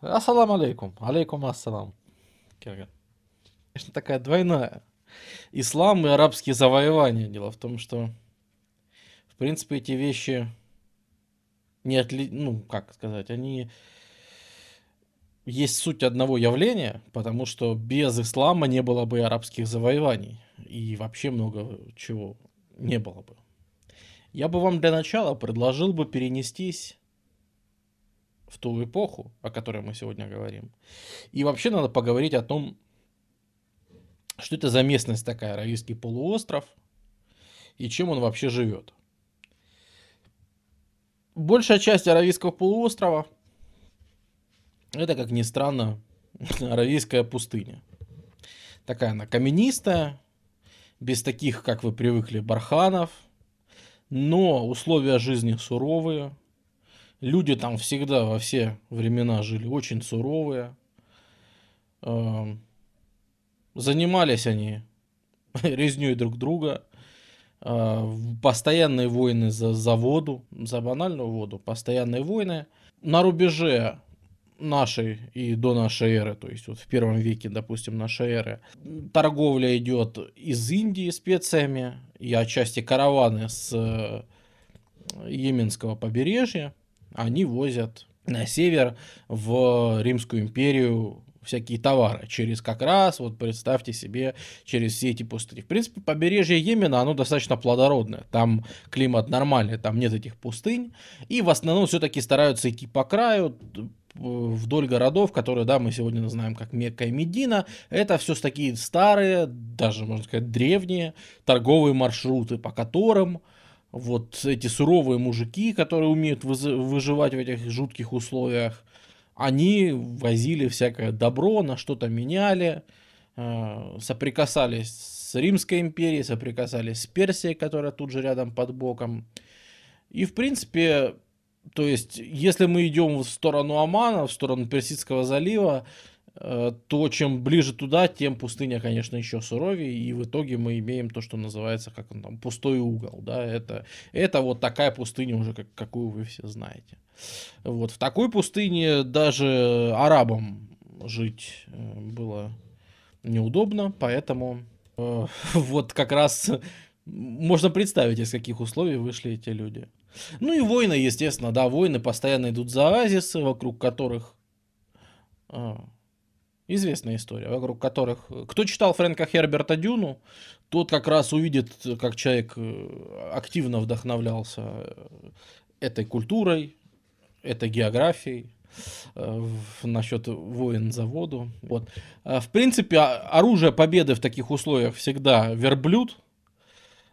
Ассалам алейкум. Алейкум ассалам. Конечно, такая двойная. Ислам и арабские завоевания. Дело в том, что, в принципе, эти вещи не отли... ну, как сказать, они есть суть одного явления, потому что без ислама не было бы арабских завоеваний. И вообще много чего не было бы. Я бы вам для начала предложил бы перенестись в ту эпоху, о которой мы сегодня говорим. И вообще надо поговорить о том, что это за местность такая, Аравийский полуостров, и чем он вообще живет. Большая часть Аравийского полуострова это, как ни странно, Аравийская пустыня. Такая она каменистая, без таких, как вы привыкли, барханов, но условия жизни суровые. Люди там всегда во все времена жили очень суровые. Эм, занимались они резней друг друга. Э, постоянные войны за, за воду, за банальную воду. Постоянные войны. На рубеже нашей и до нашей эры, то есть вот в первом веке, допустим, нашей эры, торговля идет из Индии специями и отчасти караваны с э, Йеменского побережья, они возят на север в Римскую империю всякие товары. Через как раз, вот представьте себе, через все эти пустыни. В принципе, побережье Йемена, оно достаточно плодородное, там климат нормальный, там нет этих пустынь, и в основном все-таки стараются идти по краю, вдоль городов, которые, да, мы сегодня знаем как Мекка и Медина, это все такие старые, даже, можно сказать, древние торговые маршруты, по которым вот эти суровые мужики, которые умеют выживать в этих жутких условиях, они возили всякое добро, на что-то меняли, э, соприкасались с Римской империей, соприкасались с Персией, которая тут же рядом под боком. И, в принципе, то есть, если мы идем в сторону Омана, в сторону Персидского залива, то чем ближе туда, тем пустыня, конечно, еще суровее, и в итоге мы имеем то, что называется, как он там, пустой угол, да, это, это вот такая пустыня уже, как, какую вы все знаете. Вот, в такой пустыне даже арабам жить э, было неудобно, поэтому э, вот как раз можно представить, из каких условий вышли эти люди. Ну и войны, естественно, да, войны постоянно идут за оазисы, вокруг которых... А, известная история, вокруг которых... Кто читал Фрэнка Херберта Дюну, тот как раз увидит, как человек э, активно вдохновлялся э, этой культурой, этой географией, э, насчет воин за воду. Вот. В принципе, оружие победы в таких условиях всегда верблюд.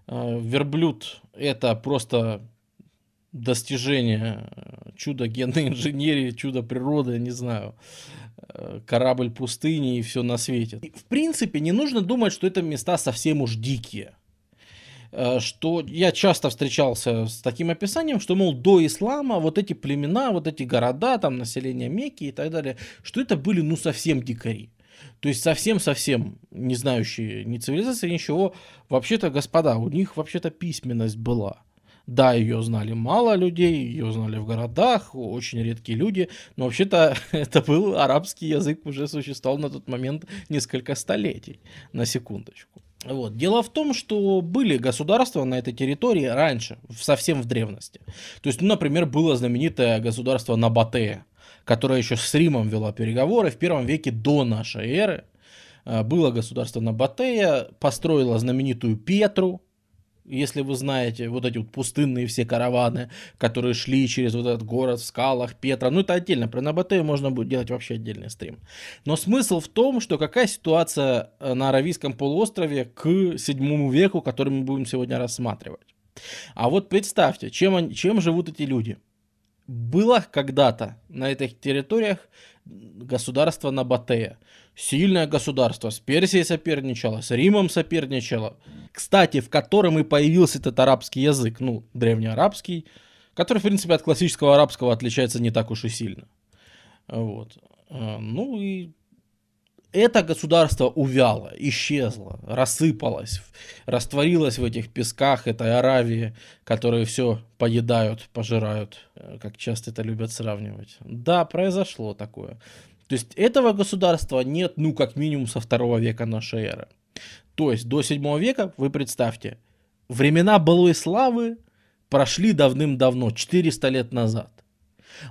Верблюд это просто достижение, э, чудо генной инженерии, чудо природы, не знаю, э, корабль пустыни и все на свете. в принципе, не нужно думать, что это места совсем уж дикие. Э, что я часто встречался с таким описанием, что, мол, до ислама вот эти племена, вот эти города, там население Мекки и так далее, что это были, ну, совсем дикари. То есть совсем-совсем не знающие ни цивилизации, ничего. Вообще-то, господа, у них вообще-то письменность была. Да, ее знали мало людей, ее знали в городах, очень редкие люди, но вообще-то это был арабский язык, уже существовал на тот момент несколько столетий, на секундочку. Вот. Дело в том, что были государства на этой территории раньше, совсем в древности. То есть, ну, например, было знаменитое государство Набатея, которое еще с Римом вело переговоры в первом веке до нашей эры. Э, было государство Набатея, построило знаменитую Петру, если вы знаете, вот эти вот пустынные все караваны, которые шли через вот этот город в скалах, Петра, ну это отдельно, про Набатею можно будет делать вообще отдельный стрим. Но смысл в том, что какая ситуация э, на Аравийском полуострове к 7 веку, который мы будем сегодня рассматривать. А вот представьте, чем, они, чем живут эти люди. Было когда-то на этих территориях государство Набатея. Сильное государство. С Персией соперничало, с Римом соперничало. Кстати, в котором и появился этот арабский язык, ну, древнеарабский, который, в принципе, от классического арабского отличается не так уж и сильно. Вот. А, ну и это государство увяло, исчезло, рассыпалось, растворилось в этих песках этой Аравии, которые все поедают, пожирают, э, как часто это любят сравнивать. Да, произошло такое. То есть этого государства нет, ну, как минимум со второго века нашей эры. То есть до седьмого века, вы представьте, времена былой славы прошли давным-давно, 400 лет назад.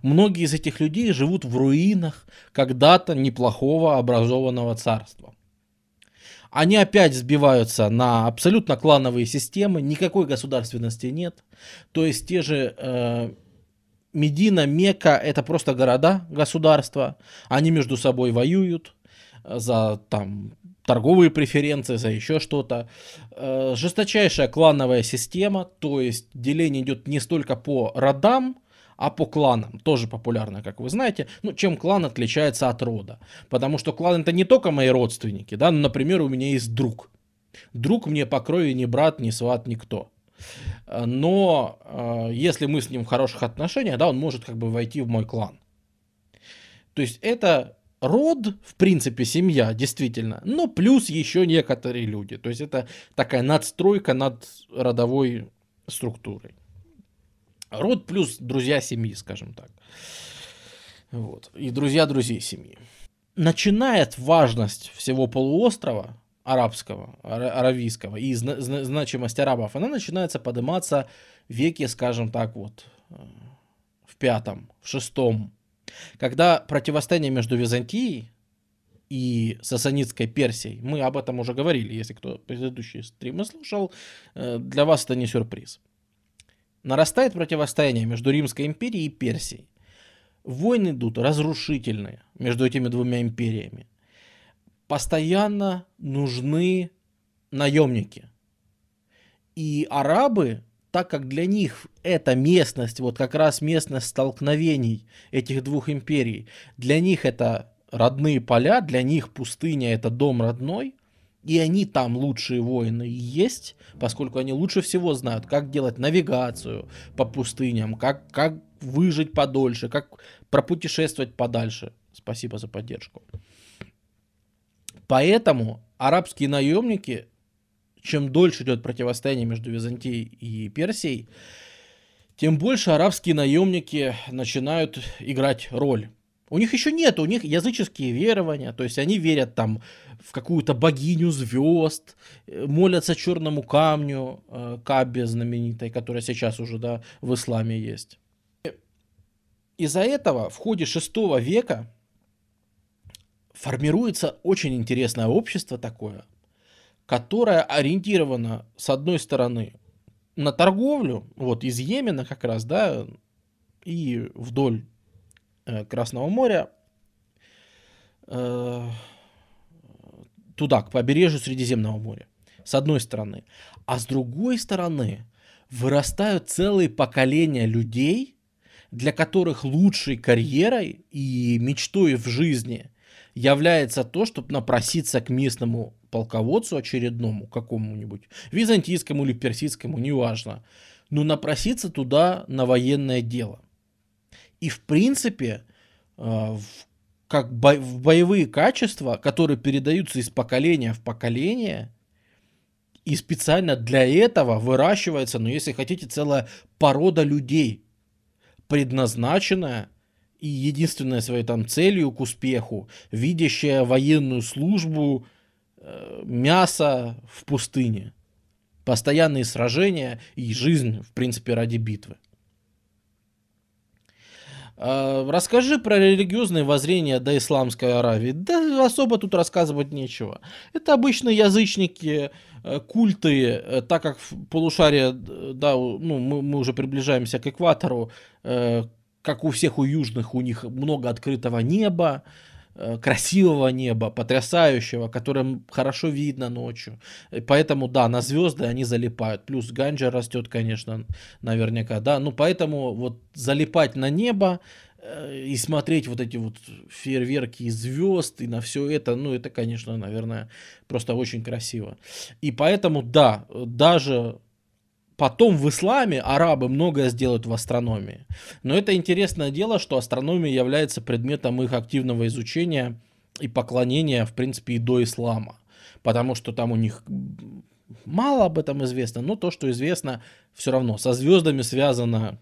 Многие из этих людей живут в руинах когда-то неплохого образованного царства. Они опять сбиваются на абсолютно клановые системы, никакой государственности нет. То есть те же э, Медина, Мека это просто города, государства. Они между собой воюют за там торговые преференции, за еще что-то. Э, жесточайшая клановая система, то есть деление идет не столько по родам, а по кланам. Тоже популярно, как вы знаете. Ну, чем клан отличается от рода. Потому что клан это не только мои родственники, да, ну, например, у меня есть друг. Друг мне по крови не брат, не сват, никто. Но э, если мы с ним в хороших отношениях, да, он может как бы войти в мой клан. То есть это род, в принципе, семья, действительно, но плюс еще некоторые люди. То есть это такая надстройка над родовой структурой. Род плюс друзья семьи, скажем так. Вот. И друзья друзей семьи. Начинает важность всего полуострова арабского, аравийского и зна- значимость арабов, она начинается подниматься в веке, скажем так, вот э, в пятом, в шестом, когда противостояние между Византией и сасанитской Персией, мы об этом уже говорили, если кто предыдущие стримы слушал, э, для вас это не сюрприз нарастает противостояние между Римской империей и Персией. Войны идут разрушительные между этими двумя империями. Постоянно нужны наемники. И арабы, так как для них эта местность, вот как раз местность столкновений этих двух империй, для них это родные поля, для них пустыня это дом родной, и они там лучшие воины есть, поскольку они лучше всего знают, как делать навигацию по пустыням, как, как выжить подольше, как пропутешествовать подальше. Спасибо за поддержку. Поэтому арабские наемники, чем дольше идет противостояние между Византией и Персией, тем больше арабские наемники начинают играть роль. У них еще нет, у них языческие верования, то есть они верят там в какую-то богиню звезд, э, молятся черному камню, э, Кабе знаменитой, которая сейчас уже да, в исламе есть. Из-за этого в ходе шестого века формируется очень интересное общество такое, которое ориентировано, с одной стороны, на торговлю, вот из Йемена как раз, да, и вдоль Красного моря, э, туда, к побережью Средиземного моря, с одной стороны. А с другой стороны, вырастают целые поколения людей, для которых лучшей карьерой и мечтой в жизни является то, чтобы напроситься к местному полководцу очередному, какому-нибудь, византийскому или персидскому, неважно, но напроситься туда на военное дело. И в принципе, э, в как боевые качества, которые передаются из поколения в поколение, и специально для этого выращивается, ну если хотите, целая порода людей, предназначенная и единственная своей там целью к успеху, видящая военную службу, э, мясо в пустыне, постоянные сражения и жизнь, в принципе, ради битвы. А, расскажи про религиозные воззрения до Исламской Аравии. Да особо тут рассказывать нечего. Это обычные язычники, э, культы, э, так как в полушарие, да, ну, мы, мы уже приближаемся к экватору, э, как у всех у южных, у них много открытого неба, Э, красивого неба, потрясающего, которым хорошо видно ночью. Поэтому, да, на звезды они залипают. Плюс ганджа растет, конечно, наверняка, да. Ну, поэтому вот залипать на небо э, и смотреть вот эти вот фейерверки из звезд и на все это, ну, это, конечно, наверное, просто очень красиво. И поэтому, да, даже Потом в исламе арабы многое сделают в астрономии. Но это интересное дело, что астрономия является предметом их активного изучения и поклонения, в принципе, и до ислама. Потому что там у них мало об этом известно, но то, что известно, все равно со звездами связано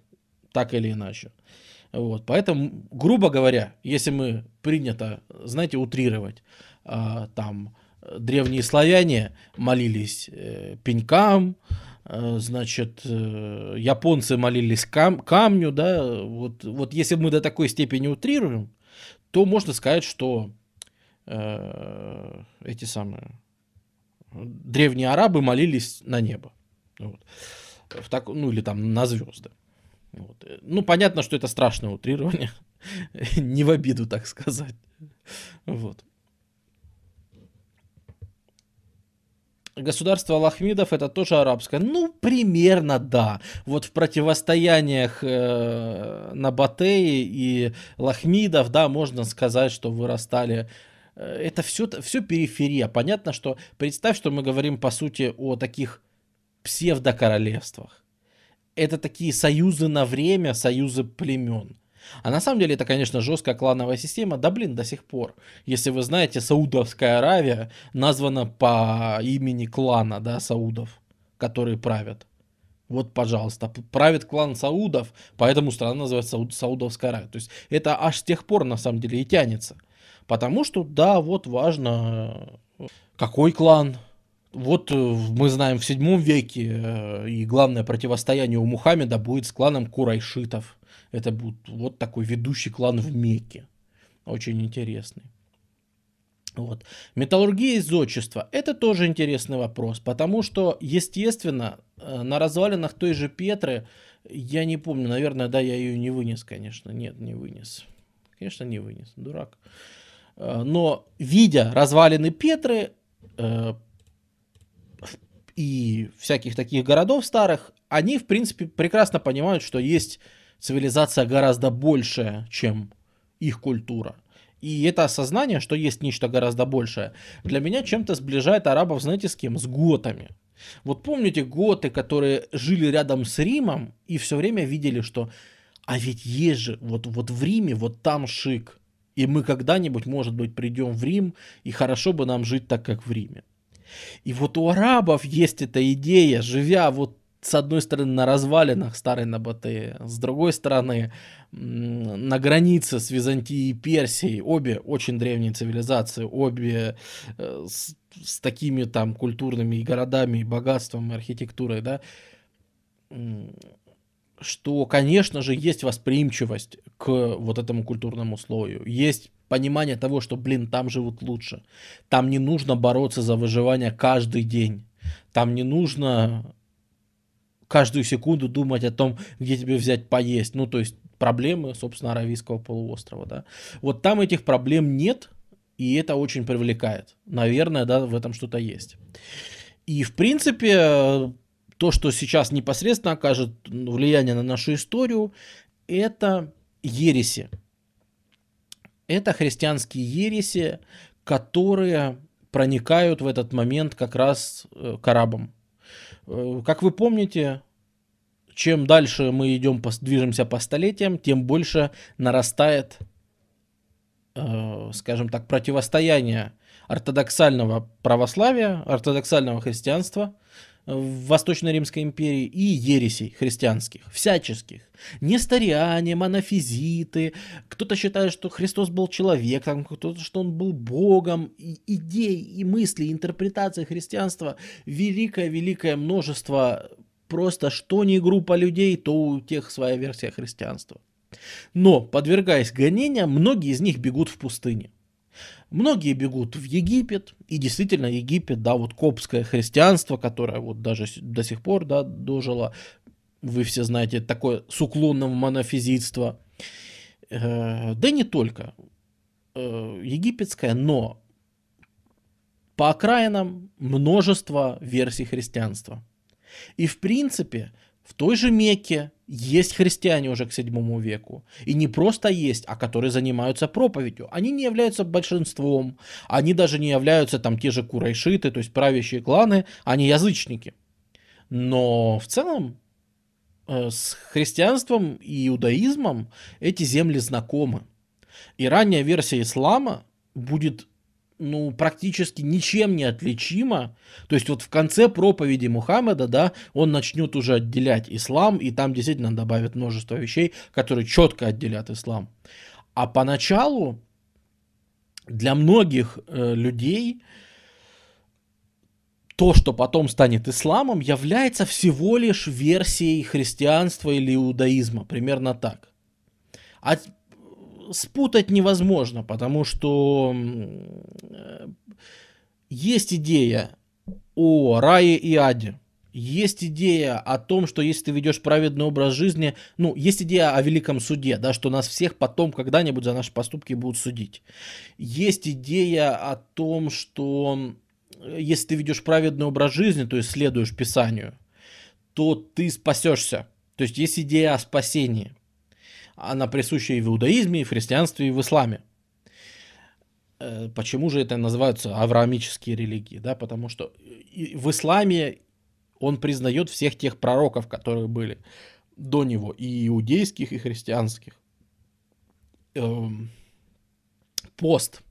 так или иначе. Вот, поэтому, грубо говоря, если мы принято, знаете, утрировать, э, там древние славяне молились э, пенькам, значит, э, японцы молились кам камню, да, вот, вот если мы до такой степени утрируем, то можно сказать, что э, эти самые древние арабы молились на небо. Вот. В так, ну или там на звезды. Вот. Ну, понятно, что это страшное утрирование. Не в обиду, так сказать. Вот. Государство Лахмидов это тоже арабское? Ну, примерно да. Вот в противостояниях э, на Батее и Лахмидов, да, можно сказать, что вырастали э, это все, все периферия. Понятно, что представь, что мы говорим по сути о таких псевдокоролевствах это такие союзы на время, союзы племен. А на самом деле это, конечно, жесткая клановая система, да блин, до сих пор. Если вы знаете, Саудовская Аравия названа по имени клана, да, Саудов, которые правят. Вот, пожалуйста, правит клан Саудов, поэтому страна называется Сауд, Саудовская Аравия. То есть это аж с тех пор, на самом деле, и тянется. Потому что, да, вот важно, какой клан, вот э, мы знаем в седьмом веке, э, и главное противостояние у Мухаммеда будет с кланом Курайшитов. Это будет вот такой ведущий клан в Мекке. Очень интересный. Вот. Металлургия и зодчество – это тоже интересный вопрос, потому что, естественно, э, на развалинах той же Петры, я не помню, наверное, да, я ее не вынес, конечно. Нет, не вынес. Конечно, не вынес, дурак. Но, видя развалины Петры, и всяких таких городов старых, они, в принципе, прекрасно понимают, что есть цивилизация гораздо большая, чем их культура. И это осознание, что есть нечто гораздо большее, для меня чем-то сближает арабов, знаете, с кем? С готами. Вот помните готы, которые жили рядом с Римом и все время видели, что а ведь есть же, вот, вот в Риме, вот там шик. И мы когда-нибудь, может быть, придем в Рим, и хорошо бы нам жить так, как в Риме. И вот у арабов есть эта идея, живя вот с одной стороны на развалинах старой Набатеи, с другой стороны на границе с Византией и Персией, обе очень древние цивилизации, обе э, с, с такими там культурными и городами, и богатством, и архитектурой, да, что, конечно же, есть восприимчивость к вот этому культурному слою, есть понимание того, что, блин, там живут лучше. Там не нужно бороться за выживание каждый день. Там не нужно каждую секунду думать о том, где тебе взять поесть. Ну, то есть проблемы, собственно, Аравийского полуострова, да. Вот там этих проблем нет, и это очень привлекает. Наверное, да, в этом что-то есть. И, в принципе, то, что сейчас непосредственно окажет влияние на нашу историю, это ереси это христианские ереси, которые проникают в этот момент как раз э, к арабам. Э, как вы помните, чем дальше мы идем, движемся по столетиям, тем больше нарастает, э, скажем так, противостояние ортодоксального православия, ортодоксального христианства в Восточной Римской империи и ересей христианских, всяческих. Несториане, монофизиты, кто-то считает, что Христос был человеком, кто-то, что он был Богом. И идей и мыслей, интерпретации христианства великое-великое множество. Просто что не группа людей, то у тех своя версия христианства. Но, подвергаясь гонениям, многие из них бегут в пустыне. Многие бегут в Египет, и действительно Египет, да, вот копское христианство, которое вот даже до сих пор, да, дожило, вы все знаете, такое с уклоном в монофизитство. Э, да не только э, египетское, но по окраинам множество версий христианства. И в принципе в той же Мекке есть христиане уже к седьмому веку. И не просто есть, а которые занимаются проповедью. Они не являются большинством. Они даже не являются там те же курайшиты, то есть правящие кланы. Они язычники. Но в целом э, с христианством и иудаизмом эти земли знакомы. И ранняя версия ислама будет ну, практически ничем не отличимо. То есть вот в конце проповеди Мухаммеда, да, он начнет уже отделять ислам, и там действительно добавит множество вещей, которые четко отделят ислам. А поначалу для многих э, людей то, что потом станет исламом, является всего лишь версией христианства или иудаизма, примерно так. А спутать невозможно, потому что э, есть идея о рае и аде. Есть идея о том, что если ты ведешь праведный образ жизни, ну, есть идея о великом суде, да, что нас всех потом когда-нибудь за наши поступки будут судить. Есть идея о том, что э, если ты ведешь праведный образ жизни, то есть следуешь Писанию, то ты спасешься. То есть есть идея о спасении она присуща и в иудаизме, и в христианстве, и в исламе. Э, почему же это называются авраамические религии? Да, потому что в исламе он признает всех тех пророков, которые были до него, и иудейских, и христианских. Эм, пост.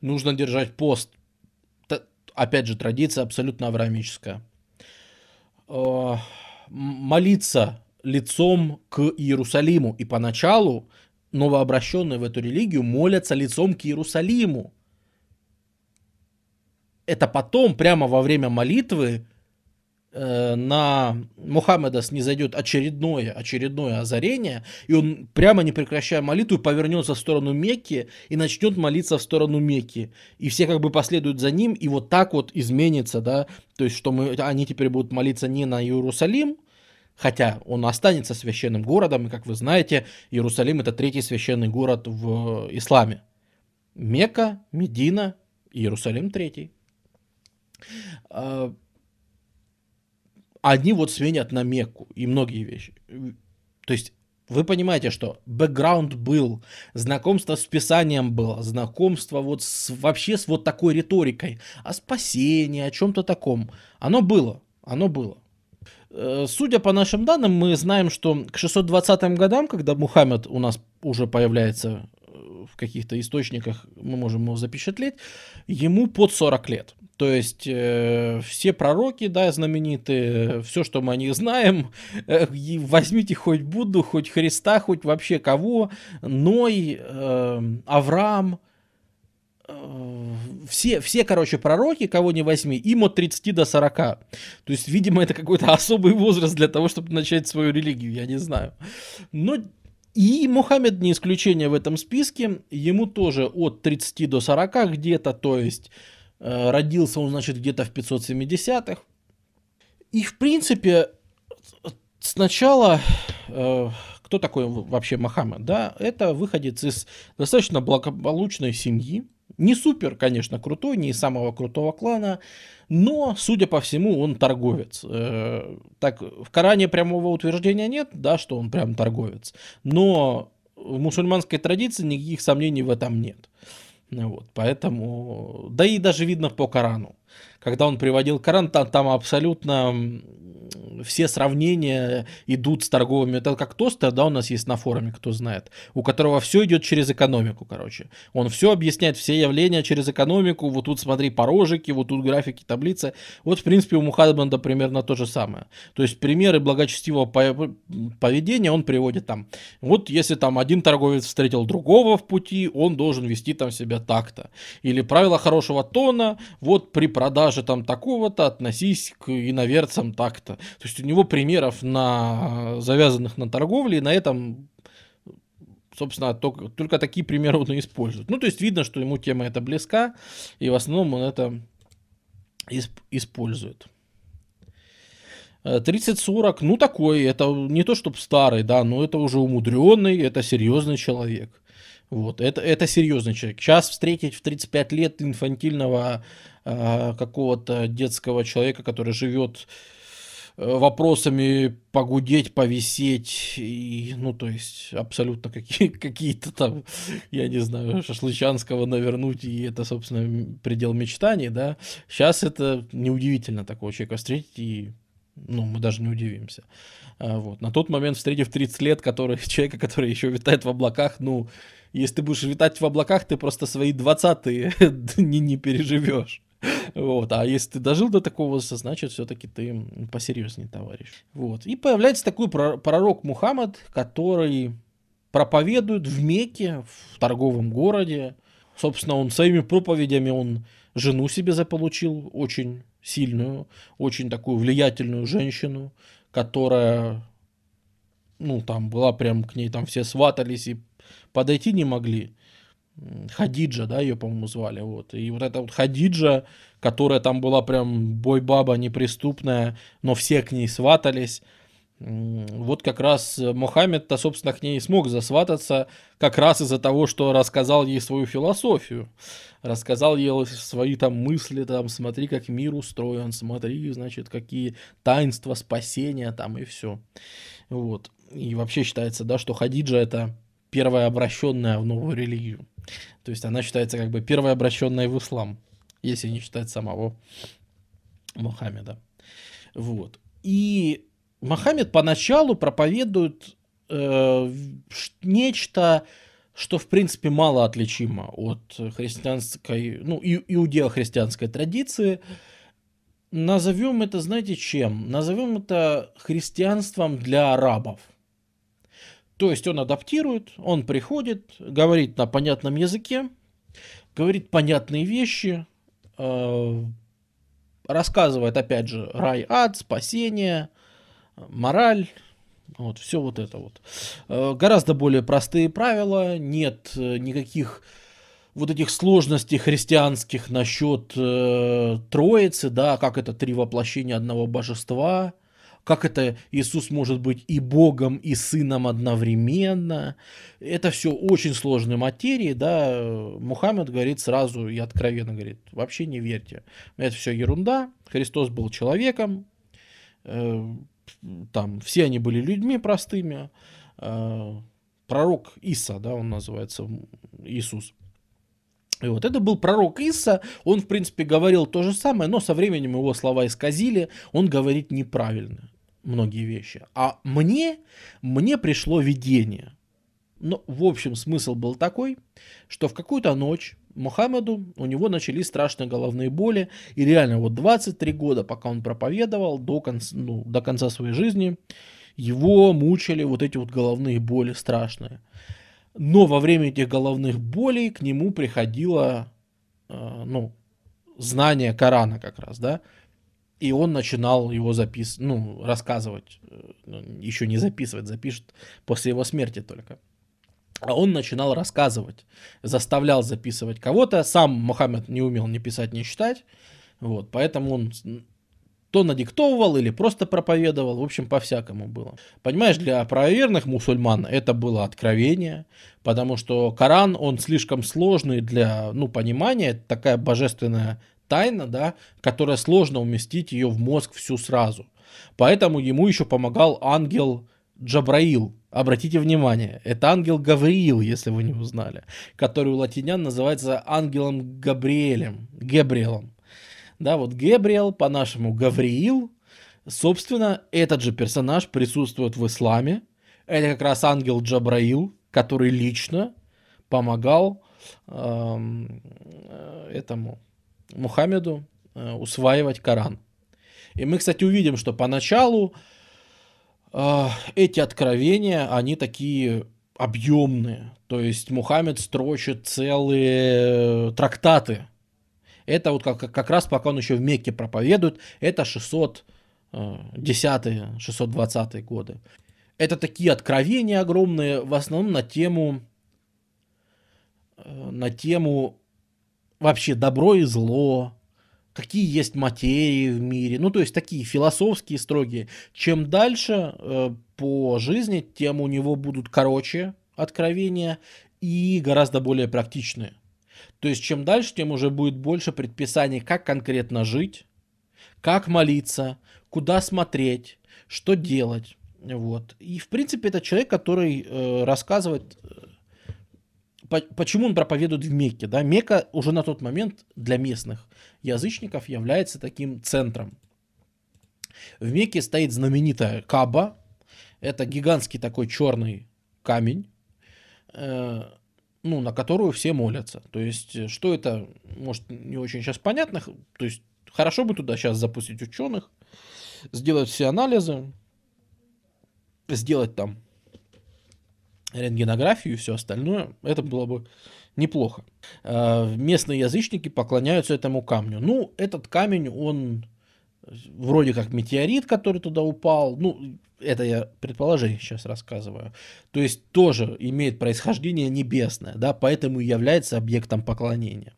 Нужно держать пост. Опять же, традиция абсолютно авраамическая. Э, молиться лицом к Иерусалиму. И поначалу новообращенные в эту религию молятся лицом к Иерусалиму. Это потом, прямо во время молитвы, э, на Мухаммеда снизойдет очередное, очередное озарение, и он, прямо не прекращая молитву, повернется в сторону Мекки и начнет молиться в сторону Мекки. И все как бы последуют за ним, и вот так вот изменится, да, то есть, что мы, они теперь будут молиться не на Иерусалим, Хотя он останется священным городом, и, как вы знаете, Иерусалим это третий священный город в исламе. Мекка, Медина, Иерусалим третий. А, они вот сменят на Мекку и многие вещи. То есть вы понимаете, что бэкграунд был, знакомство с Писанием было, знакомство вот с, вообще с вот такой риторикой о спасении, о чем-то таком. Оно было, оно было. Э, судя по нашим данным, мы знаем, что к 620 годам, когда Мухаммед у нас уже появляется э, в каких-то источниках, мы можем его запечатлеть, ему под 40 лет. То есть э, все пророки, да, знаменитые, все, что мы о них знаем, э, возьмите хоть Будду, хоть Христа, хоть вообще кого, Ной, э, Авраам, все, все, короче, пророки, кого не возьми, им от 30 до 40. То есть, видимо, это какой-то особый возраст для того, чтобы начать свою религию, я не знаю. Но и Мухаммед не исключение в этом списке. Ему тоже от 30 до 40 где-то, то есть э, родился он, значит, где-то в 570-х. И, в принципе, сначала э, кто такой вообще Мухаммед? Да, это выходец из достаточно благополучной семьи, не супер, конечно, крутой, не из самого крутого клана, но, судя по всему, он торговец. Э, так, в Коране прямого утверждения нет, да, что он прям торговец, но в мусульманской традиции никаких сомнений в этом нет. Вот, поэтому, да и даже видно по Корану. Когда он приводил Коран, там, там абсолютно все сравнения идут с торговыми. Это как тостер, да, у нас есть на форуме, кто знает, у которого все идет через экономику, короче. Он все объясняет, все явления через экономику. Вот тут смотри порожики, вот тут графики, таблицы. Вот, в принципе, у Мухаммеда примерно то же самое. То есть примеры благочестивого поведения он приводит там. Вот если там один торговец встретил другого в пути, он должен вести там себя так-то. Или правило хорошего тона, вот при продаже там такого-то относись к иноверцам так-то. То у него примеров на завязанных на торговле, и на этом собственно, только, только такие примеры он и использует. Ну, то есть видно, что ему тема эта близка, и в основном он это исп- использует. 30-40, э, ну такой, это не то чтобы старый, да, но это уже умудренный, это серьезный человек. Вот, это, это серьезный человек. Сейчас встретить в 35 лет инфантильного э, какого-то детского человека, который живет Э, вопросами погудеть, повисеть, и, ну, то есть, абсолютно какие, какие-то там, я не знаю, шашлычанского навернуть, и это, собственно, предел мечтаний, да. Сейчас это неудивительно такого человека встретить, и Ну, мы даже не удивимся. А, вот. На тот момент, встретив 30 лет, который, человека, который еще витает в облаках, ну, если ты будешь витать в облаках, ты просто свои 20-е не, не переживешь. Вот. А если ты дожил до такого возраста, значит, все-таки ты посерьезнее, товарищ. Вот. И появляется такой пророк Мухаммад, который проповедует в Мекке, в торговом городе. Собственно, он своими проповедями, он жену себе заполучил, очень сильную, очень такую влиятельную женщину, которая, ну, там была прям к ней, там все сватались и подойти не могли. Хадиджа, да, ее, по-моему, звали, вот. И вот эта вот Хадиджа, которая там была прям бой-баба неприступная, но все к ней сватались. Вот как раз Мухаммед-то, собственно, к ней смог засвататься как раз из-за того, что рассказал ей свою философию. Рассказал ей свои там мысли, там, смотри, как мир устроен, смотри, значит, какие таинства спасения там и все. Вот. И вообще считается, да, что Хадиджа это первая обращенная в новую религию. То есть она считается как бы первая обращенная в ислам, если не считать самого Мухаммеда. Вот. И Мухаммед поначалу проповедует э, нечто, что в принципе мало отличимо от христианской, ну, иудео-христианской традиции. Назовем это, знаете, чем? Назовем это христианством для арабов. То есть он адаптирует, он приходит, говорит на понятном языке, говорит понятные вещи, э, рассказывает, опять же, рай, ад, спасение, мораль, вот, все вот это вот. Э, гораздо более простые правила, нет э, никаких вот этих сложностей христианских насчет э, Троицы, да, как это три воплощения одного божества, как это Иисус может быть и Богом, и Сыном одновременно. Это все очень сложные материи, да, Мухаммед говорит сразу и откровенно говорит, вообще не верьте, это все ерунда, Христос был человеком, э, там все они были людьми простыми, э, пророк Иса, да, он называется, Иисус, и вот это был пророк Иса, он, в принципе, говорил то же самое, но со временем его слова исказили, он говорит неправильно многие вещи. А мне, мне пришло видение. Ну, в общем, смысл был такой, что в какую-то ночь Мухаммеду у него начались страшные головные боли, и реально вот 23 года, пока он проповедовал, до конца, ну, до конца своей жизни, его мучили вот эти вот головные боли страшные. Но во время этих головных болей к нему приходило, э, ну, знание Корана как раз, да, и он начинал его записывать, ну, рассказывать, э, ну, еще не записывать, запишет после его смерти только. А он начинал рассказывать, заставлял записывать кого-то. Сам Мухаммед не умел ни писать, ни читать. Вот, поэтому он то надиктовывал или просто проповедовал, в общем, по-всякому было. Понимаешь, для правоверных мусульман это было откровение, потому что Коран, он слишком сложный для, ну, понимания, это такая божественная тайна, да, которая сложно уместить ее в мозг всю сразу. Поэтому ему еще помогал ангел Джабраил. Обратите внимание, это ангел Гавриил, если вы не узнали, который у латинян называется ангелом Габриэлем, Гебриэлом. Да, вот Гебриэл, по-нашему Гавриил, собственно, этот же персонаж присутствует в исламе. Это как раз ангел Джабраил, который лично помогал эм, э, этому Мухаммеду э, усваивать Коран. И мы, кстати, увидим, что поначалу э, эти откровения, они такие объемные. То есть Мухаммед строчит целые трактаты. Это вот как, как раз пока он еще в Мекке проповедует, это 610 620 э, годы. Это такие откровения огромные, в основном на тему, на тему вообще добро и зло, какие есть материи в мире, ну то есть такие философские строгие. Чем дальше э, по жизни, тем у него будут короче откровения и гораздо более практичные. То есть чем дальше, тем уже будет больше предписаний, как конкретно жить, как молиться, куда смотреть, что делать. Вот. И в принципе это человек, который э, рассказывает э, почему он проповедует в Мекке? Да? Мекка уже на тот момент для местных язычников является таким центром. В Мекке стоит знаменитая Каба. Это гигантский такой черный камень, э, ну, на которую все молятся. То есть, э, что это, может, не очень сейчас понятно. То есть, хорошо бы туда сейчас запустить ученых, сделать все анализы, сделать там рентгенографию и все остальное. Это было бы неплохо. Э, местные язычники поклоняются этому камню. Ну, этот камень, он вроде как метеорит, который туда упал. Ну, это я предположение сейчас рассказываю. То есть тоже имеет происхождение небесное, да, поэтому и является объектом поклонения.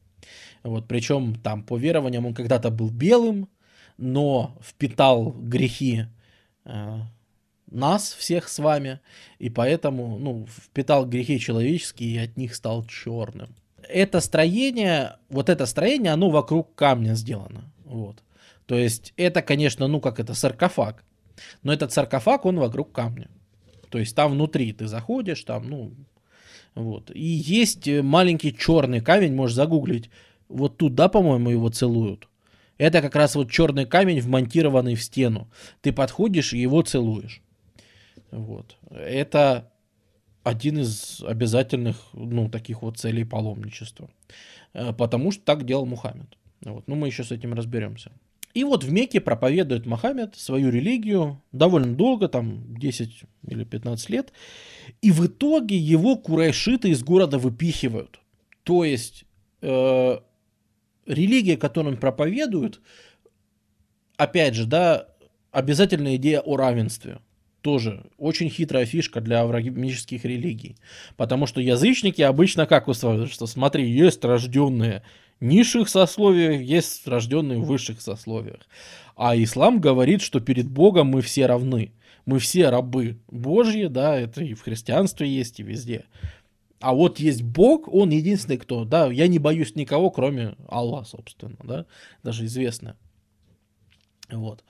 Вот, причем там по верованиям он когда-то был белым, но впитал грехи э, нас всех с вами, и поэтому, ну, впитал грехи человеческие и от них стал черным. Это строение, вот это строение, оно вокруг камня сделано, вот. То есть это, конечно, ну как это, саркофаг. Но этот саркофаг, он вокруг камня. То есть там внутри ты заходишь, там, ну, вот. И есть маленький черный камень, можешь загуглить. Вот туда, по-моему, его целуют. Это как раз вот черный камень, вмонтированный в стену. Ты подходишь и его целуешь. Вот. Это один из обязательных, ну, таких вот целей паломничества. Э, потому что так делал Мухаммед. Вот. Ну, мы еще с этим разберемся. И вот в Мекке проповедует Мохаммед свою религию довольно долго, там 10 или 15 лет. И в итоге его курайшиты из города выпихивают. То есть э, религия, которую он проповедует, опять же, да, обязательная идея о равенстве. Тоже очень хитрая фишка для авраамических религий. Потому что язычники обычно как устраивают, что смотри, есть рожденные низших сословиях, есть рожденные в высших сословиях. А ислам говорит, что перед Богом мы все равны. Мы все рабы Божьи, да, это и в христианстве есть, и везде. А вот есть Бог, он единственный кто, да, я не боюсь никого, кроме Аллаха, собственно, да, даже известно. Вот.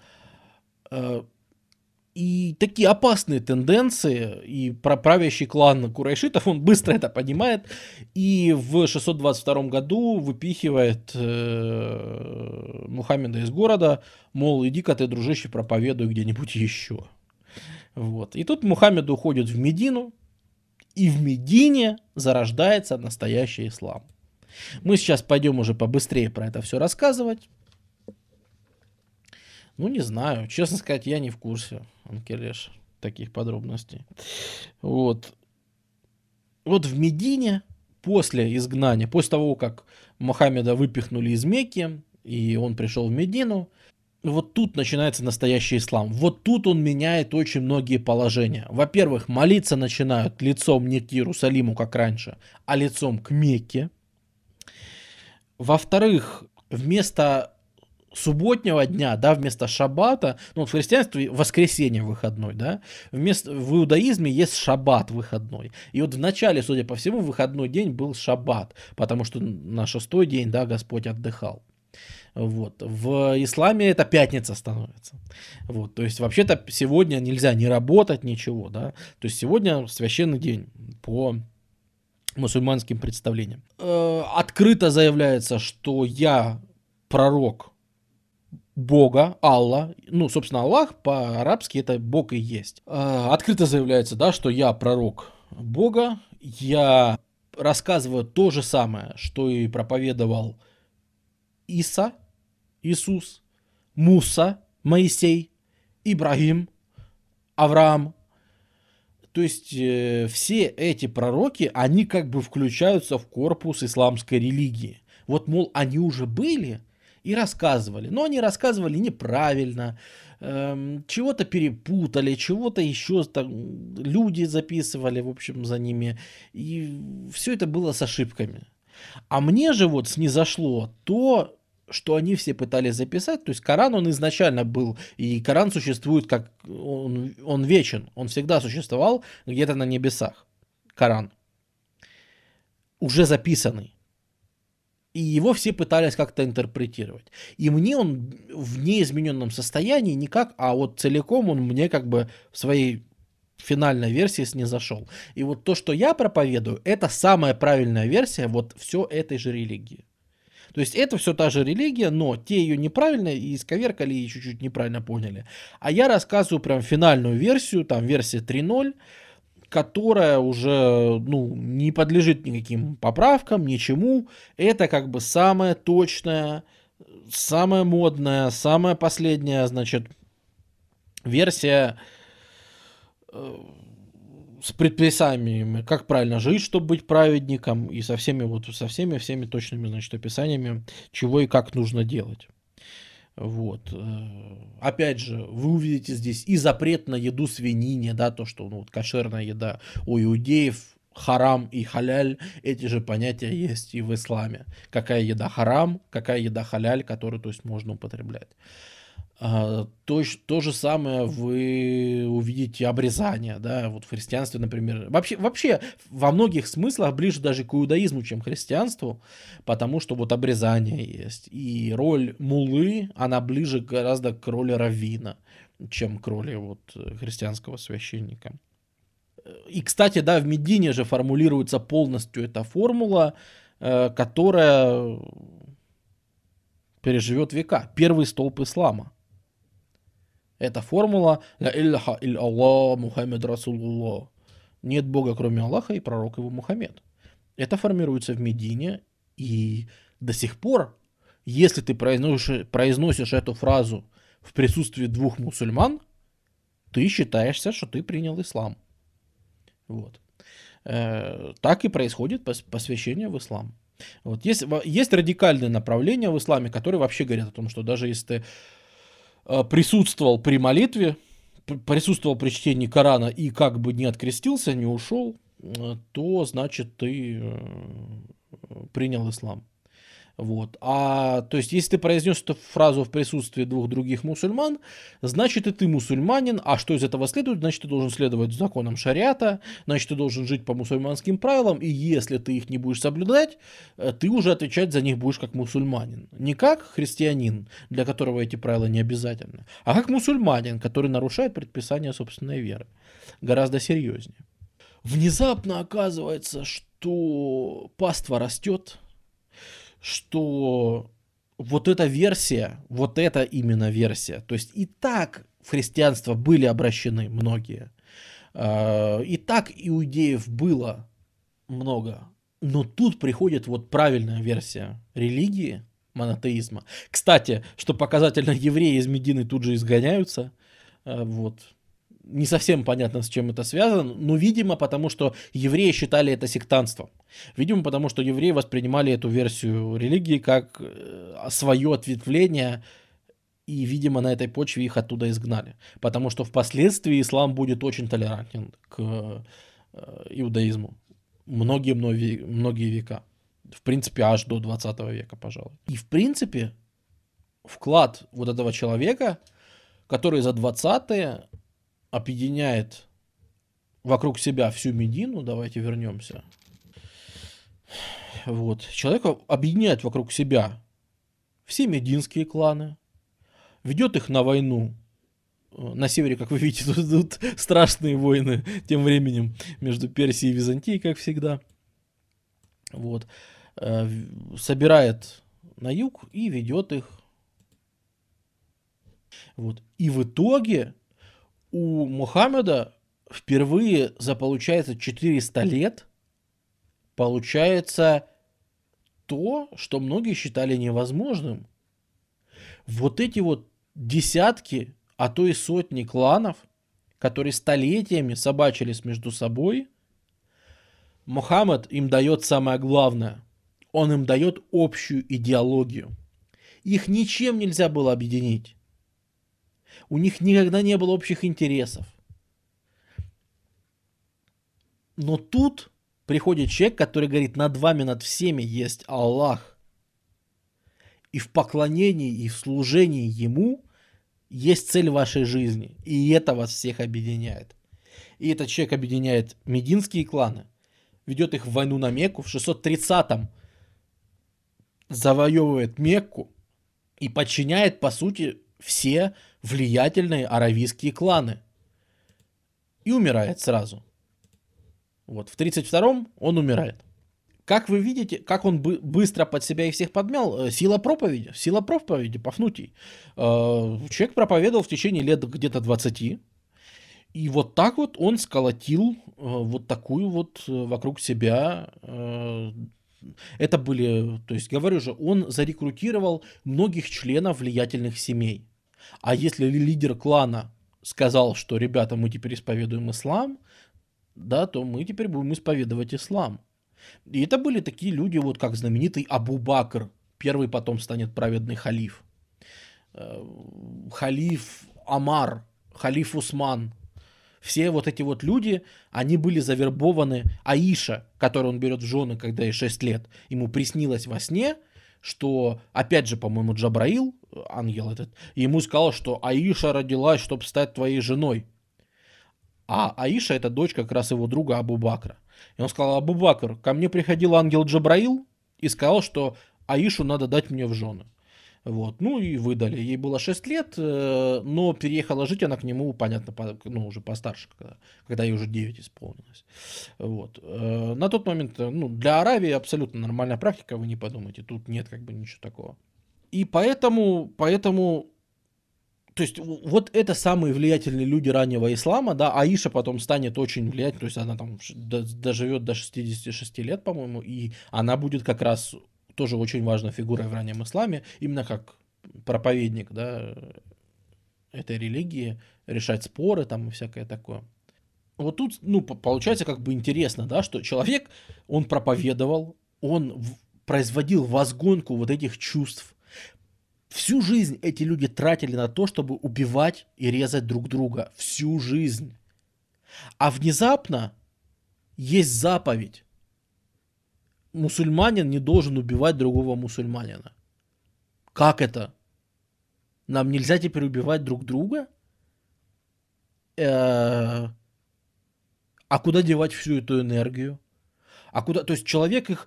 И такие опасные тенденции, и правящий клан Курайшитов, он быстро это понимает, и в 622 году выпихивает э, Мухаммеда из города, мол, иди-ка ты, дружище, проповедуй где-нибудь еще. Вот. И тут Мухаммед уходит в Медину, и в Медине зарождается настоящий ислам. Мы сейчас пойдем уже побыстрее про это все рассказывать. Ну, не знаю. Честно сказать, я не в курсе, Анкелеш, таких подробностей. Вот. Вот в Медине после изгнания, после того, как Мухаммеда выпихнули из Мекки, и он пришел в Медину, вот тут начинается настоящий ислам. Вот тут он меняет очень многие положения. Во-первых, молиться начинают лицом не к Иерусалиму, как раньше, а лицом к Мекке. Во-вторых, вместо субботнего дня, да, вместо шаббата, ну, в христианстве воскресенье выходной, да, вместо, в иудаизме есть шаббат выходной. И вот в начале, судя по всему, выходной день был шаббат, потому что на шестой день, да, Господь отдыхал. Вот. В исламе это пятница становится. Вот. То есть вообще-то сегодня нельзя не работать, ничего, да. То есть сегодня священный день по мусульманским представлениям. Э, открыто заявляется, что я пророк Бога, Алла, ну, собственно, Аллах по-арабски это Бог и есть. Э, открыто заявляется, да, что я пророк Бога, я рассказываю то же самое, что и проповедовал Иса, Иисус, Муса, Моисей, Ибрагим, Авраам. То есть э, все эти пророки, они как бы включаются в корпус исламской религии. Вот, мол, они уже были, и рассказывали. Но они рассказывали неправильно, эм, чего-то перепутали, чего-то еще там люди записывали, в общем, за ними. И все это было с ошибками. А мне же вот снизошло то, что они все пытались записать. То есть Коран, он изначально был, и Коран существует как, он, он вечен, он всегда существовал где-то на небесах. Коран. Уже записанный. И его все пытались как-то интерпретировать. И мне он в неизмененном состоянии никак, а вот целиком он мне как бы в своей финальной версии снизошел. И вот то, что я проповедую, это самая правильная версия вот все этой же религии. То есть это все та же религия, но те ее неправильно и исковеркали и чуть-чуть неправильно поняли. А я рассказываю прям финальную версию, там версия 3.0, которая уже ну, не подлежит никаким поправкам, ничему. Это как бы самая точная, самая модная, самая последняя, значит, версия э, с предписаниями, как правильно жить, чтобы быть праведником, и со всеми вот со всеми всеми точными, значит, описаниями, чего и как нужно делать. Вот. Э, опять же, вы увидите здесь и запрет на еду свинине, да, то, что ну, вот, кошерная еда у иудеев, харам и халяль, эти же понятия есть и в исламе. Какая еда харам, какая еда халяль, которую, то есть, можно употреблять. А, то, то же самое вы увидите обрезание, да, вот в христианстве, например. Вообще, вообще во многих смыслах ближе даже к иудаизму, чем к христианству, потому что вот обрезание есть. И роль мулы, она ближе гораздо к роли раввина, чем к роли вот христианского священника. И, кстати, да, в Медине же формулируется полностью эта формула, э, которая переживет века. Первый столб ислама. Это формула «Ля илляха иль Аллах Мухаммед Расулуллах». Нет Бога, кроме Аллаха, и пророк его Мухаммед. Это формируется в Медине, и до сих пор, если ты произносишь, произносишь эту фразу в присутствии двух мусульман, ты считаешься, что ты принял ислам. Вот. Э, так и происходит посвящение в ислам. Вот. Есть, есть радикальные направления в исламе, которые вообще говорят о том, что даже если ты присутствовал при молитве, присутствовал при чтении Корана и как бы не открестился, не ушел, э, то значит ты э, принял ислам. Вот. А, то есть, если ты произнес эту фразу в присутствии двух других мусульман, значит и ты мусульманин, а что из этого следует? Значит, ты должен следовать законам шариата, значит, ты должен жить по мусульманским правилам, и если ты их не будешь соблюдать, э, ты уже отвечать за них будешь как мусульманин. Не как христианин, для которого эти правила не обязательны, а как мусульманин, который нарушает предписания собственной веры. Гораздо серьезнее. Внезапно оказывается, что паства растет, что вот эта версия, вот эта именно версия, то есть и так в христианство были обращены многие, а, и так иудеев было много, но тут приходит вот правильная версия религии, монотеизма. Кстати, что показательно, евреи из Медины тут же изгоняются, а, вот, не совсем понятно, с чем это связано, но, видимо, потому что евреи считали это сектантством. Видимо, потому что евреи воспринимали эту версию религии как э, свое ответвление, и, видимо, на этой почве их оттуда изгнали. Потому что впоследствии ислам будет очень толерантен к э, иудаизму. Многие-многие многие века. В принципе, аж до 20 века, пожалуй. И, в принципе, вклад вот этого человека, который за 20-е объединяет вокруг себя всю Медину, давайте вернемся. Вот. Человек объединяет вокруг себя все мединские кланы, ведет их на войну. На севере, как вы видите, тут идут страшные войны тем временем между Персией и Византией, как всегда. Вот. Э, собирает на юг и ведет их. Вот. И в итоге у Мухаммеда впервые за, получается, 400 лет получается то, что многие считали невозможным. Вот эти вот десятки, а то и сотни кланов, которые столетиями собачились между собой, Мухаммед им дает самое главное. Он им дает общую идеологию. Их ничем нельзя было объединить. У них никогда не было общих интересов. Но тут приходит человек, который говорит, над вами, над всеми есть Аллах. И в поклонении, и в служении Ему есть цель вашей жизни. И это вас всех объединяет. И этот человек объединяет мединские кланы, ведет их в войну на Мекку, в 630-м завоевывает Мекку и подчиняет, по сути, все влиятельные аравийские кланы. И умирает сразу. Вот, в 32-м он умирает. как вы видите, как он бы, быстро под себя и всех подмял, э, сила проповеди, сила проповеди, Пафнутий. Э, человек проповедовал в течение лет где-то 20, и вот так вот он сколотил э, вот такую вот вокруг себя это были, то есть говорю же, он зарекрутировал многих членов влиятельных семей. А если лидер клана сказал, что, ребята, мы теперь исповедуем ислам, да, то мы теперь будем исповедовать ислам. И это были такие люди, вот как знаменитый Абу Бакр, первый потом станет праведный халиф. Э, халиф Амар, халиф Усман. Все вот эти вот люди, они были завербованы Аиша, которую он берет в жены, когда ей 6 лет. Ему приснилось во сне, что, опять же, по-моему, Джабраил, ангел этот, ему сказал, что Аиша родилась, чтобы стать твоей женой. А Аиша это дочь как раз его друга Абу Бакра. И он сказал, Абу Бакр, ко мне приходил ангел Джабраил и сказал, что Аишу надо дать мне в жены. Вот, ну и выдали. Ей было 6 лет, э, но переехала жить она к нему, понятно, ну уже постарше, когда, когда ей уже 9 исполнилось. Вот. Э, на тот момент, э, ну, для Аравии абсолютно нормальная практика, вы не подумайте, тут нет как бы ничего такого. И поэтому, поэтому то есть вот это самые влиятельные люди раннего ислама, да, Аиша потом станет очень влиятельной, то есть она там доживет до 66 лет, по-моему, и она будет как раз тоже очень важной фигурой в раннем исламе, именно как проповедник, да, этой религии, решать споры там и всякое такое. Вот тут, ну, получается как бы интересно, да, что человек, он проповедовал, он производил возгонку вот этих чувств, Всю жизнь эти люди тратили на то, чтобы убивать и резать друг друга. Всю жизнь. А внезапно есть заповедь. Мусульманин не должен убивать другого мусульманина. Как это? Нам нельзя теперь убивать друг друга? Э, а куда девать всю эту энергию? А куда? То есть человек их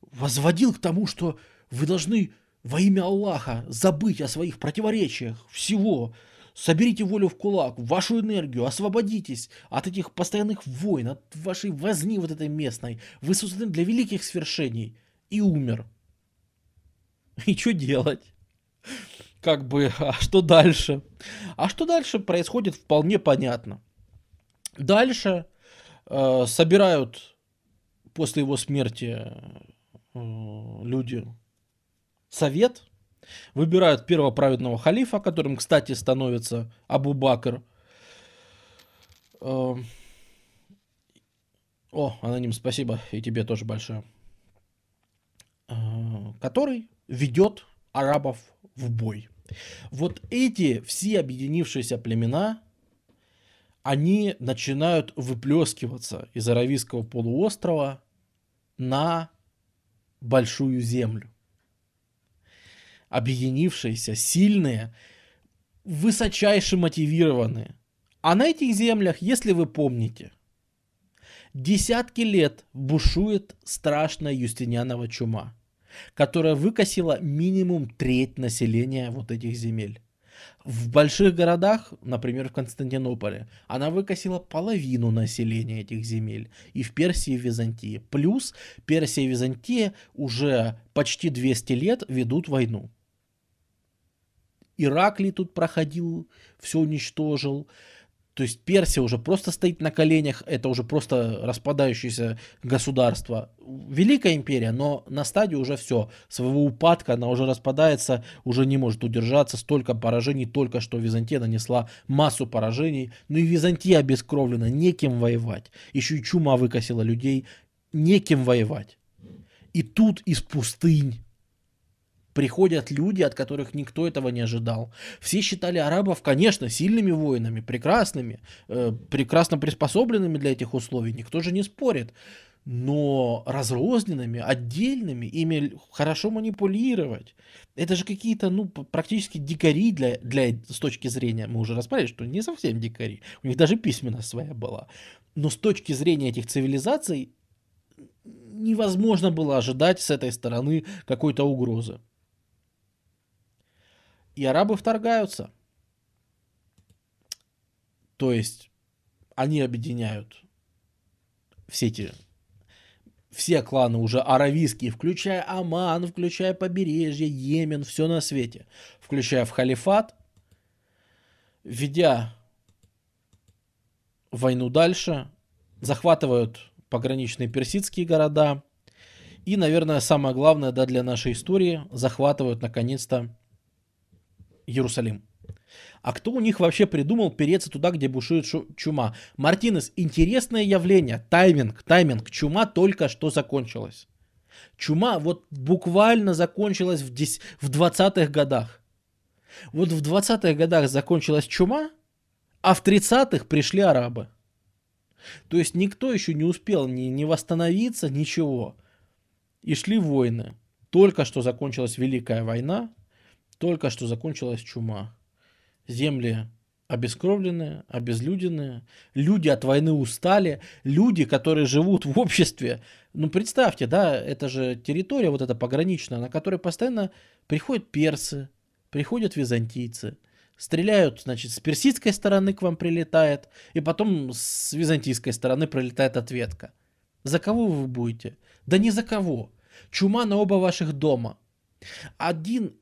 возводил к тому, что вы должны во имя Аллаха забыть о своих противоречиях, всего. Соберите волю в кулак, вашу энергию, освободитесь от этих постоянных войн, от вашей возни вот этой местной. Вы созданы для великих свершений. И умер. И что делать? Как бы, а что дальше? А что дальше происходит вполне понятно. Дальше э, собирают после его смерти э, люди совет, выбирают первого праведного халифа, которым, кстати, становится Абу Бакр. Эм, о, аноним, спасибо, и тебе тоже большое. Э, который ведет арабов в бой. Вот эти все объединившиеся племена, они начинают выплескиваться из Аравийского полуострова на большую землю объединившиеся, сильные, высочайше мотивированные. А на этих землях, если вы помните, десятки лет бушует страшная Юстинианова чума, которая выкосила минимум треть населения вот этих земель. В больших городах, например, в Константинополе, она выкосила половину населения этих земель. И в Персии и Византии. Плюс Персия и Византия уже почти 200 лет ведут войну. Ираклий тут проходил, все уничтожил. То есть Персия уже просто стоит на коленях, это уже просто распадающееся государство. Великая империя, но на стадии уже все, своего упадка, она уже распадается, уже не может удержаться, столько поражений, только что Византия нанесла массу поражений. Ну и Византия обескровлена, неким воевать. Еще и чума выкосила людей, неким воевать. И тут из пустынь приходят люди, от которых никто этого не ожидал. Все считали арабов, конечно, сильными воинами, прекрасными, э, прекрасно приспособленными для этих условий, никто же не спорит. Но разрозненными, отдельными, ими хорошо манипулировать. Это же какие-то, ну, практически дикари для, для, с точки зрения, мы уже рассмотрели, что не совсем дикари, у них даже письменность своя была. Но с точки зрения этих цивилизаций невозможно было ожидать с этой стороны какой-то угрозы. И арабы вторгаются. То есть они объединяют все эти, все кланы уже аравийские, включая Оман, включая побережье, Йемен, все на свете, включая в халифат, ведя войну дальше, захватывают пограничные персидские города и, наверное, самое главное да, для нашей истории, захватывают наконец-то Иерусалим. А кто у них вообще придумал переться туда, где бушует чума? Мартинес, интересное явление. Тайминг, тайминг. Чума только что закончилась. Чума вот буквально закончилась в, 10, в 20-х годах. Вот в 20-х годах закончилась чума, а в 30-х пришли арабы. То есть никто еще не успел ни, ни восстановиться, ничего. И шли войны. Только что закончилась Великая война, только что закончилась чума земли обескровленные, обезлюденные, люди от войны устали, люди, которые живут в обществе. Ну, представьте, да, это же территория вот эта пограничная, на которой постоянно приходят персы, приходят византийцы, стреляют, значит, с персидской стороны к вам прилетает, и потом с византийской стороны прилетает ответка. За кого вы будете? Да не за кого. Чума на оба ваших дома. Один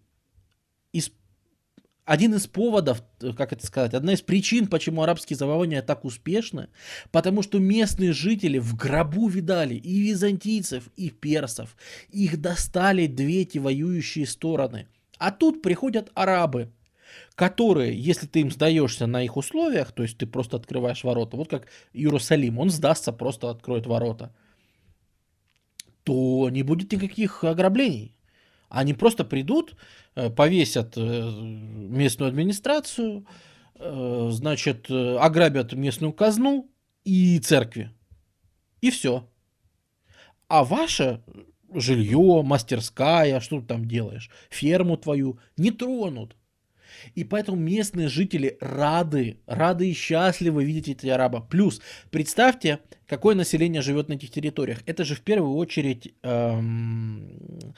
один из поводов, э, как это сказать, одна из причин, почему арабские завоевания так успешны, потому что местные жители в гробу видали и византийцев, и персов. Их достали две эти воюющие стороны. А тут приходят арабы, которые, если ты им сдаешься на их условиях, то есть ты просто открываешь ворота, вот как Иерусалим, он сдастся, просто откроет ворота, то не будет никаких ограблений. Они просто придут, э, повесят э, местную администрацию, э, значит, ограбят местную казну и церкви. И все. А ваше жилье, мастерская, что ты там делаешь, ферму твою не тронут. И поэтому местные жители рады, рады и счастливы видеть эти араба. Плюс, представьте, какое население живет на этих территориях. Это же в первую очередь эм,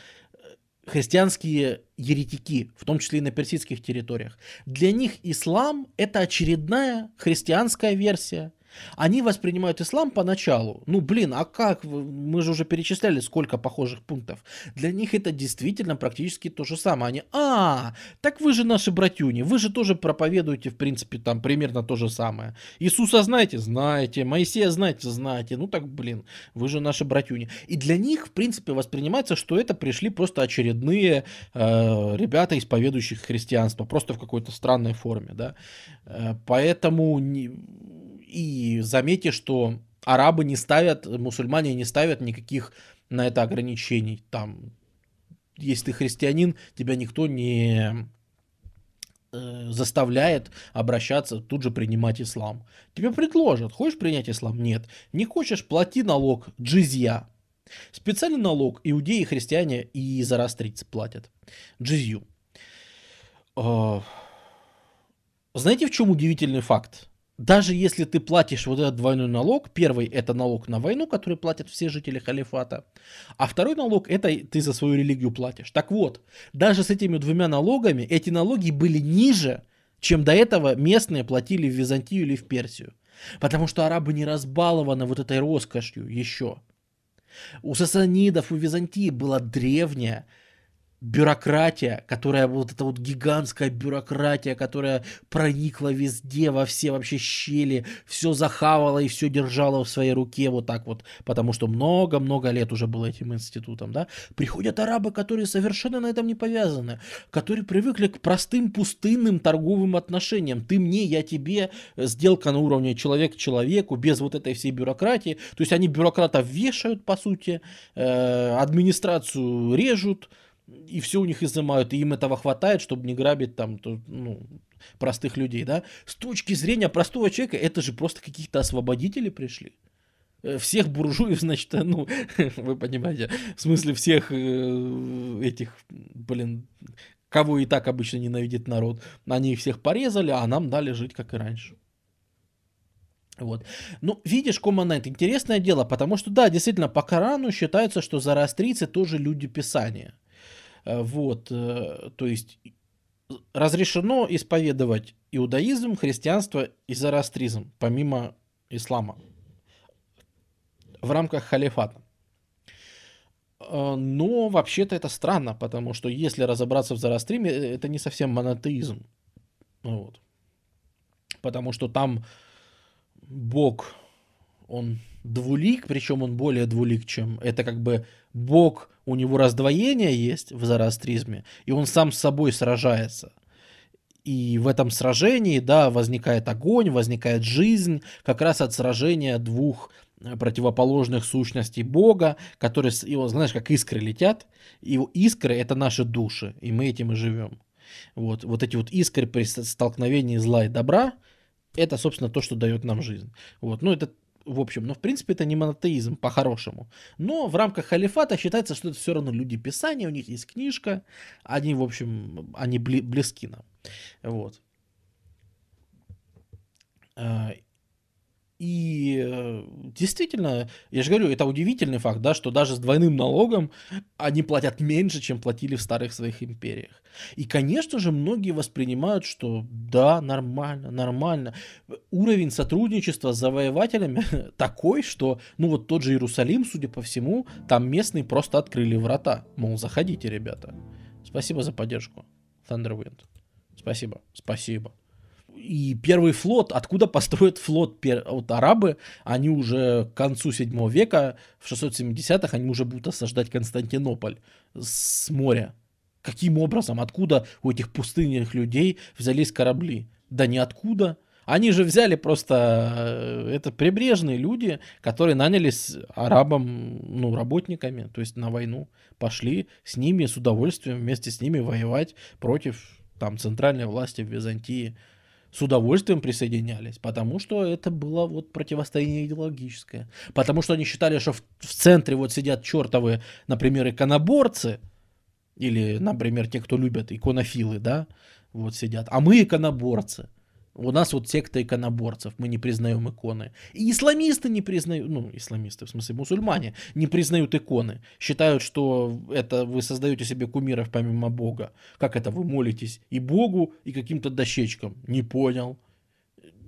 христианские еретики, в том числе и на персидских территориях. Для них ислам это очередная христианская версия они воспринимают ислам поначалу. Ну, блин, а как? Мы же уже перечисляли, сколько похожих пунктов. Для них это действительно практически то же самое. Они, а, так вы же наши братюни, вы же тоже проповедуете, в принципе, там примерно то же самое. Иисуса знаете? Знаете. Моисея знаете? Знаете. Ну так, блин, вы же наши братюни. И для них, в принципе, воспринимается, что это пришли просто очередные э, ребята, исповедующих христианство, просто в какой-то странной форме, да. Э, поэтому не, и заметьте, что арабы не ставят, мусульмане не ставят никаких на это ограничений. Там, если ты христианин, тебя никто не э, заставляет обращаться, тут же принимать ислам. Тебе предложат, хочешь принять ислам? Нет. Не хочешь, плати налог, джизья. Специальный налог иудеи, христиане и зарастрийцы платят. Джизью. Э, знаете, в чем удивительный факт? Даже если ты платишь вот этот двойной налог, первый это налог на войну, который платят все жители халифата, а второй налог это ты за свою религию платишь. Так вот, даже с этими двумя налогами эти налоги были ниже, чем до этого местные платили в Византию или в Персию. Потому что арабы не разбалованы вот этой роскошью еще. У сасанидов, у Византии была древняя бюрократия, которая вот эта вот гигантская бюрократия, которая проникла везде, во все вообще щели, все захавала и все держала в своей руке вот так вот, потому что много-много лет уже было этим институтом, да, приходят арабы, которые совершенно на этом не повязаны, которые привыкли к простым пустынным торговым отношениям, ты мне, я тебе, сделка на уровне человек к человеку, без вот этой всей бюрократии, то есть они бюрократов вешают, по сути, э, администрацию режут, и все у них изымают, и им этого хватает, чтобы не грабить там ну, простых людей, да. С точки зрения простого человека, это же просто какие-то освободители пришли. Э, всех буржуев, значит, э, ну, вы понимаете, в смысле всех э, этих, блин, кого и так обычно ненавидит народ, они их всех порезали, а нам дали жить, как и раньше. Вот. Ну, видишь, Команент, интересное дело, потому что, да, действительно, по Корану считается, что зороастрийцы тоже люди Писания. Э, вот, э, то есть разрешено исповедовать иудаизм, христианство и зороастризм, помимо ислама, в рамках халифата. А, но вообще-то это странно, потому что если разобраться в Зарастриме, э, это не совсем монотеизм. Вот. Потому что там Бог, он двулик, причем он более двулик, чем это как бы Бог, у него раздвоение есть в зороастризме, и он сам с собой сражается. И в этом сражении, да, возникает огонь, возникает жизнь, как раз от сражения двух э, противоположных сущностей Бога, которые, его, знаешь, как искры летят, и искры — это наши души, и мы этим и живем. Вот, вот эти вот искры при столкновении зла и добра, это, собственно, то, что дает нам жизнь. Вот, ну, это в общем, но в принципе это не монотеизм по-хорошему. Но в рамках халифата считается, что это все равно люди Писания, у них есть книжка, они, в общем, они близки нам. Вот. И э, действительно, я же говорю, это удивительный факт, да, что даже с двойным налогом они платят меньше, чем платили в старых своих империях. И, конечно же, многие воспринимают, что да, нормально, нормально. Уровень сотрудничества с завоевателями такой, что, ну вот тот же Иерусалим, судя по всему, там местные просто открыли врата. Мол, заходите, ребята. Спасибо за поддержку. Thunderwind. Спасибо, спасибо и первый флот, откуда построят флот вот арабы, они уже к концу 7 века, в 670-х, они уже будут осаждать Константинополь с моря. Каким образом, откуда у этих пустынных людей взялись корабли? Да ниоткуда. Они же взяли просто, э, это прибрежные люди, которые нанялись арабам, ну, работниками, то есть на войну. Пошли с ними с удовольствием вместе с ними воевать против там центральной власти в Византии с удовольствием присоединялись, потому что это было вот противостояние идеологическое. Потому что они считали, что в, в центре вот сидят чертовы, например, иконоборцы, или, например, те, кто любят иконофилы, да, вот сидят, а мы иконоборцы. У нас вот секта иконоборцев, мы не признаем иконы. И исламисты не признают, ну, исламисты, в смысле мусульмане, не признают иконы. Считают, что это вы создаете себе кумиров помимо Бога. Как это вы молитесь и Богу, и каким-то дощечкам? Не понял.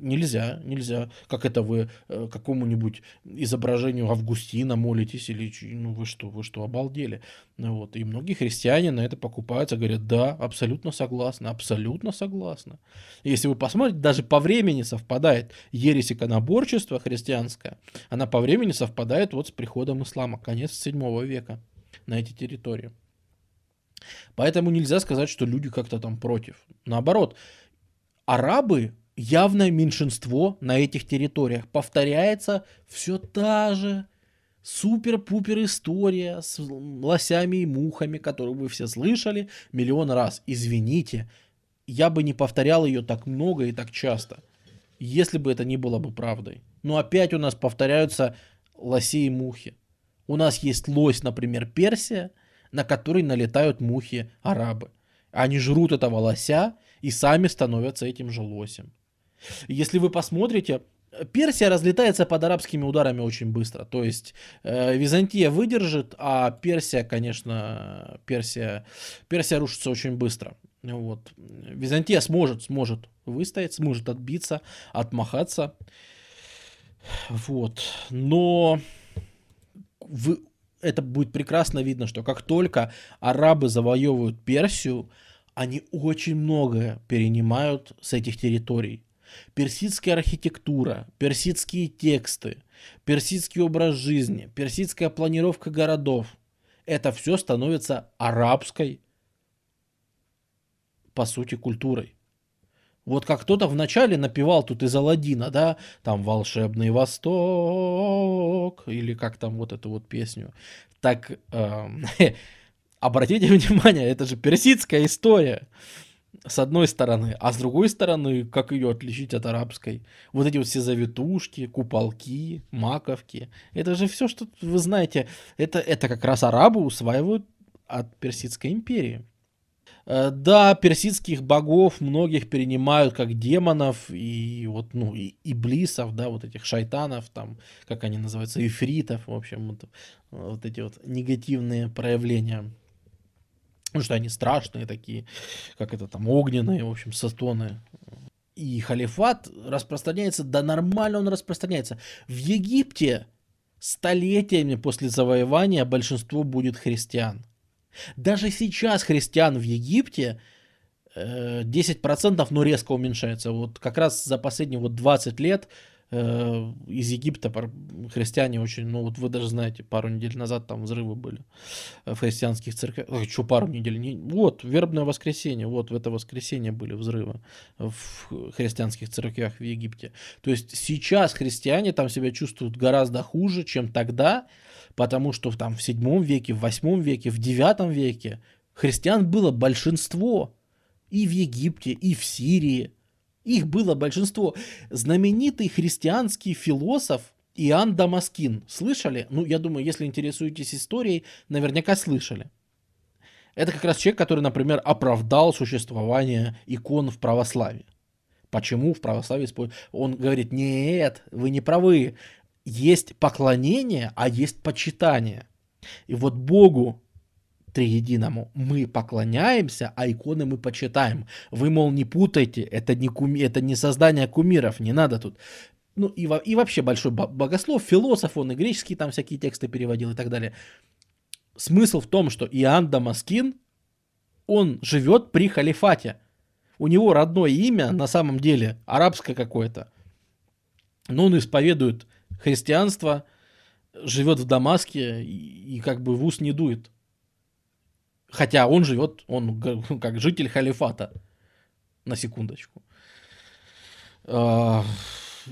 Нельзя, нельзя. Как это вы э, какому-нибудь изображению Августина молитесь или ну вы что, вы что, обалдели? Ну вот. И многие христиане на это покупаются, говорят, да, абсолютно согласны, абсолютно согласны. Если вы посмотрите, даже по времени совпадает ересь иконоборчества христианская, она по времени совпадает вот с приходом ислама, конец 7 века на эти территории. Поэтому нельзя сказать, что люди как-то там против. Наоборот, арабы явное меньшинство на этих территориях. Повторяется все та же супер-пупер история с лосями и мухами, которую вы все слышали миллион раз. Извините, я бы не повторял ее так много и так часто, если бы это не было бы правдой. Но опять у нас повторяются лоси и мухи. У нас есть лось, например, Персия, на который налетают мухи арабы. Они жрут этого лося и сами становятся этим же лосем. Если вы посмотрите, Персия разлетается под арабскими ударами очень быстро. То есть э, Византия выдержит, а Персия, конечно, Персия, Персия рушится очень быстро. Вот. Византия сможет, сможет выстоять, сможет отбиться, отмахаться. Вот. Но вы, это будет прекрасно видно, что как только арабы завоевывают Персию, они очень многое перенимают с этих территорий персидская архитектура, персидские тексты, персидский образ жизни, персидская планировка городов. Это все становится арабской, по сути, культурой. Вот как кто-то вначале напевал тут из Алладина, да, там «Волшебный Восток», или как там вот эту вот песню. Так, э, обратите внимание, это же персидская история с одной стороны, а с другой стороны, как ее отличить от арабской? Вот эти вот все завитушки, куполки, маковки. Это же все, что вы знаете, это, это как раз арабы усваивают от Персидской империи. Э, да, персидских богов многих перенимают как демонов и вот, ну, и иблисов, да, вот этих шайтанов, там, как они называются, ифритов, в общем, вот, вот эти вот негативные проявления Потому что они страшные такие, как это там, огненные, в общем, сатоны. И халифат распространяется, да нормально он распространяется. В Египте Столетиями после завоевания большинство будет христиан. Даже сейчас христиан в Египте 10%, но резко уменьшается. Вот как раз за последние вот 20 лет Э, из Египта христиане очень, ну вот вы даже знаете, пару недель назад там взрывы были в христианских церквях. Ой, что пару недель? Не, вот, вербное воскресенье, вот в это воскресенье были взрывы в христианских церквях в Египте. То есть сейчас христиане там себя чувствуют гораздо хуже, чем тогда, потому что там в 7 веке, в 8 веке, в 9 веке христиан было большинство и в Египте, и в Сирии, их было большинство. Знаменитый христианский философ Иоанн Дамаскин. Слышали? Ну, я думаю, если интересуетесь историей, наверняка слышали. Это как раз человек, который, например, оправдал существование икон в православии. Почему в православии Он говорит, нет, вы не правы. Есть поклонение, а есть почитание. И вот Богу триединому мы поклоняемся, а иконы мы почитаем. Вы, мол, не путайте, это не, куми, это не создание кумиров, не надо тут. Ну и, и вообще большой богослов, философ, он и греческие там всякие тексты переводил и так далее. Смысл в том, что Иоанн Дамаскин, он живет при халифате. У него родное имя на самом деле арабское какое-то. Но он исповедует христианство, живет в Дамаске и, и как бы в ус не дует. Хотя он живет, он как житель халифата. На секундочку. А,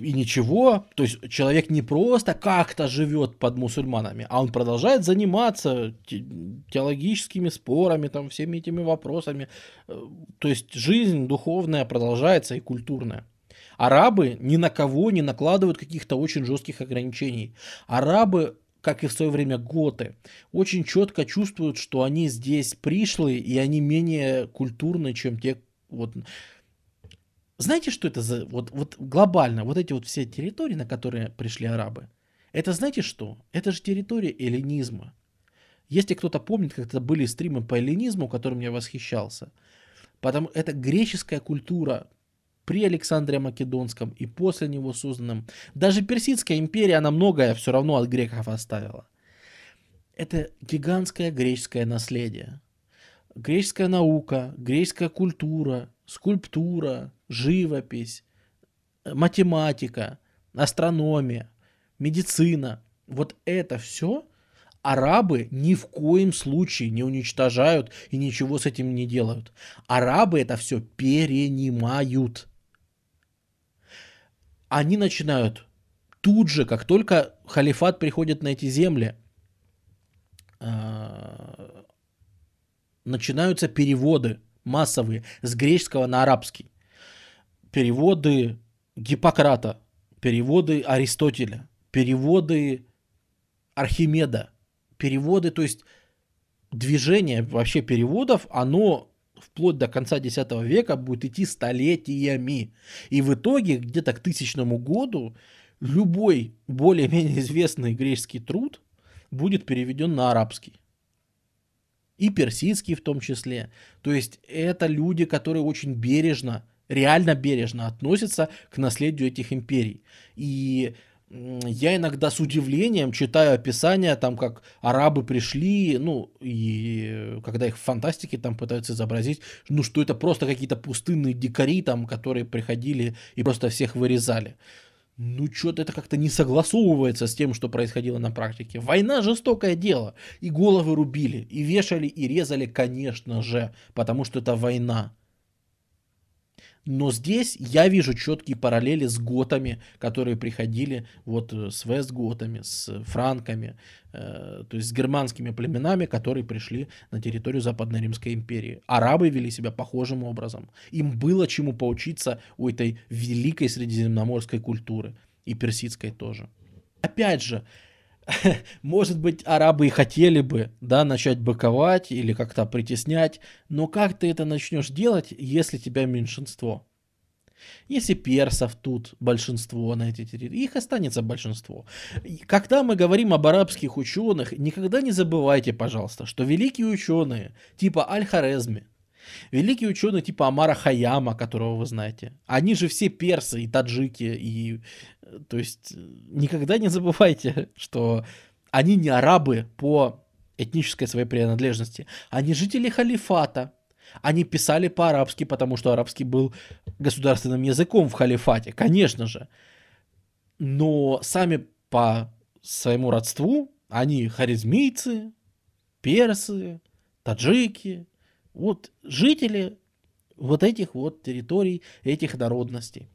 и ничего, то есть человек не просто как-то живет под мусульманами, а он продолжает заниматься теологическими спорами, там, всеми этими вопросами. Э, то есть жизнь духовная продолжается и культурная. Арабы ни на кого не накладывают каких-то очень жестких ограничений. Арабы как и в свое время готы, очень четко чувствуют, что они здесь пришлые, и они менее культурны, чем те вот... Знаете, что это за... Вот, вот глобально, вот эти вот все территории, на которые пришли арабы, это знаете что? Это же территория эллинизма. Если кто-то помнит, как это были стримы по эллинизму, которым я восхищался, потому это греческая культура, при Александре Македонском и после него созданном. Даже Персидская империя, она многое все равно от греков оставила. Это гигантское греческое наследие. Греческая наука, греческая культура, скульптура, живопись, математика, астрономия, медицина. Вот это все арабы ни в коем случае не уничтожают и ничего с этим не делают. Арабы это все перенимают они начинают тут же, как только халифат приходит на эти земли, а, начинаются переводы массовые с греческого на арабский. Переводы Гиппократа, переводы Аристотеля, переводы Архимеда, переводы, то есть движение вообще переводов, оно вплоть до конца X века будет идти столетиями. И в итоге где-то к тысячному году любой более-менее известный греческий труд будет переведен на арабский. И персидский в том числе. То есть это люди, которые очень бережно, реально бережно относятся к наследию этих империй. И я иногда с удивлением читаю описания, там, как арабы пришли, ну, и когда их в фантастике там пытаются изобразить, ну, что это просто какие-то пустынные дикари там, которые приходили и просто всех вырезали. Ну, что-то это как-то не согласовывается с тем, что происходило на практике. Война жестокое дело. И головы рубили, и вешали, и резали, конечно же, потому что это война. Но здесь я вижу четкие параллели с готами, которые приходили вот э, с вестготами, с франками, э, то есть с германскими племенами, которые пришли на территорию Западной Римской империи. Арабы вели себя похожим образом. Им было чему поучиться у этой великой средиземноморской культуры и персидской тоже. Опять же, может быть, арабы и хотели бы, да, начать быковать или как-то притеснять, но как ты это начнешь делать, если тебя меньшинство? Если персов тут большинство на этой территории, их останется большинство. Когда мы говорим об арабских ученых, никогда не забывайте, пожалуйста, что великие ученые, типа Аль-Харезми, Великие ученые типа Амара Хаяма, которого вы знаете, они же все персы и таджики, и то есть никогда не забывайте, что они не арабы по этнической своей принадлежности, они жители халифата, они писали по-арабски, потому что арабский был государственным языком в халифате, конечно же. Но сами по своему родству они харизмийцы, персы, таджики, вот жители вот этих вот территорий, этих народностей.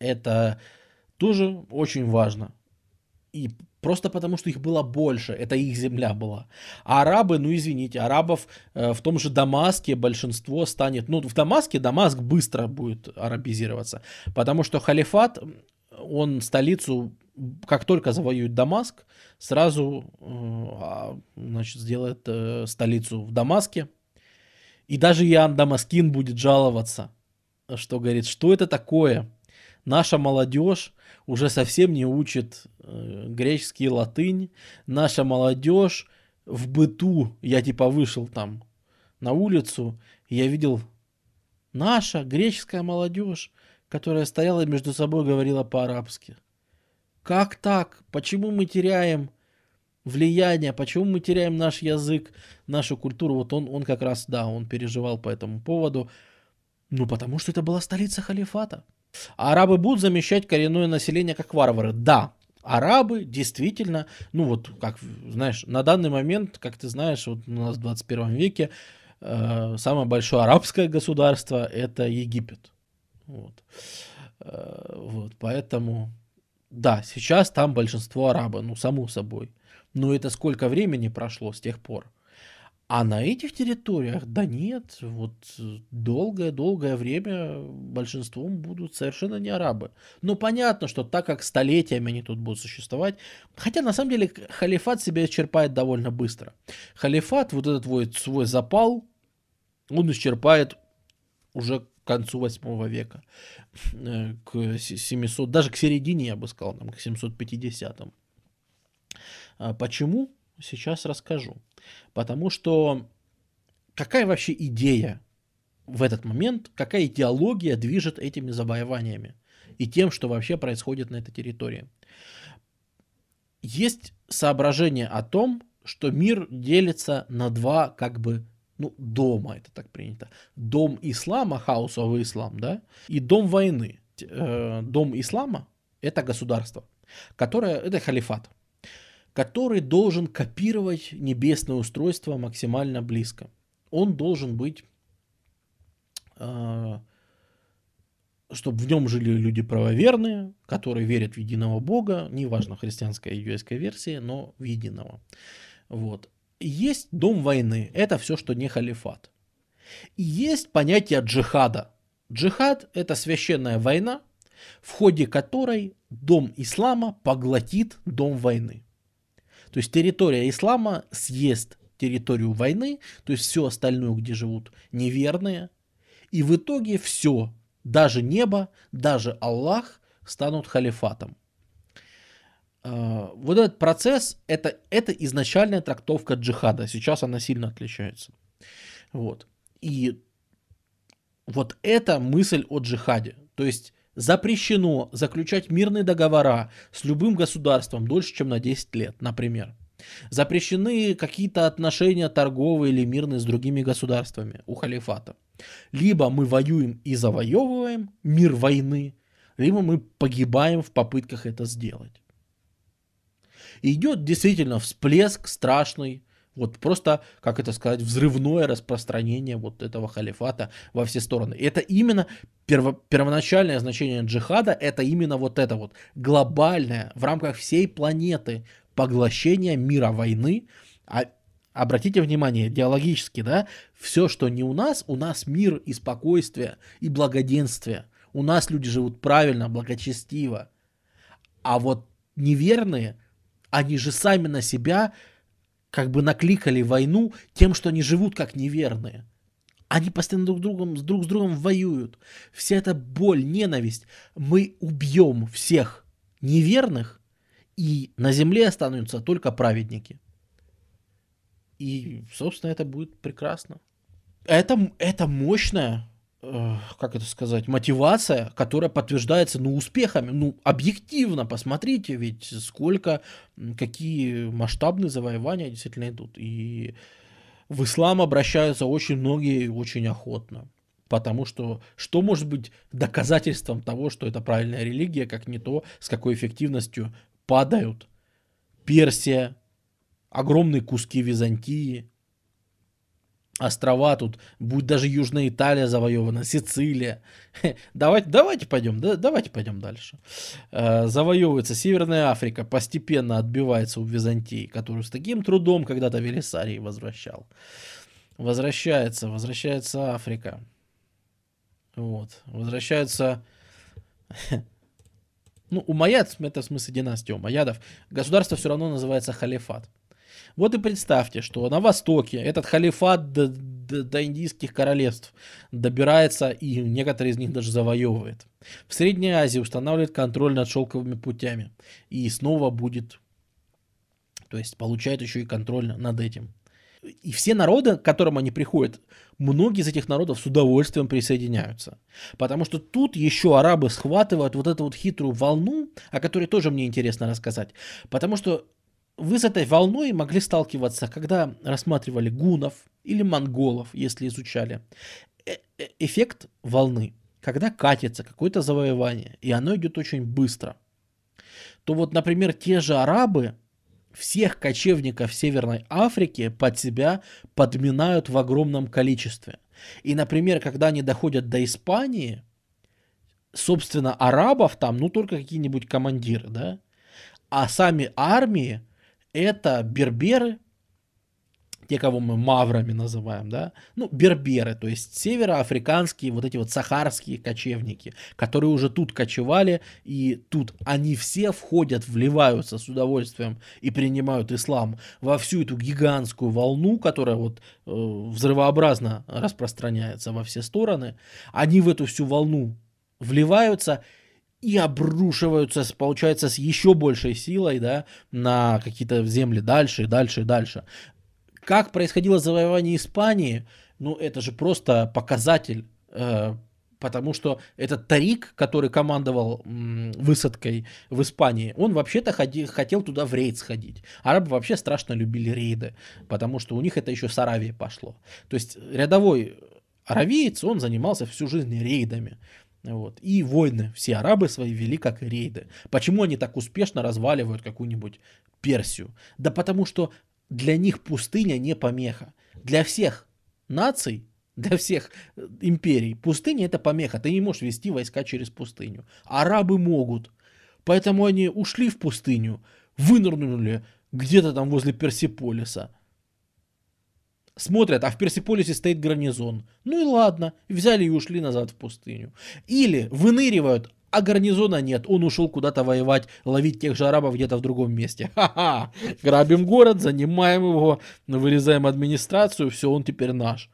Это тоже очень важно. И просто потому, что их было больше, это их земля была. А арабы, ну извините, арабов э, в том же Дамаске большинство станет, ну в Дамаске Дамаск быстро будет арабизироваться, потому что халифат, он столицу, как только завоюет Дамаск, сразу э, а, значит, сделает э, столицу в Дамаске, и даже Иоанн Дамаскин будет жаловаться, что говорит, что это такое? Наша молодежь уже совсем не учит э, греческий латынь. Наша молодежь в быту, я типа вышел там на улицу, и я видел наша греческая молодежь, которая стояла и между собой говорила по-арабски. Как так? Почему мы теряем влияние, почему мы теряем наш язык, нашу культуру. Вот он, он как раз, да, он переживал по этому поводу. Ну, потому что это была столица халифата. Арабы будут замещать коренное население как варвары? Да, арабы действительно, ну вот, как, знаешь, на данный момент, как ты знаешь, вот у нас в 21 веке э, самое большое арабское государство это Египет. Вот. Э, вот, поэтому, да, сейчас там большинство арабы, ну, само собой. Но это сколько времени прошло с тех пор? А на этих территориях, да нет, вот долгое-долгое время большинством будут совершенно не арабы. Но понятно, что так как столетиями они тут будут существовать, хотя на самом деле халифат себя исчерпает довольно быстро. Халифат, вот этот свой, свой запал, он исчерпает уже к концу 8 века, э, к 700, даже к середине, я бы сказал, там, к 750 -м. А почему? Сейчас расскажу. Потому что какая вообще идея в этот момент, какая идеология движет этими завоеваниями и тем, что вообще происходит на этой территории? Есть соображение о том, что мир делится на два как бы ну, дома, это так принято. Дом ислама, House of Islam, да, и дом войны. Э, дом ислама – это государство, которое, это халифат, который должен копировать небесное устройство максимально близко. Он должен быть, э, чтобы в нем жили люди правоверные, которые верят в единого Бога, неважно, христианская и иудейская версия, но в единого. Вот. Есть дом войны, это все, что не халифат. И есть понятие джихада. Джихад – это священная война, в ходе которой дом ислама поглотит дом войны. То есть территория ислама съест территорию войны, то есть все остальное, где живут неверные. И в итоге все, даже небо, даже Аллах станут халифатом. А, вот этот процесс, это, это изначальная трактовка джихада. Сейчас она сильно отличается. Вот. И вот эта мысль о джихаде. То есть запрещено заключать мирные договора с любым государством дольше, чем на 10 лет, например. Запрещены какие-то отношения торговые или мирные с другими государствами у халифата. Либо мы воюем и завоевываем мир войны, либо мы погибаем в попытках это сделать. И идет действительно всплеск страшный вот просто, как это сказать, взрывное распространение вот этого халифата во все стороны. Это именно перво, первоначальное значение джихада, это именно вот это вот глобальное в рамках всей планеты поглощение мира войны. А обратите внимание, идеологически, да, все, что не у нас, у нас мир и спокойствие, и благоденствие. У нас люди живут правильно, благочестиво. А вот неверные, они же сами на себя как бы накликали войну тем, что они живут как неверные. Они постоянно друг, другом, друг с другом воюют. Вся эта боль, ненависть. Мы убьем всех неверных, и на земле останутся только праведники. И, собственно, это будет прекрасно. это, это мощная, как это сказать, мотивация, которая подтверждается, ну, успехами. Ну, объективно, посмотрите, ведь сколько, какие масштабные завоевания действительно идут. И в ислам обращаются очень многие очень охотно. Потому что что может быть доказательством того, что это правильная религия, как не то, с какой эффективностью падают Персия, огромные куски Византии, острова тут, будь даже Южная Италия завоевана, Сицилия. Давайте, давайте пойдем, да, давайте пойдем дальше. Э, завоевывается Северная Африка, постепенно отбивается у Византии, которую с таким трудом когда-то Велисарий возвращал. Возвращается, возвращается Африка. Вот, возвращаются... Ну, у Умаяд, это в смысле династия Умаядов, государство все равно называется халифат. Вот и представьте, что на Востоке этот халифат до, до, до индийских королевств добирается и некоторые из них даже завоевывает. В Средней Азии устанавливает контроль над шелковыми путями. И снова будет, то есть получает еще и контроль над этим. И все народы, к которым они приходят, многие из этих народов с удовольствием присоединяются. Потому что тут еще арабы схватывают вот эту вот хитрую волну, о которой тоже мне интересно рассказать. Потому что вы с этой волной могли сталкиваться, когда рассматривали гунов или монголов, если изучали. Э -э Эффект волны, когда катится какое-то завоевание, и оно идет очень быстро, то вот, например, те же арабы всех кочевников Северной Африки под себя подминают в огромном количестве. И, например, когда они доходят до Испании, собственно, арабов там, ну, только какие-нибудь командиры, да, а сами армии это берберы, те, кого мы маврами называем, да, ну, берберы, то есть североафриканские, вот эти вот сахарские кочевники, которые уже тут кочевали, и тут они все входят, вливаются с удовольствием и принимают ислам во всю эту гигантскую волну, которая вот э, взрывообразно распространяется во все стороны, они в эту всю волну вливаются и обрушиваются, получается, с еще большей силой, да, на какие-то земли дальше дальше дальше. Как происходило завоевание Испании, ну, это же просто показатель, э, потому что этот Тарик, который командовал м, высадкой в Испании, он вообще-то ходи, хотел туда в рейд сходить. Арабы вообще страшно любили рейды, потому что у них это еще с Аравии пошло. То есть рядовой аравиец, он занимался всю жизнь рейдами. Вот. И войны все арабы свои вели как рейды. Почему они так успешно разваливают какую-нибудь Персию? Да потому что для них пустыня не помеха. Для всех наций, для всех э, империй пустыня это помеха. Ты не можешь вести войска через пустыню. Арабы могут. Поэтому они ушли в пустыню, вынырнули где-то там возле Персиполиса – Смотрят, а в Персиполисе стоит гарнизон. Ну и ладно, взяли и ушли назад в пустыню. Или выныривают, а гарнизона нет, он ушел куда-то воевать, ловить тех же арабов где-то в другом месте. Ха-ха, грабим город, занимаем его, вырезаем администрацию, все, он теперь наш.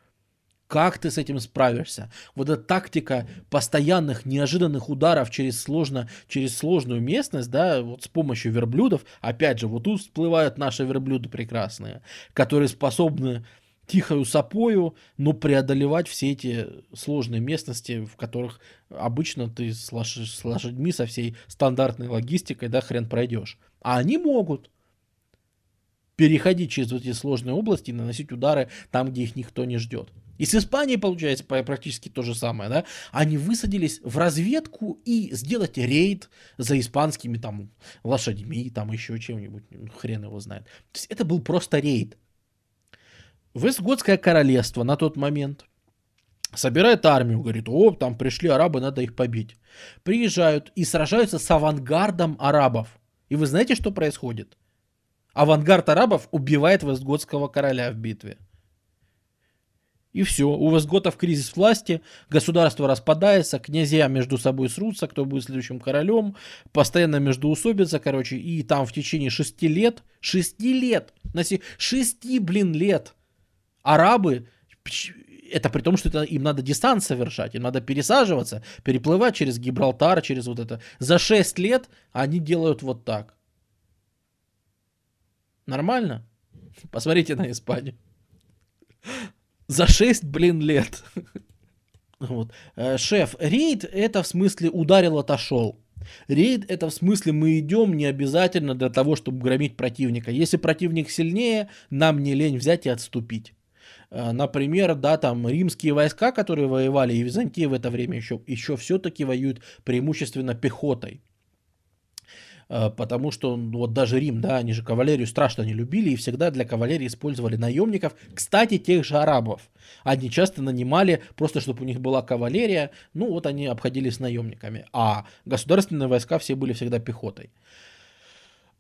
Как ты с этим справишься? Вот эта тактика постоянных неожиданных ударов через, сложно, через сложную местность, да, вот с помощью верблюдов, опять же, вот тут всплывают наши верблюды прекрасные, которые способны тихою сапою, но преодолевать все эти сложные местности, в которых обычно ты с, лош... с лошадьми со всей стандартной логистикой, да, хрен пройдешь. А они могут переходить через эти сложные области и наносить удары там, где их никто не ждет. И с Испанией получается практически то же самое, да? Они высадились в разведку и сделать рейд за испанскими там лошадьми, там еще чем-нибудь, ну, хрен его знает. То есть это был просто рейд. Вестготское королевство на тот момент собирает армию, говорит, о, там пришли арабы, надо их побить. Приезжают и сражаются с авангардом арабов. И вы знаете, что происходит? Авангард арабов убивает Вестготского короля в битве. И все, у Вестготов кризис власти, государство распадается, князья между собой срутся, кто будет следующим королем, постоянно междуусобица, короче, и там в течение шести лет, шести лет, на шести, блин, лет арабы, это при том, что это, им надо дистанц совершать, им надо пересаживаться, переплывать через Гибралтар, через вот это. За 6 лет они делают вот так. Нормально? Посмотрите на Испанию. За 6, блин, лет. Вот. Э, шеф, рейд это в смысле ударил, отошел. Рейд это в смысле мы идем не обязательно для того, чтобы громить противника. Если противник сильнее, нам не лень взять и отступить. Э, например, да, там римские войска, которые воевали, и Византия в это время еще, еще все-таки воюют преимущественно пехотой. Э, потому что ну, вот даже Рим, да, они же кавалерию страшно не любили и всегда для кавалерии использовали наемников, кстати, тех же арабов. Они часто нанимали просто, чтобы у них была кавалерия, ну вот они обходились наемниками, а государственные войска все были всегда пехотой.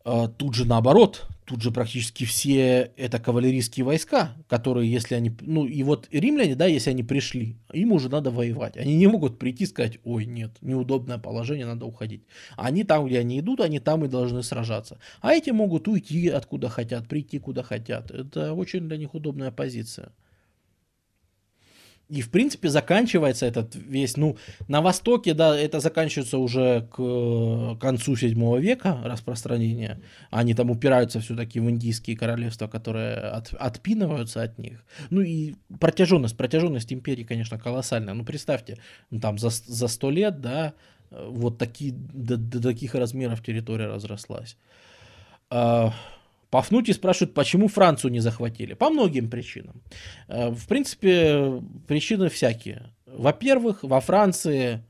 А, тут же наоборот, тут же практически все это кавалерийские войска, которые, если они, ну и вот римляне, да, если они пришли, им уже надо воевать. Они не могут прийти и сказать, ой, нет, неудобное положение, надо уходить. Они там, где они идут, они там и должны сражаться. А эти могут уйти откуда хотят, прийти куда хотят. Это очень для них удобная позиция. И, в принципе, заканчивается этот весь, ну, на Востоке, да, это заканчивается уже к концу 7 века распространения. Они там упираются все-таки в индийские королевства, которые от, отпинываются от них. Ну и протяженность, протяженность империи, конечно, колоссальная. Ну, представьте, ну, там за, за 100 лет, да, вот такие, до, до таких размеров территория разрослась. А, Пафнутий спрашивает, почему Францию не захватили? По многим причинам. Э, в принципе, причины всякие. Во-первых, во Франции,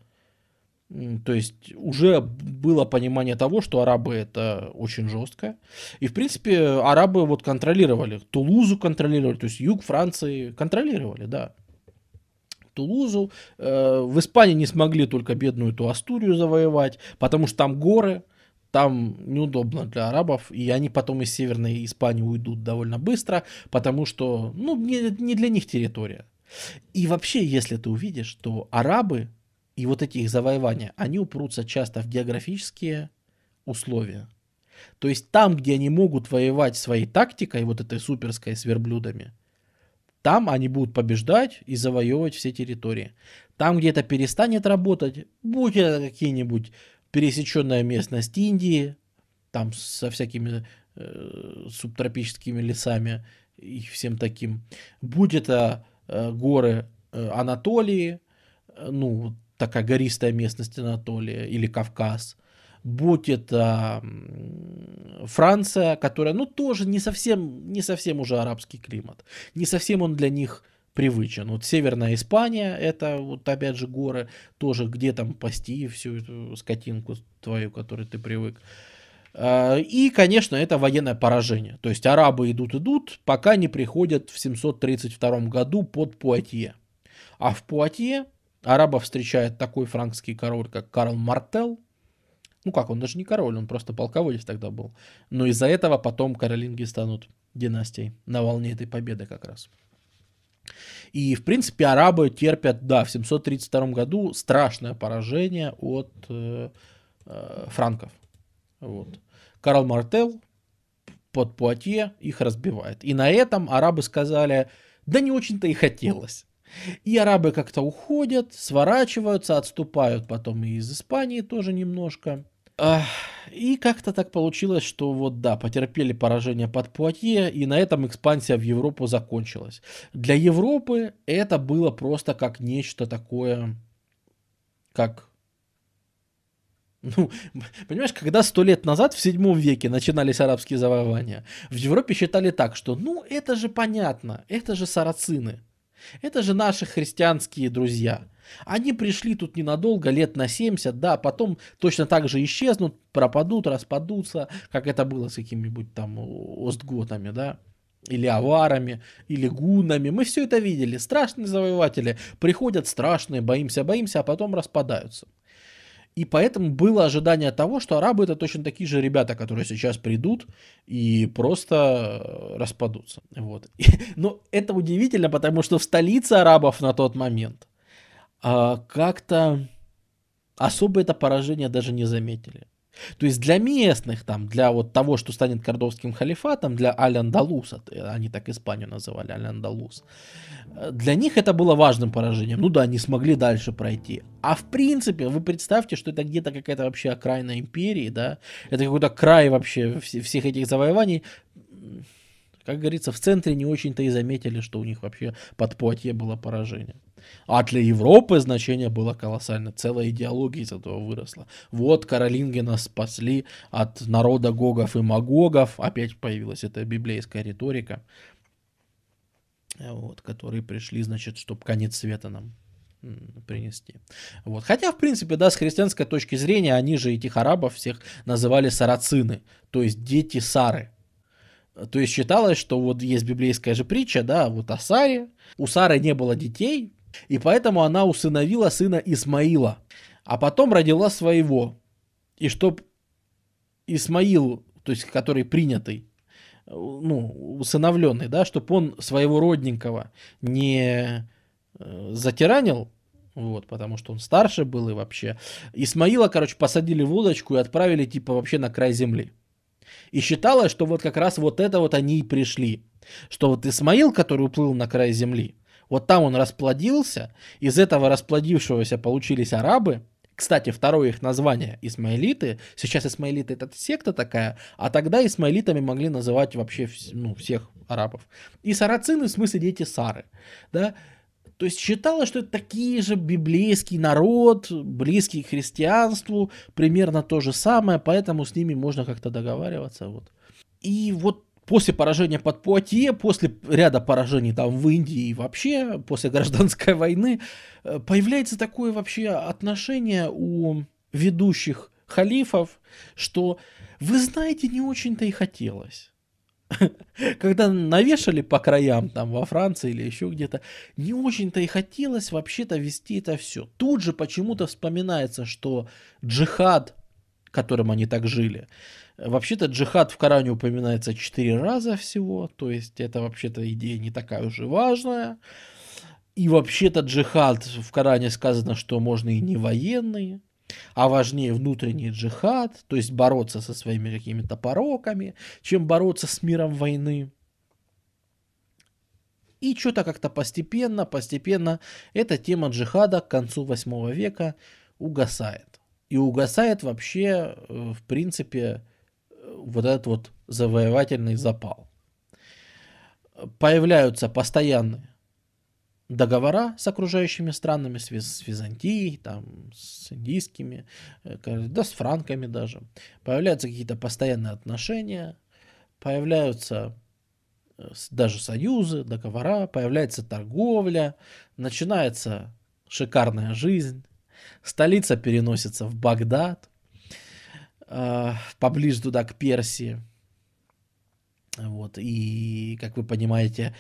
то есть уже было понимание того, что арабы это очень жестко. И, в принципе, арабы вот контролировали, Тулузу контролировали, то есть юг Франции контролировали, да. Тулузу. Э, в Испании не смогли только бедную эту Астурию завоевать, потому что там горы, там неудобно для арабов, и они потом из Северной Испании уйдут довольно быстро, потому что, ну, не, не для них территория. И вообще, если ты увидишь, что арабы и вот эти их завоевания, они упрутся часто в географические условия. То есть там, где они могут воевать своей тактикой, вот этой суперской с верблюдами, там они будут побеждать и завоевывать все территории. Там, где это перестанет работать, будь это какие-нибудь пересеченная местность Индии, там со всякими э, субтропическими лесами и всем таким. Будь это э, горы э, Анатолии, э, ну, такая гористая местность Анатолия или Кавказ, будь это Франция, которая, ну, тоже не совсем, не совсем уже арабский климат, не совсем он для них привычен. Вот Северная Испания, это вот опять же горы, тоже где там пасти всю эту скотинку твою, которой ты привык. А, и, конечно, это военное поражение. То есть арабы идут-идут, пока не приходят в 732 году под Пуатье. А в Пуатье арабов встречает такой франкский король, как Карл Мартел. Ну как, он даже не король, он просто полководец тогда был. Но из-за этого потом каролинги станут династией на волне этой победы как раз. И, в принципе, арабы терпят, да, в 732 году страшное поражение от э, э, франков. Вот. Карл Мартел под Пуатье их разбивает. И на этом арабы сказали, да не очень-то и хотелось. И арабы как-то уходят, сворачиваются, отступают потом и из Испании тоже немножко. И как-то так получилось, что вот да, потерпели поражение под Пуатье, и на этом экспансия в Европу закончилась. Для Европы это было просто как нечто такое, как ну, понимаешь, когда сто лет назад, в седьмом веке, начинались арабские завоевания, в Европе считали так, что ну это же понятно, это же сарацины, это же наши христианские друзья. Они пришли тут ненадолго, лет на 70, да, потом точно так же исчезнут, пропадут, распадутся, как это было с какими-нибудь там остготами, да, или аварами, или гунами. Мы все это видели. Страшные завоеватели приходят страшные, боимся, боимся, а потом распадаются. И поэтому было ожидание того, что арабы это точно такие же ребята, которые сейчас придут и просто распадутся. Вот. Но это удивительно, потому что в столице арабов на тот момент – а, как-то особо это поражение даже не заметили. То есть для местных, там, для вот того, что станет кордовским халифатом, для Аль-Андалуса, они так Испанию называли, Аль-Андалус, для них это было важным поражением. Ну да, они смогли дальше пройти. А в принципе, вы представьте, что это где-то какая-то вообще окраина империи, да, это какой-то край вообще всех этих завоеваний, Как говорится, в центре не очень-то и заметили, что у них вообще под Пуатье было поражение. А для Европы значение было колоссально. Целая идеология из этого выросла. Вот Каролинги нас спасли от народа Гогов и Магогов. Опять появилась эта библейская риторика. Вот, которые пришли, значит, чтобы конец света нам принести. Вот. Хотя, в принципе, да, с христианской точки зрения, они же этих арабов всех называли сарацины, то есть дети Сары. То есть считалось, что вот есть библейская же притча, да, вот о Саре. У Сары не было детей, и поэтому она усыновила сына Исмаила, а потом родила своего. И чтоб Исмаил, то есть который принятый, ну, усыновленный, да, чтобы он своего родненького не э, затиранил, вот, потому что он старше был и вообще. Исмаила, короче, посадили в удочку и отправили, типа, вообще на край земли. И считалось, что вот как раз вот это вот они и пришли. Что вот Исмаил, который уплыл на край земли, вот там он расплодился, из этого расплодившегося получились арабы, кстати, второе их название Исмаилиты. Сейчас Исмаилиты это секта такая, а тогда Исмаилитами могли называть вообще ну, всех арабов. И сарацины в смысле дети Сары. Да? То есть считалось, что это такие же библейский народ, близкий к христианству, примерно то же самое, поэтому с ними можно как-то договариваться. Вот. И вот после поражения под Пуатье, после ряда поражений там в Индии и вообще, после гражданской войны, э, появляется такое вообще отношение у ведущих халифов, что, вы знаете, не очень-то и хотелось. Когда навешали по краям, там, во Франции или еще где-то, не очень-то и хотелось вообще-то вести это все. Тут же почему-то вспоминается, что джихад, которым они так жили, Вообще-то джихад в Коране упоминается четыре раза всего, то есть это вообще-то идея не такая уже важная. И вообще-то джихад в Коране сказано, что можно и не военный, а важнее внутренний джихад, то есть бороться со своими какими-то пороками, чем бороться с миром войны. И что-то как-то постепенно, постепенно эта тема джихада к концу 8 века угасает. И угасает вообще, э, в принципе, вот этот вот завоевательный запал. Появляются постоянные договора с окружающими странами, с, с Византией, там, с индийскими, э, да с франками даже. Появляются какие-то постоянные отношения, появляются э, даже союзы, договора, появляется торговля, начинается шикарная жизнь, столица переносится в Багдад, э, поближе туда, к Персии. Вот, и, как вы понимаете,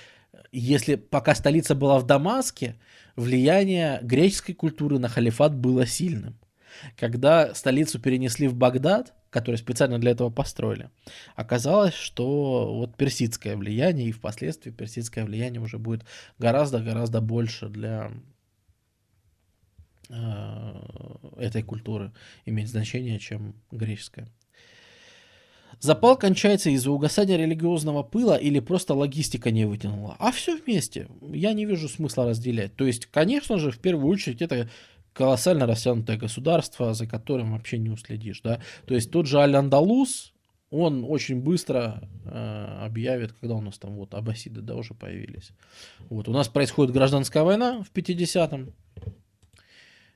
если пока столица была в Дамаске, влияние греческой культуры на халифат было сильным. Когда столицу перенесли в Багдад, который специально для этого построили, оказалось, что вот персидское влияние, и впоследствии персидское влияние уже будет гораздо-гораздо больше для Э, этой культуры иметь значение, чем греческая. Запал кончается из-за угасания религиозного пыла или просто логистика не вытянула. А все вместе. Я не вижу смысла разделять. То есть, конечно же, в первую очередь это колоссально растянутое государство, за которым вообще не уследишь. Да? То есть тот же Аль-Андалус, он очень быстро э, объявит, когда у нас там вот аббасиды да, уже появились. Вот, у нас происходит гражданская война в 50-м,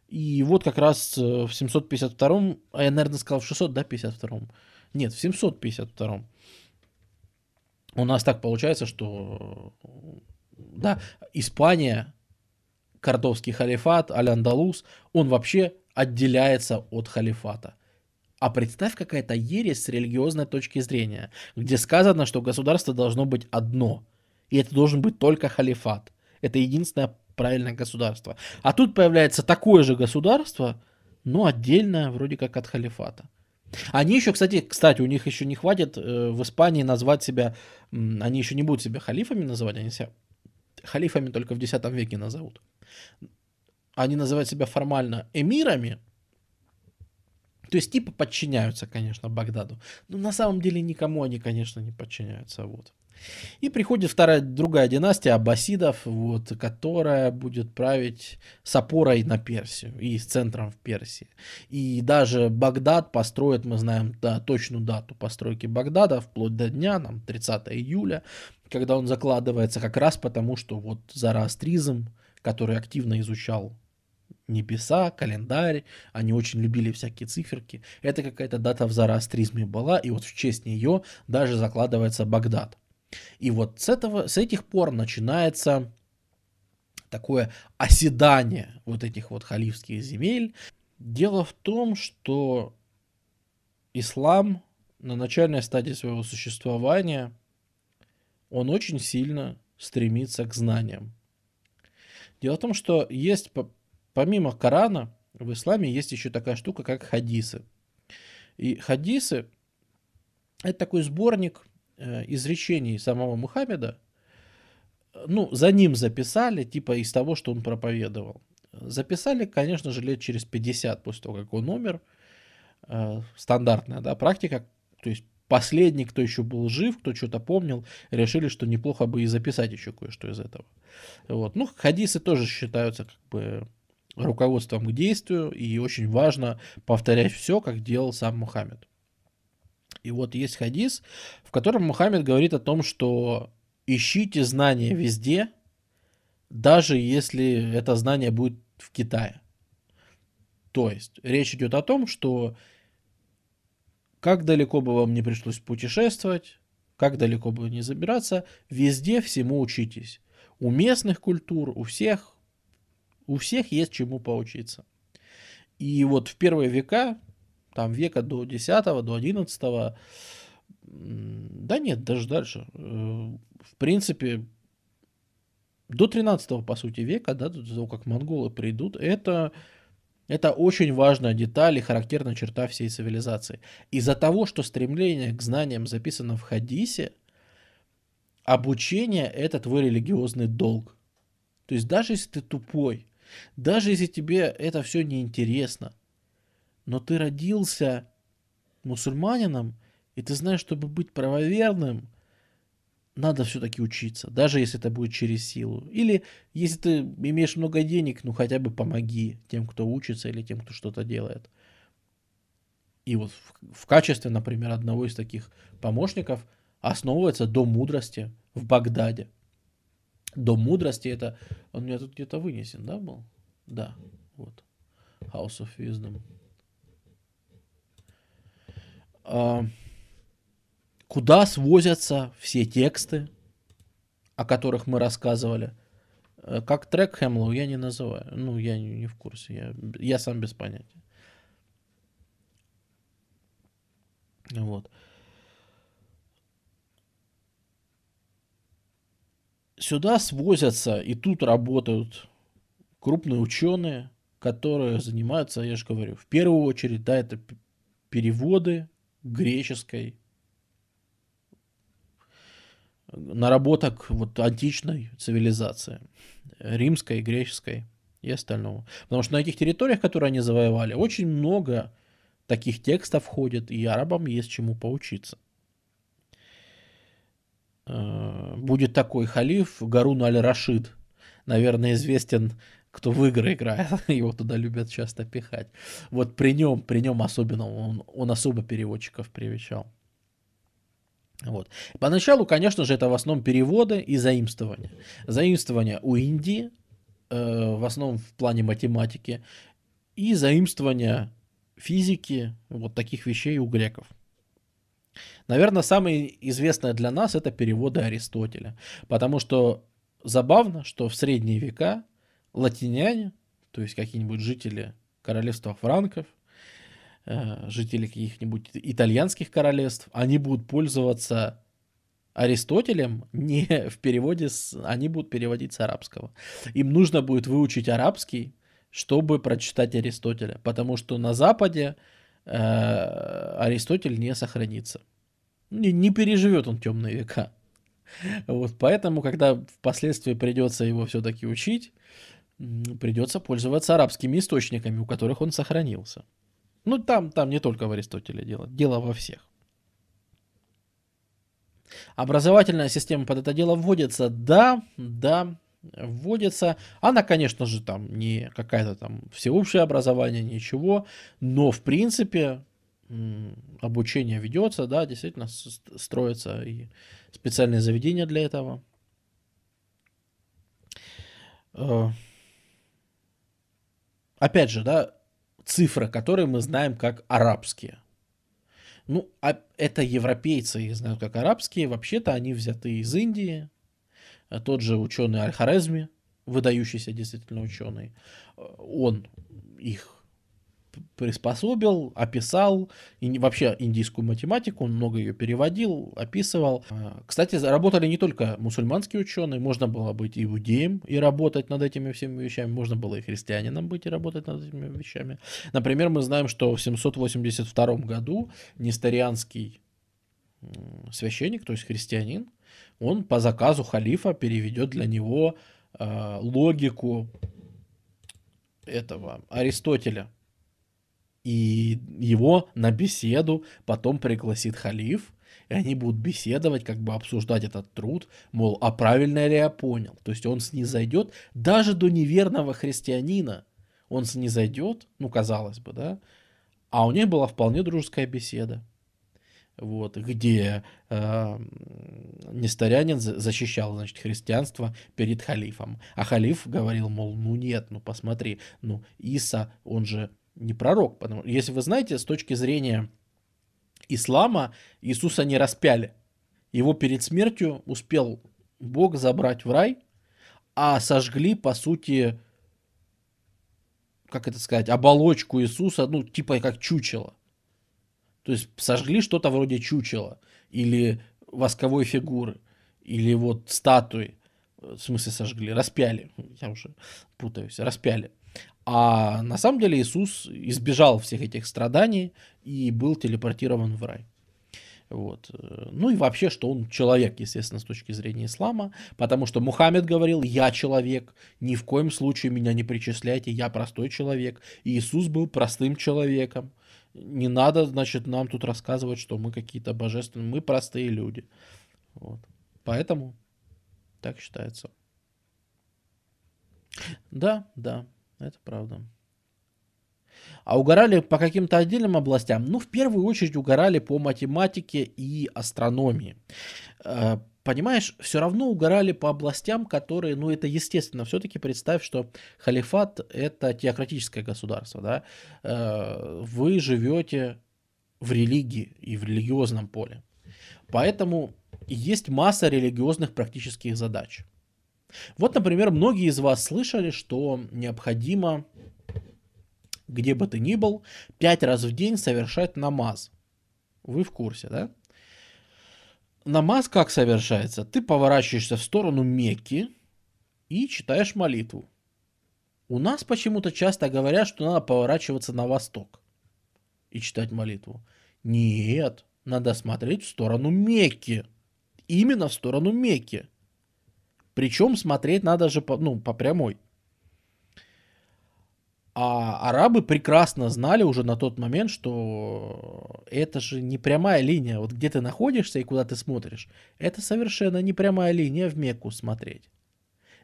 и вот как раз э, в 752-м, а я, наверное, сказал в 600, да, 52-м? Нет, в 752-м. У нас так получается, что, да, Испания, Кордовский халифат, Аль-Андалус, он вообще отделяется от халифата. А представь, какая-то ересь с религиозной точки зрения, где сказано, что государство должно быть одно, и это должен быть только халифат. Это единственная правильное государство. А тут появляется такое же государство, но отдельное, вроде как от халифата. Они еще, кстати, кстати, у них еще не хватит э, в Испании назвать себя, они еще не будут себя халифами называть, они себя халифами только в X веке назовут. Они называют себя формально эмирами, то есть типа подчиняются, конечно, Багдаду. Но на самом деле никому они, конечно, не подчиняются. Вот. И приходит вторая, другая династия аббасидов, вот, которая будет править с опорой на Персию и с центром в Персии. И даже Багдад построит, мы знаем да, точную дату постройки Багдада, вплоть до дня, нам 30 июля когда он закладывается как раз потому, что вот зороастризм, который активно изучал небеса, календарь, они очень любили всякие циферки. Это какая-то дата в зороастризме была, и вот в честь нее даже закладывается Багдад. И вот с, этого, с этих пор начинается такое оседание вот этих вот халифских земель. Дело в том, что ислам на начальной стадии своего существования, он очень сильно стремится к знаниям. Дело в том, что есть, помимо Корана, в исламе есть еще такая штука, как хадисы. И хадисы – это такой сборник изречений самого Мухаммеда, ну, за ним записали, типа из того, что он проповедовал. Записали, конечно же, лет через 50 после того, как он умер. Э, стандартная, да, практика. То есть последний, кто еще был жив, кто что-то помнил, решили, что неплохо бы и записать еще кое-что из этого. Вот. Ну, хадисы тоже считаются как бы руководством к действию, и очень важно повторять все, как делал сам Мухаммед. И вот есть хадис, в котором Мухаммед говорит о том, что ищите знания везде, даже если это знание будет в Китае. То есть речь идет о том, что как далеко бы вам не пришлось путешествовать, как далеко бы не забираться, везде всему учитесь. У местных культур, у всех, у всех есть чему поучиться. И вот в первые века, там века до 10 до 11 да нет, даже дальше. Э, в принципе, до 13 по сути, века, да, до того, как монголы придут, это, это очень важная деталь и характерная черта всей цивилизации. Из-за того, что стремление к знаниям записано в хадисе, обучение – это твой религиозный долг. То есть даже если ты тупой, даже если тебе это все неинтересно, но ты родился мусульманином – и ты знаешь, чтобы быть правоверным, надо все-таки учиться, даже если это будет через силу. Или если ты имеешь много денег, ну хотя бы помоги тем, кто учится или тем, кто что-то делает. И вот в, в качестве, например, одного из таких помощников основывается Дом мудрости в Багдаде. Дом мудрости это... Он у меня тут где-то вынесен, да, был? Да, вот. House of Wisdom. А, куда свозятся все тексты, о которых мы рассказывали. Э, как трек Хэмлоу я не называю. Ну, я не, не в курсе. Я, я сам без понятия. Вот. Сюда свозятся и тут работают крупные ученые, которые занимаются, я же говорю, в первую очередь, да, это переводы греческой наработок вот античной цивилизации, римской, греческой и остального. Потому что на этих территориях, которые они завоевали, очень много таких текстов входит, и арабам есть чему поучиться. Э, будет такой халиф Гарун аль-Рашид, наверное, известен, кто в игры играет, его туда любят часто пихать. Вот при нем, при нем особенно, он, он особо переводчиков привечал. Вот. Поначалу, конечно же, это в основном переводы и заимствования. Заимствования у Индии, э, в основном в плане математики, и заимствования физики, вот таких вещей у греков. Наверное, самое известное для нас это переводы Аристотеля. Потому что забавно, что в средние века латиняне, то есть какие-нибудь жители королевства франков, Э, жители каких-нибудь итальянских королевств, они будут пользоваться Аристотелем не в переводе, с, они будут переводить с арабского. Им нужно будет выучить арабский, чтобы прочитать Аристотеля, потому что на Западе э, Аристотель не сохранится. Не, не переживет он темные века. Вот, поэтому, когда впоследствии придется его все-таки учить, придется пользоваться арабскими источниками, у которых он сохранился. Ну, там, там не только в Аристотеле дело, дело во всех. Образовательная система под это дело вводится, да, да, вводится. Она, конечно же, там не какая-то там всеобщее образование, ничего, но в принципе обучение ведется, да, действительно строятся и специальные заведения для этого. Опять же, да, цифры, которые мы знаем как арабские. Ну, а это европейцы их знают как арабские. Вообще-то они взяты из Индии. А тот же ученый Аль-Хорезми, выдающийся действительно ученый, э, он их приспособил, описал, и вообще индийскую математику, он много ее переводил, описывал. А, кстати, работали не только мусульманские ученые, можно было быть иудеем и работать над этими всеми вещами, можно было и христианином быть и работать над этими вещами. Например, мы знаем, что в 782 году несторианский священник, то есть христианин, он по заказу халифа переведет для него э, логику этого Аристотеля и его на беседу потом пригласит халиф, и они будут беседовать, как бы обсуждать этот труд, мол, а правильно ли я понял? То есть он снизойдет даже до неверного христианина. Он снизойдет, ну, казалось бы, да, а у них была вполне дружеская беседа вот, где э, Несторянин защищал, значит, христианство перед халифом. А халиф говорил, мол, ну нет, ну посмотри, ну Иса, он же не пророк. Потому, если вы знаете, с точки зрения ислама, Иисуса не распяли. Его перед смертью успел Бог забрать в рай, а сожгли, по сути, как это сказать, оболочку Иисуса, ну, типа как чучело. То есть сожгли что-то вроде чучела или восковой фигуры, или вот статуи, в смысле сожгли, распяли, я уже путаюсь, распяли. А на самом деле Иисус избежал всех этих страданий и был телепортирован в рай. Вот. Ну и вообще, что он человек, естественно, с точки зрения ислама, потому что Мухаммед говорил, я человек, ни в коем случае меня не причисляйте, я простой человек. И Иисус был простым человеком. Не надо, значит, нам тут рассказывать, что мы какие-то божественные, мы простые люди. Вот. Поэтому так считается. Да, да. Это правда. А угорали по каким-то отдельным областям? Ну, в первую очередь угорали по математике и астрономии. Э, понимаешь, все равно угорали по областям, которые, ну, это естественно. Все-таки представь, что халифат – это теократическое государство, да. Э, вы живете в религии и в религиозном поле. Поэтому есть масса религиозных практических задач – вот, например, многие из вас слышали, что необходимо, где бы ты ни был, пять раз в день совершать намаз. Вы в курсе, да? Намаз как совершается? Ты поворачиваешься в сторону Мекки и читаешь молитву. У нас почему-то часто говорят, что надо поворачиваться на восток и читать молитву. Нет, надо смотреть в сторону Мекки. Именно в сторону Мекки. Причем смотреть надо же по, ну, по прямой. А арабы прекрасно знали уже на тот момент, что это же не прямая линия. Вот где ты находишься и куда ты смотришь, это совершенно не прямая линия в Мекку смотреть.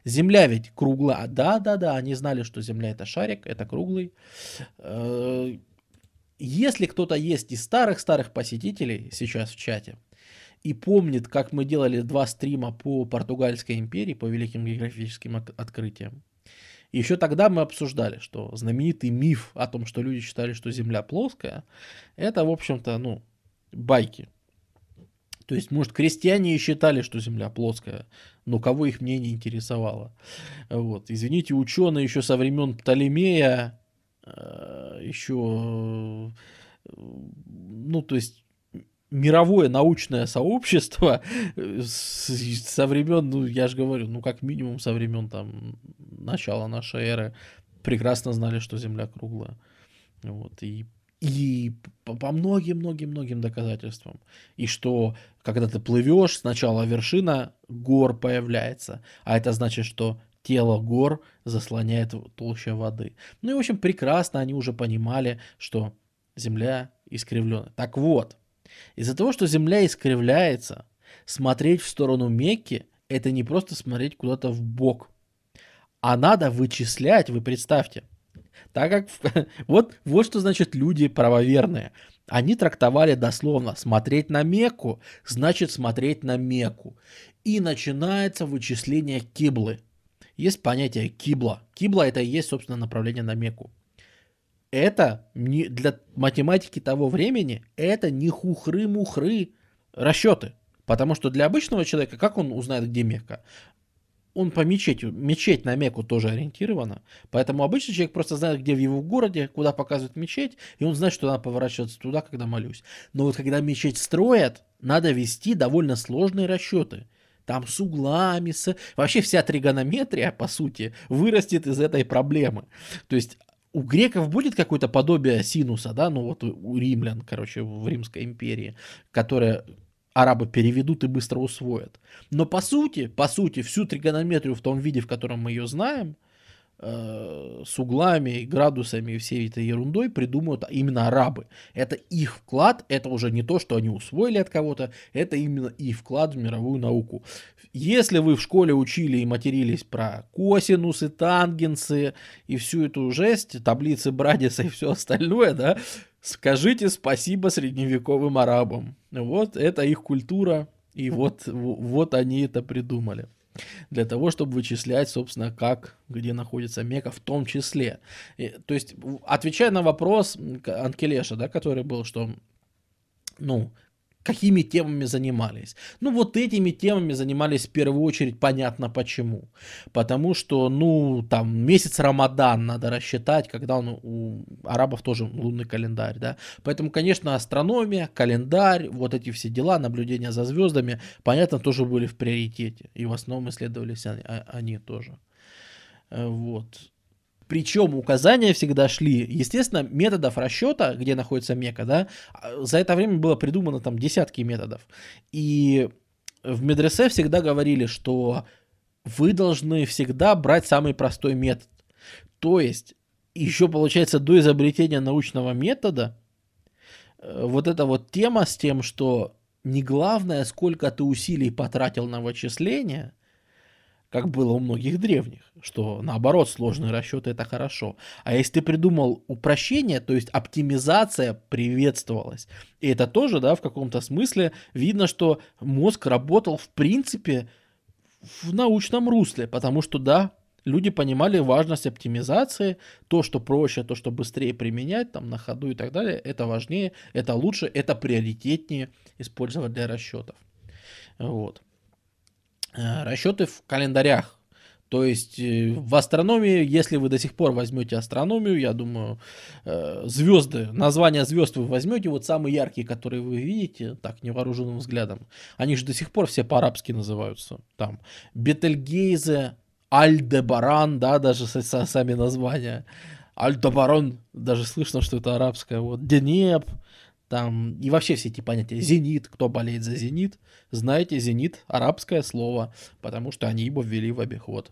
Земля ведь круглая. Да, да, да, они знали, что Земля это шарик, это круглый. Э, если кто-то есть из старых-старых посетителей сейчас в чате, и помнит, как мы делали два стрима по Португальской империи, по великим географическим открытиям. И еще тогда мы обсуждали, что знаменитый миф о том, что люди считали, что Земля плоская, это, в общем-то, ну, байки. То есть, может, крестьяне и считали, что Земля плоская, но кого их мнение интересовало. Вот. Извините, ученые еще со времен Птолемея, э, еще, э, ну, то есть, мировое научное сообщество э, со времен, ну, я же говорю, ну, как минимум со времен там начала нашей эры прекрасно знали, что Земля круглая. Вот, и и по многим-многим-многим доказательствам. И что, когда ты плывешь, сначала вершина гор появляется, а это значит, что тело гор заслоняет толща воды. Ну и, в общем, прекрасно они уже понимали, что Земля искривленная. Так вот, из-за того, что Земля искривляется, смотреть в сторону Мекки – это не просто смотреть куда-то в бок, а надо вычислять, вы представьте. Так как вот, вот что значит люди правоверные. Они трактовали дословно «смотреть на Мекку» значит смотреть на Мекку. И начинается вычисление киблы. Есть понятие кибла. Кибла это и есть, собственно, направление на Мекку. Это не, для математики того времени это не хухры-мухры расчеты. Потому что для обычного человека, как он узнает, где Мекка? он по мечети, мечеть на Мекку тоже ориентирована, поэтому обычный человек просто знает, где в его городе, куда показывает мечеть, и он знает, что надо поворачиваться туда, когда молюсь. Но вот когда мечеть строят, надо вести довольно сложные расчеты. Там с углами, с... Вообще вся тригонометрия, по сути, вырастет из этой проблемы. То есть у греков будет какое-то подобие синуса, да, ну вот у римлян, короче, в Римской империи, которая арабы переведут и быстро усвоят. Но по сути, по сути, всю тригонометрию в том виде, в котором мы ее знаем, э, с углами, градусами и всей этой ерундой придумают именно арабы. Это их вклад, это уже не то, что они усвоили от кого-то, это именно их вклад в мировую науку. Если вы в школе учили и матерились про косинусы, тангенсы и всю эту жесть, таблицы Брадиса и все остальное, да, Скажите спасибо средневековым арабам. Вот это их культура, и вот, вот они это придумали. Для того, чтобы вычислять, собственно, как, где находится Мека в том числе. И, то есть, отвечая на вопрос Анкелеша, да, который был, что ну, какими темами занимались. Ну, вот этими темами занимались в первую очередь, понятно почему. Потому что, ну, там, месяц Рамадан надо рассчитать, когда он, у арабов тоже лунный календарь, да. Поэтому, конечно, астрономия, календарь, вот эти все дела, наблюдения за звездами, понятно, тоже были в приоритете. И в основном исследовались они, а, они тоже. Э, вот. Причем указания всегда шли, естественно, методов расчета, где находится мека, да, за это время было придумано там десятки методов. И в медресе всегда говорили, что вы должны всегда брать самый простой метод. То есть, еще получается, до изобретения научного метода, э, вот эта вот тема с тем, что не главное, сколько ты усилий потратил на вычисление – как было у многих древних, что наоборот сложные расчеты это хорошо. А если ты придумал упрощение, то есть оптимизация приветствовалась. И это тоже, да, в каком-то смысле видно, что мозг работал в принципе в научном русле, потому что, да, люди понимали важность оптимизации, то, что проще, то, что быстрее применять там на ходу и так далее, это важнее, это лучше, это приоритетнее использовать для расчетов. Вот. Э, расчеты в календарях. То есть э, в астрономии, если вы до сих пор возьмете астрономию, я думаю, э, звезды, названия звезд вы возьмете, вот самые яркие, которые вы видите, так, невооруженным взглядом, они же до сих пор все по-арабски называются. Там Бетельгейзе, Альдебаран, да, даже сами названия. Альдебаран, даже слышно, что это арабское. Вот Денеп, там, и вообще все эти понятия. Зенит, кто болеет за зенит, знаете, зенит – арабское слово, потому что они его ввели в обиход.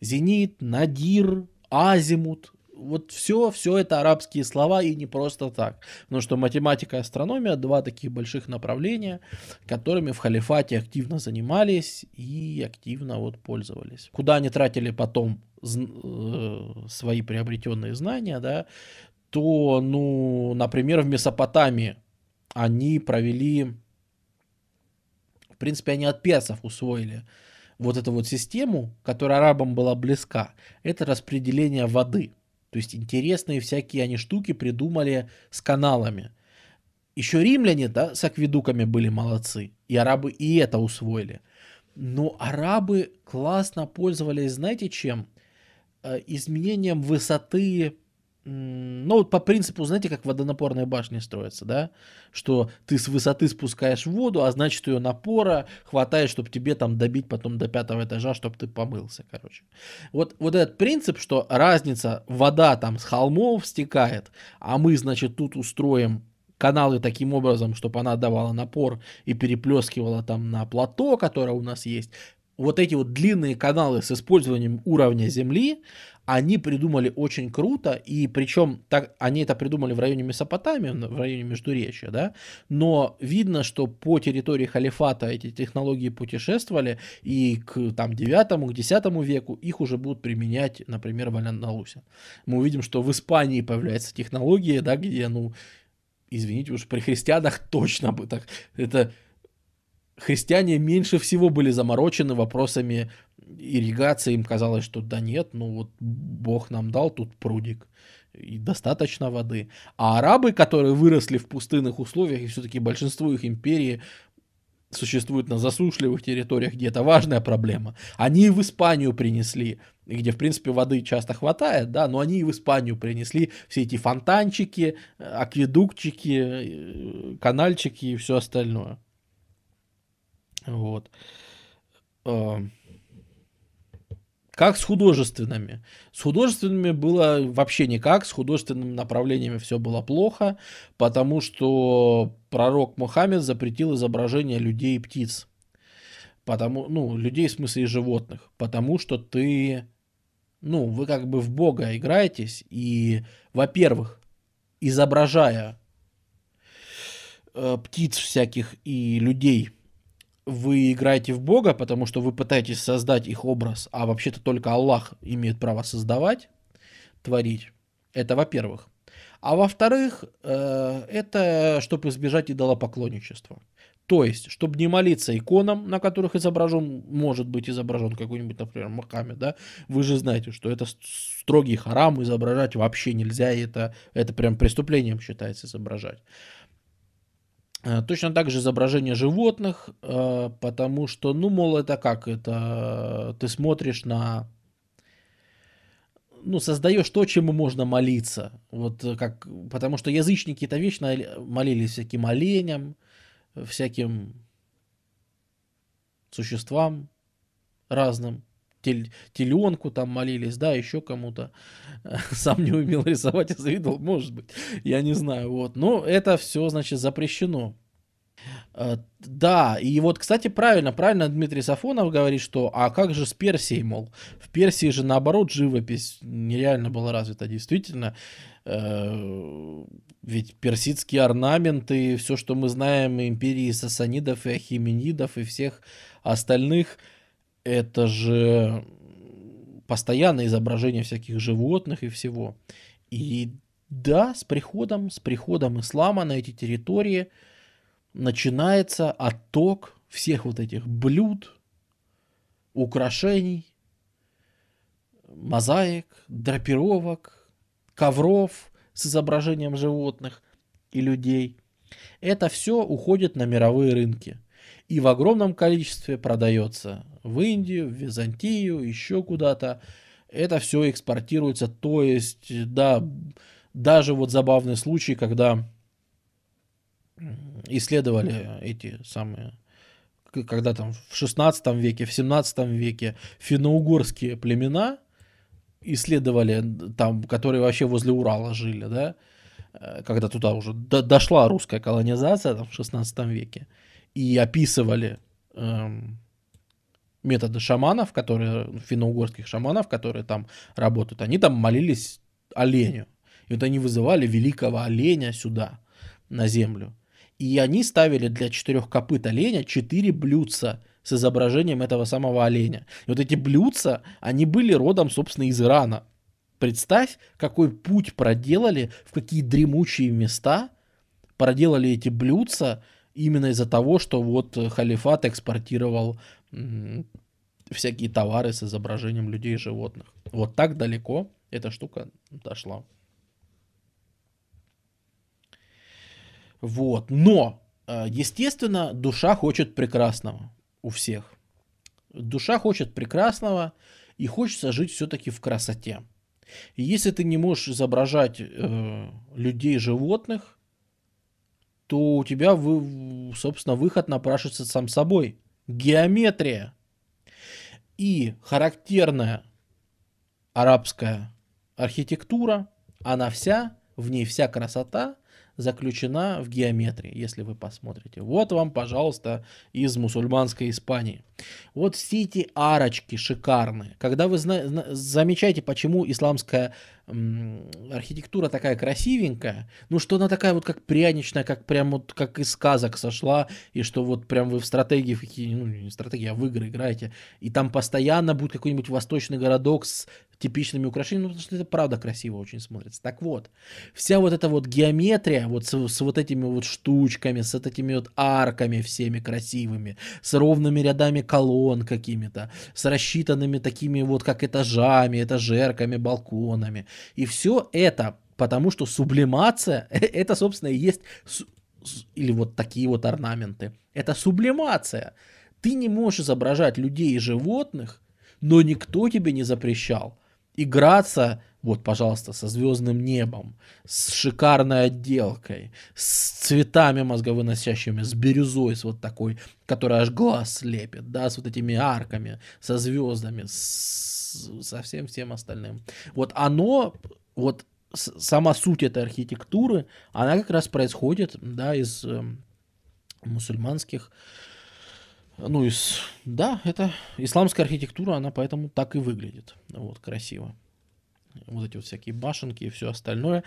Зенит, надир, азимут, вот все, все это арабские слова и не просто так. Потому что математика и астрономия – два таких больших направления, которыми в халифате активно занимались и активно вот пользовались. Куда они тратили потом э, свои приобретенные знания, да, то, ну, например, в Месопотамии они провели, в принципе, они от персов усвоили вот эту вот систему, которая арабам была близка. Это распределение воды. То есть интересные всякие они штуки придумали с каналами. Еще римляне, да, с акведуками были молодцы. И арабы и это усвоили. Но арабы классно пользовались, знаете чем? Э, изменением высоты ну, вот по принципу, знаете, как водонапорные башни строятся, да? Что ты с высоты спускаешь воду, а значит ее напора хватает, чтобы тебе там добить потом до пятого этажа, чтобы ты помылся, короче. Вот, вот этот принцип, что разница, вода там с холмов стекает, а мы, значит, тут устроим каналы таким образом, чтобы она давала напор и переплескивала там на плато, которое у нас есть. Вот эти вот длинные каналы с использованием уровня земли, они придумали очень круто, и причем так, они это придумали в районе Месопотамии, в районе Междуречия, да, но видно, что по территории халифата эти технологии путешествовали, и к там 9 к 10 веку их уже будут применять, например, в Андалусе. Мы увидим, что в Испании появляется технология, да, где, ну, извините уж, при христианах точно бы так, это христиане меньше всего были заморочены вопросами ирригации. Им казалось, что да нет, ну вот Бог нам дал тут прудик и достаточно воды. А арабы, которые выросли в пустынных условиях, и все-таки большинство их империи существует на засушливых территориях, где это важная проблема. Они и в Испанию принесли, где, в принципе, воды часто хватает, да, но они и в Испанию принесли все эти фонтанчики, акведукчики, э, канальчики и все остальное. Вот. А, как с художественными? С художественными было вообще никак, с художественными направлениями все было плохо, потому что пророк Мухаммед запретил изображение людей и птиц. Потому, ну, людей в смысле и животных. Потому что ты, ну, вы как бы в Бога играетесь, и, во-первых, изображая э, птиц всяких и людей – вы играете в Бога, потому что вы пытаетесь создать их образ, а вообще-то только Аллах имеет право создавать, творить. Это во-первых. А во-вторых, э, это чтобы избежать идолопоклонничества. То есть, чтобы не молиться иконам, на которых изображен, может быть изображен какой-нибудь, например, Мухаммед, да, вы же знаете, что это строгий харам, изображать вообще нельзя, и это, это прям преступлением считается изображать. Э, точно так же изображение животных, э, потому что, ну, мол, это как? Это ты смотришь на... Ну, создаешь то, чему можно молиться. Вот как... Потому что язычники-то вечно молились всяким оленям, всяким существам разным. Теленку там молились, да, еще кому-то. Сам не умел рисовать, а завидовал, может быть. Я не знаю, вот. Но это все, значит, запрещено. Э, да, и вот, кстати, правильно, правильно Дмитрий Сафонов говорит, что а как же с Персией, мол, в Персии же наоборот живопись нереально была развита, действительно, э, ведь персидские орнаменты, все, что мы знаем империи сасанидов и ахименидов и всех остальных, это же постоянное изображение всяких животных и всего. И да, с приходом, с приходом ислама на эти территории начинается отток всех вот этих блюд, украшений, мозаик, драпировок, ковров с изображением животных и людей. Это все уходит на мировые рынки и в огромном количестве продается в Индию, в Византию, еще куда-то. Это все экспортируется, то есть, да, даже вот забавный случай, когда исследовали эти самые, когда там в 16 веке, в 17 веке финно-угорские племена исследовали, там, которые вообще возле Урала жили, да, э, когда туда уже дошла русская колонизация там, в 16 веке и описывали эм, методы шаманов, которые, финно-угорских шаманов, которые там работают, они там молились оленю. И вот они вызывали великого оленя сюда, на землю. И они ставили для четырех копыт оленя четыре блюдца с изображением этого самого оленя. И вот эти блюдца, они были родом, собственно, из Ирана. Представь, какой путь проделали, в какие дремучие места проделали эти блюдца, именно из-за того, что вот халифат экспортировал всякие товары с изображением людей и животных. Вот так далеко эта штука дошла. Вот. Но, э, естественно, душа хочет прекрасного у всех. Душа хочет прекрасного и хочется жить все-таки в красоте. И если ты не можешь изображать э, людей, животных, то у тебя, вы, собственно, выход напрашивается сам собой. Геометрия. И характерная арабская архитектура, она вся, в ней вся красота заключена в геометрии, если вы посмотрите. Вот вам, пожалуйста, из мусульманской Испании. Вот все эти арочки шикарные. Когда вы зна- замечаете, почему исламская архитектура такая красивенькая, ну что она такая вот как пряничная, как прям вот как из сказок сошла, и что вот прям вы в стратегии, в какие, ну не стратегии, а в игры играете, и там постоянно будет какой-нибудь восточный городок с типичными украшениями, ну, потому что это правда красиво очень смотрится. Так вот, вся вот эта вот геометрия, вот с, с вот этими вот штучками, с вот этими вот арками всеми красивыми, с ровными рядами колонн какими-то, с рассчитанными такими вот как этажами, этажерками, балконами. И все это потому, что сублимация, это, собственно, и есть, или вот такие вот орнаменты, это сублимация. Ты не можешь изображать людей и животных, но никто тебе не запрещал играться, вот, пожалуйста, со звездным небом, с шикарной отделкой, с цветами мозговыносящими, с бирюзой, с вот такой, которая аж глаз слепит, да, с вот этими арками, со звездами, с, со всем всем остальным. Вот оно, вот сама суть этой архитектуры, она как раз происходит, да, из э, мусульманских ну, из, да, это исламская архитектура, она поэтому так и выглядит. Вот, красиво. Вот эти вот всякие башенки и все остальное.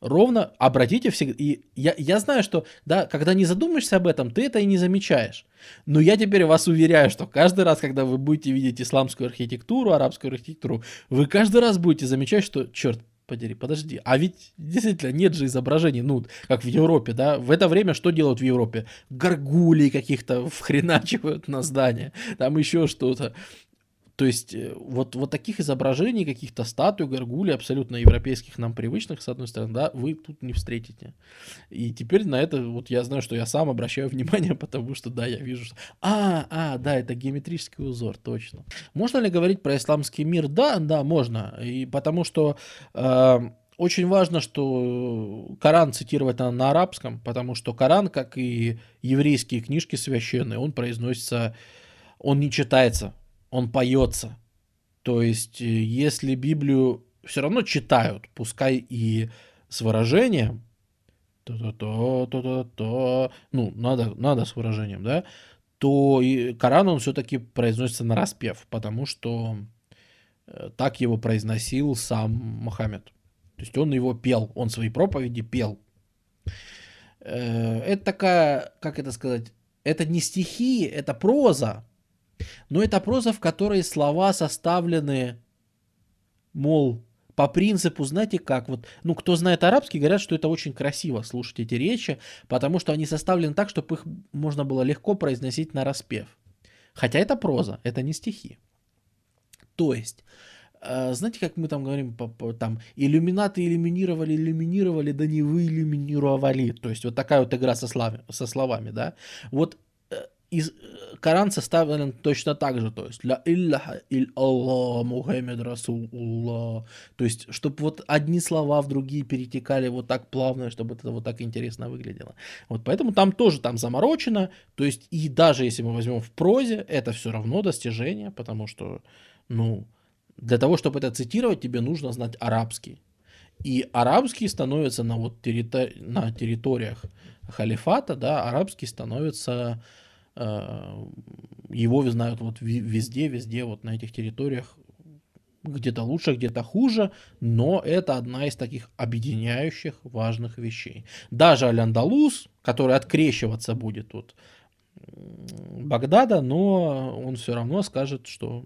Ровно, обратите всегда, и я, я знаю, что, да, когда не задумаешься об этом, ты это и не замечаешь. Но я теперь вас уверяю, что каждый раз, когда вы будете видеть исламскую архитектуру, арабскую архитектуру, вы каждый раз будете замечать, что, черт, подери, подожди. А ведь действительно нет же изображений, ну, как в Европе, да? В это время что делают в Европе? Горгулей каких-то вхреначивают на здание, там еще что-то. То есть э, вот, вот таких изображений, каких-то статуй, горгулей, абсолютно европейских нам привычных, с одной стороны, да, вы тут не встретите. И теперь на это вот я знаю, что я сам обращаю внимание, потому что, да, я вижу, что... А, а, да, это геометрический узор, точно. Можно ли говорить про исламский мир? Да, да, можно. И потому что... Э, очень важно, что Коран цитировать надо на арабском, потому что Коран, как и еврейские книжки священные, он произносится, он не читается он поется. То есть, э, если Библию все равно читают, пускай и с выражением, то-то-то, то-то-то, ну, надо, надо с выражением, да, то и Коран, он все-таки произносится на распев, потому что э, так его произносил сам Мухаммед. То есть он его пел, он свои проповеди пел. Э, это такая, как это сказать, это не стихи, это проза, но это проза, в которой слова составлены, мол, по принципу, знаете как, вот, ну, кто знает арабский, говорят, что это очень красиво слушать эти речи, потому что они составлены так, чтобы их можно было легко произносить на распев. Хотя это проза, это не стихи. То есть, э, знаете, как мы там говорим, там, иллюминаты иллюминировали, иллюминировали, да не вы иллюминировали. То есть, вот такая вот игра со, славами, со словами, да. Вот и э, Коран составлен точно так же, то есть ля илляха иль Аллах Мухаммед Расулуллах. То есть, чтобы вот одни слова в другие перетекали вот так плавно, чтобы это вот так интересно выглядело. Вот поэтому там тоже там заморочено. То есть, и даже если мы возьмем в прозе, это все равно достижение, потому что, ну, для того, чтобы это цитировать, тебе нужно знать арабский. И арабский становится на вот территори- на территориях халифата, да, арабский становится его знают вот везде, везде, вот на этих территориях, где-то лучше, где-то хуже, но это одна из таких объединяющих важных вещей. Даже Аль-Андалус, который открещиваться будет от Багдада, но он все равно скажет, что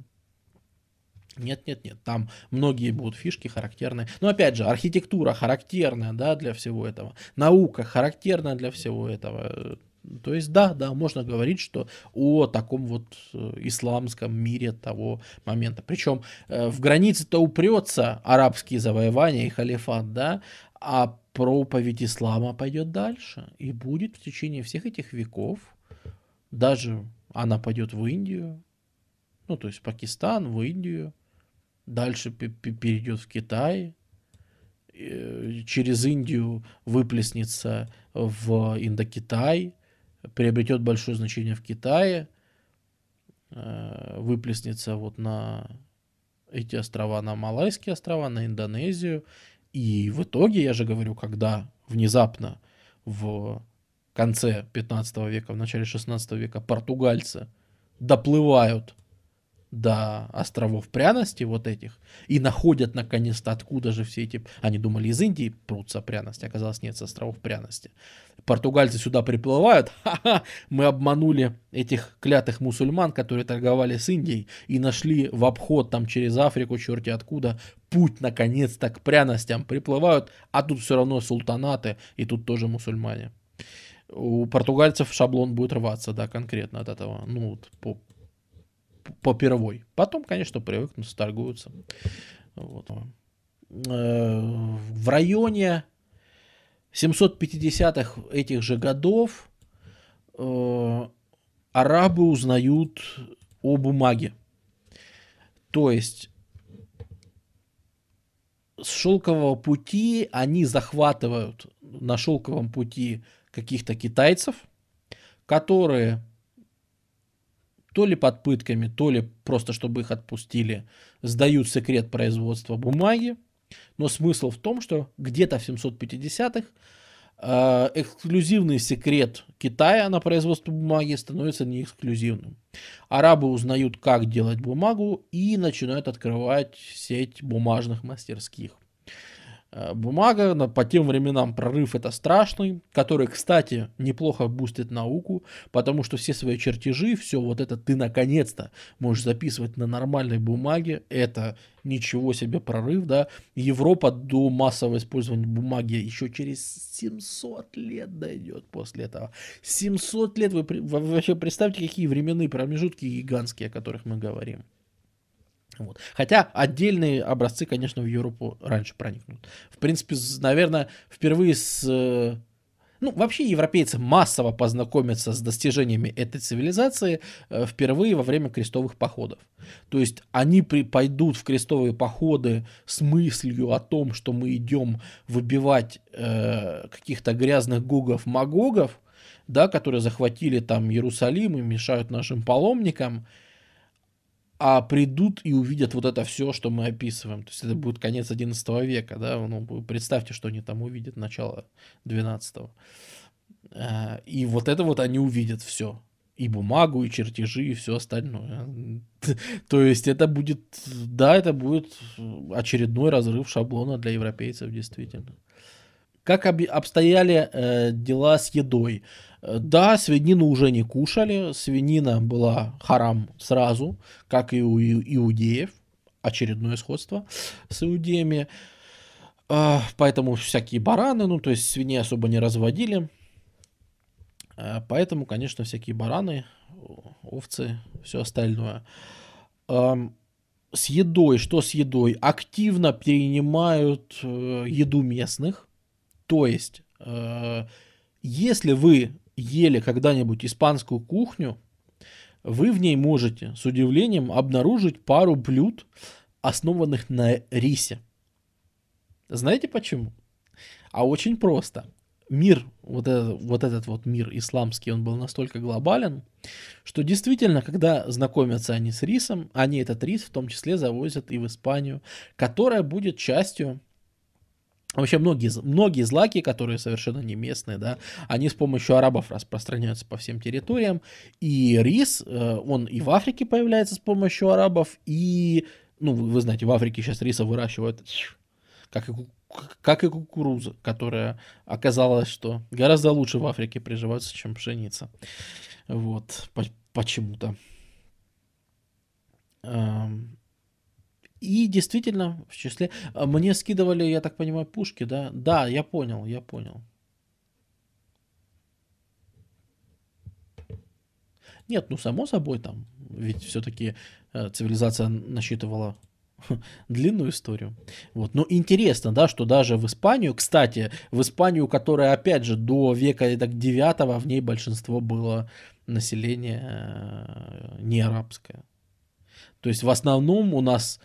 нет, нет, нет, там многие будут фишки характерные. Но опять же, архитектура характерная, да, для всего этого. Наука характерная для всего этого. То есть, да, да, можно говорить, что о таком вот э, исламском мире того момента. Причем э, в границе-то упрется арабские завоевания и халифат, да, а проповедь ислама пойдет дальше и будет в течение всех этих веков. Даже она пойдет в Индию, ну, то есть Пакистан, в Индию, дальше перейдет в Китай, э, через Индию выплеснется в Индокитай, приобретет большое значение в Китае, э, выплеснется вот на эти острова, на Малайские острова, на Индонезию. И в итоге, я же говорю, когда внезапно в конце 15 века, в начале 16 века португальцы доплывают до островов пряности вот этих и находят наконец-то откуда же все эти... Они думали из Индии прутся пряности, оказалось нет, с островов пряности. Португальцы сюда приплывают, ха-ха, мы обманули этих клятых мусульман, которые торговали с Индией и нашли в обход там через Африку, черти откуда, путь наконец-то к пряностям. Приплывают, а тут все равно султанаты и тут тоже мусульмане. У португальцев шаблон будет рваться, да, конкретно от этого. Ну, вот, по, по первой. Потом, конечно, привыкнут, торгуются. Вот. Э, в районе 750-х этих же годов э, арабы узнают о бумаге. То есть с шелкового пути они захватывают на шелковом пути каких-то китайцев, которые то ли под пытками, то ли просто чтобы их отпустили, сдают секрет производства бумаги. Но смысл в том, что где-то в 750-х э, эксклюзивный секрет Китая на производство бумаги становится не эксклюзивным. Арабы узнают, как делать бумагу и начинают открывать сеть бумажных мастерских. Э, бумага, но по тем временам прорыв это страшный, который, кстати, неплохо бустит науку, потому что все свои чертежи, все вот это ты наконец-то можешь записывать на нормальной бумаге, это ничего себе прорыв, да. Европа до массового использования бумаги еще через 700 лет дойдет после этого. 700 лет, вы, вы вообще представьте, какие временные промежутки гигантские, о которых мы говорим. Вот. Хотя отдельные образцы, конечно, в Европу раньше проникнут. В принципе, наверное, впервые с... Э, ну, вообще европейцы массово познакомятся с достижениями этой цивилизации э, впервые во время крестовых походов. То есть они при, пойдут в крестовые походы с мыслью о том, что мы идем выбивать э, каких-то грязных гугов-магогов, да, которые захватили там Иерусалим и мешают нашим паломникам, а придут и увидят вот это все, что мы описываем. То есть это будет конец 11 века, да, ну, представьте, что они там увидят, начало 12 -го. А, и вот это вот они увидят все. И бумагу, и чертежи, и все остальное. То есть это будет, да, это будет очередной разрыв шаблона для европейцев, действительно. Как обстояли э, дела с едой? Да, свинину уже не кушали, свинина была харам сразу, как и у иудеев, очередное сходство с иудеями. А, поэтому всякие бараны, ну то есть свиней особо не разводили. А, поэтому, конечно, всякие бараны, овцы, все остальное. С едой, что с едой? Активно перенимают э, еду местных. То есть, э, если вы ели когда-нибудь испанскую кухню, вы в ней можете с удивлением обнаружить пару блюд, основанных на рисе. Знаете почему? А очень просто. Мир, вот этот, вот этот вот мир исламский, он был настолько глобален, что действительно, когда знакомятся они с рисом, они этот рис в том числе завозят и в Испанию, которая будет частью Вообще многие, многие злаки, которые совершенно не местные, да, они с помощью арабов распространяются по всем территориям. И рис, э, он и в Африке появляется с помощью арабов, и, ну, вы знаете, в Африке сейчас риса выращивают, как и, как и кукуруза, которая оказалась, что гораздо лучше в Африке приживается, чем пшеница. Вот, почему-то. И действительно, в числе... А, мне скидывали, я так понимаю, пушки, да? Да, я понял, я понял. Нет, ну само собой там, ведь все-таки э, цивилизация насчитывала длинную историю. Вот. Но интересно, да, что даже в Испанию, кстати, в Испанию, которая, опять же, до века так, 9 в ней большинство было население э, не арабское. То есть в основном у нас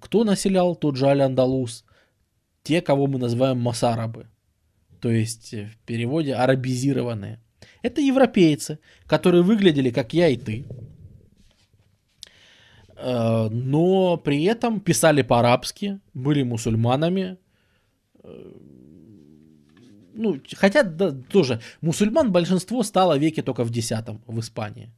кто населял тот же Аль-Андалус? Те, кого мы называем масарабы. То есть э, в переводе арабизированные. Это европейцы, которые выглядели как я и ты. Э, но при этом писали по-арабски, были мусульманами, ну, хотя да, тоже мусульман большинство стало веке только в десятом в Испании.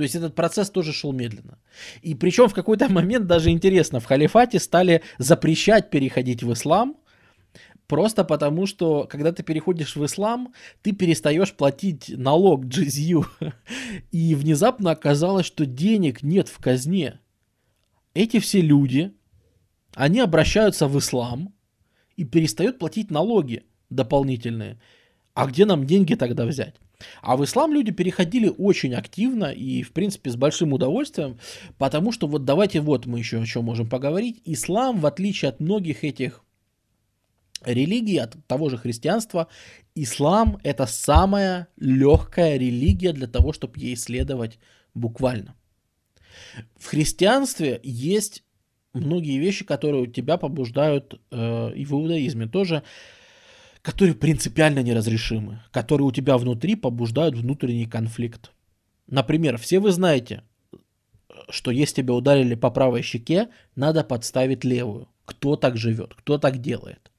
То есть этот процесс тоже шел медленно. И причем в какой-то момент даже интересно, в халифате стали запрещать переходить в ислам, просто потому что, когда ты переходишь в ислам, ты перестаешь платить налог джизью. И внезапно оказалось, что денег нет в казне. Эти все люди, они обращаются в ислам и перестают платить налоги дополнительные. А где нам деньги тогда взять? А в ислам люди переходили очень активно и, в принципе, с большим удовольствием, потому что вот давайте вот мы еще о чем можем поговорить. Ислам, в отличие от многих этих религий, от того же христианства, ислам это самая легкая религия для того, чтобы ей следовать буквально. В христианстве есть многие вещи, которые тебя побуждают, э, и в иудаизме тоже, которые принципиально неразрешимы, которые у тебя внутри побуждают внутренний конфликт. Например, все вы знаете, что если тебя ударили по правой щеке, надо подставить левую. Кто так живет? Кто так делает?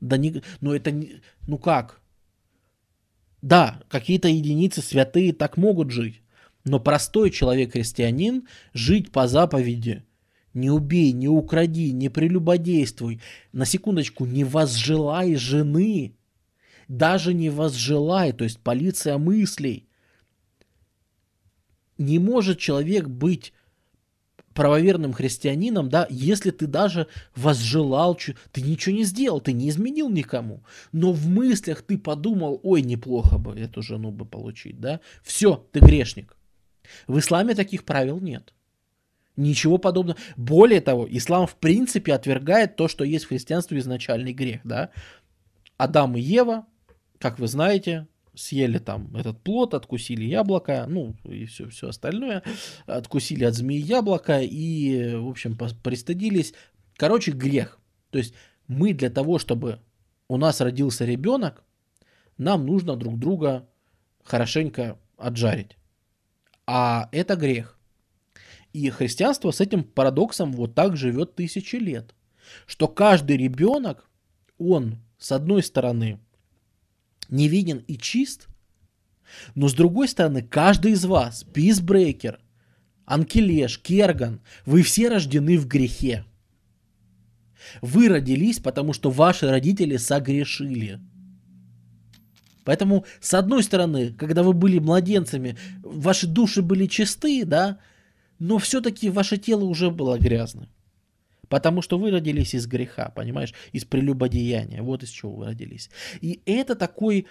Да не, ну это не, ну как? Да, какие-то единицы святые так могут жить, но простой человек-христианин жить по заповеди не убей, не укради, не прелюбодействуй. На секундочку, не возжелай жены. Даже не возжелай, то есть полиция мыслей. Не может человек быть правоверным христианином, да, если ты даже возжелал, ты ничего не сделал, ты не изменил никому, но в мыслях ты подумал, ой, неплохо бы эту жену бы получить, да, все, ты грешник. В исламе таких правил нет. Ничего подобного. Более того, ислам в принципе отвергает то, что есть в христианстве изначальный грех, да. Адам и Ева, как вы знаете, съели там этот плод, откусили яблоко, ну и все, все остальное, откусили от змеи яблоко и, в общем, пристыдились. Короче, грех. То есть мы для того, чтобы у нас родился ребенок, нам нужно друг друга хорошенько отжарить. А это грех. И христианство с этим парадоксом вот так живет тысячи лет. Что каждый ребенок, он, с одной стороны, невинен и чист, но с другой стороны, каждый из вас, писбрейкер, анкелеш, керган, вы все рождены в грехе. Вы родились, потому что ваши родители согрешили. Поэтому, с одной стороны, когда вы были младенцами, ваши души были чисты, да, но все-таки ваше тело уже было грязным. Потому что вы родились из греха, понимаешь, из прелюбодеяния. Вот из чего вы родились. И это такой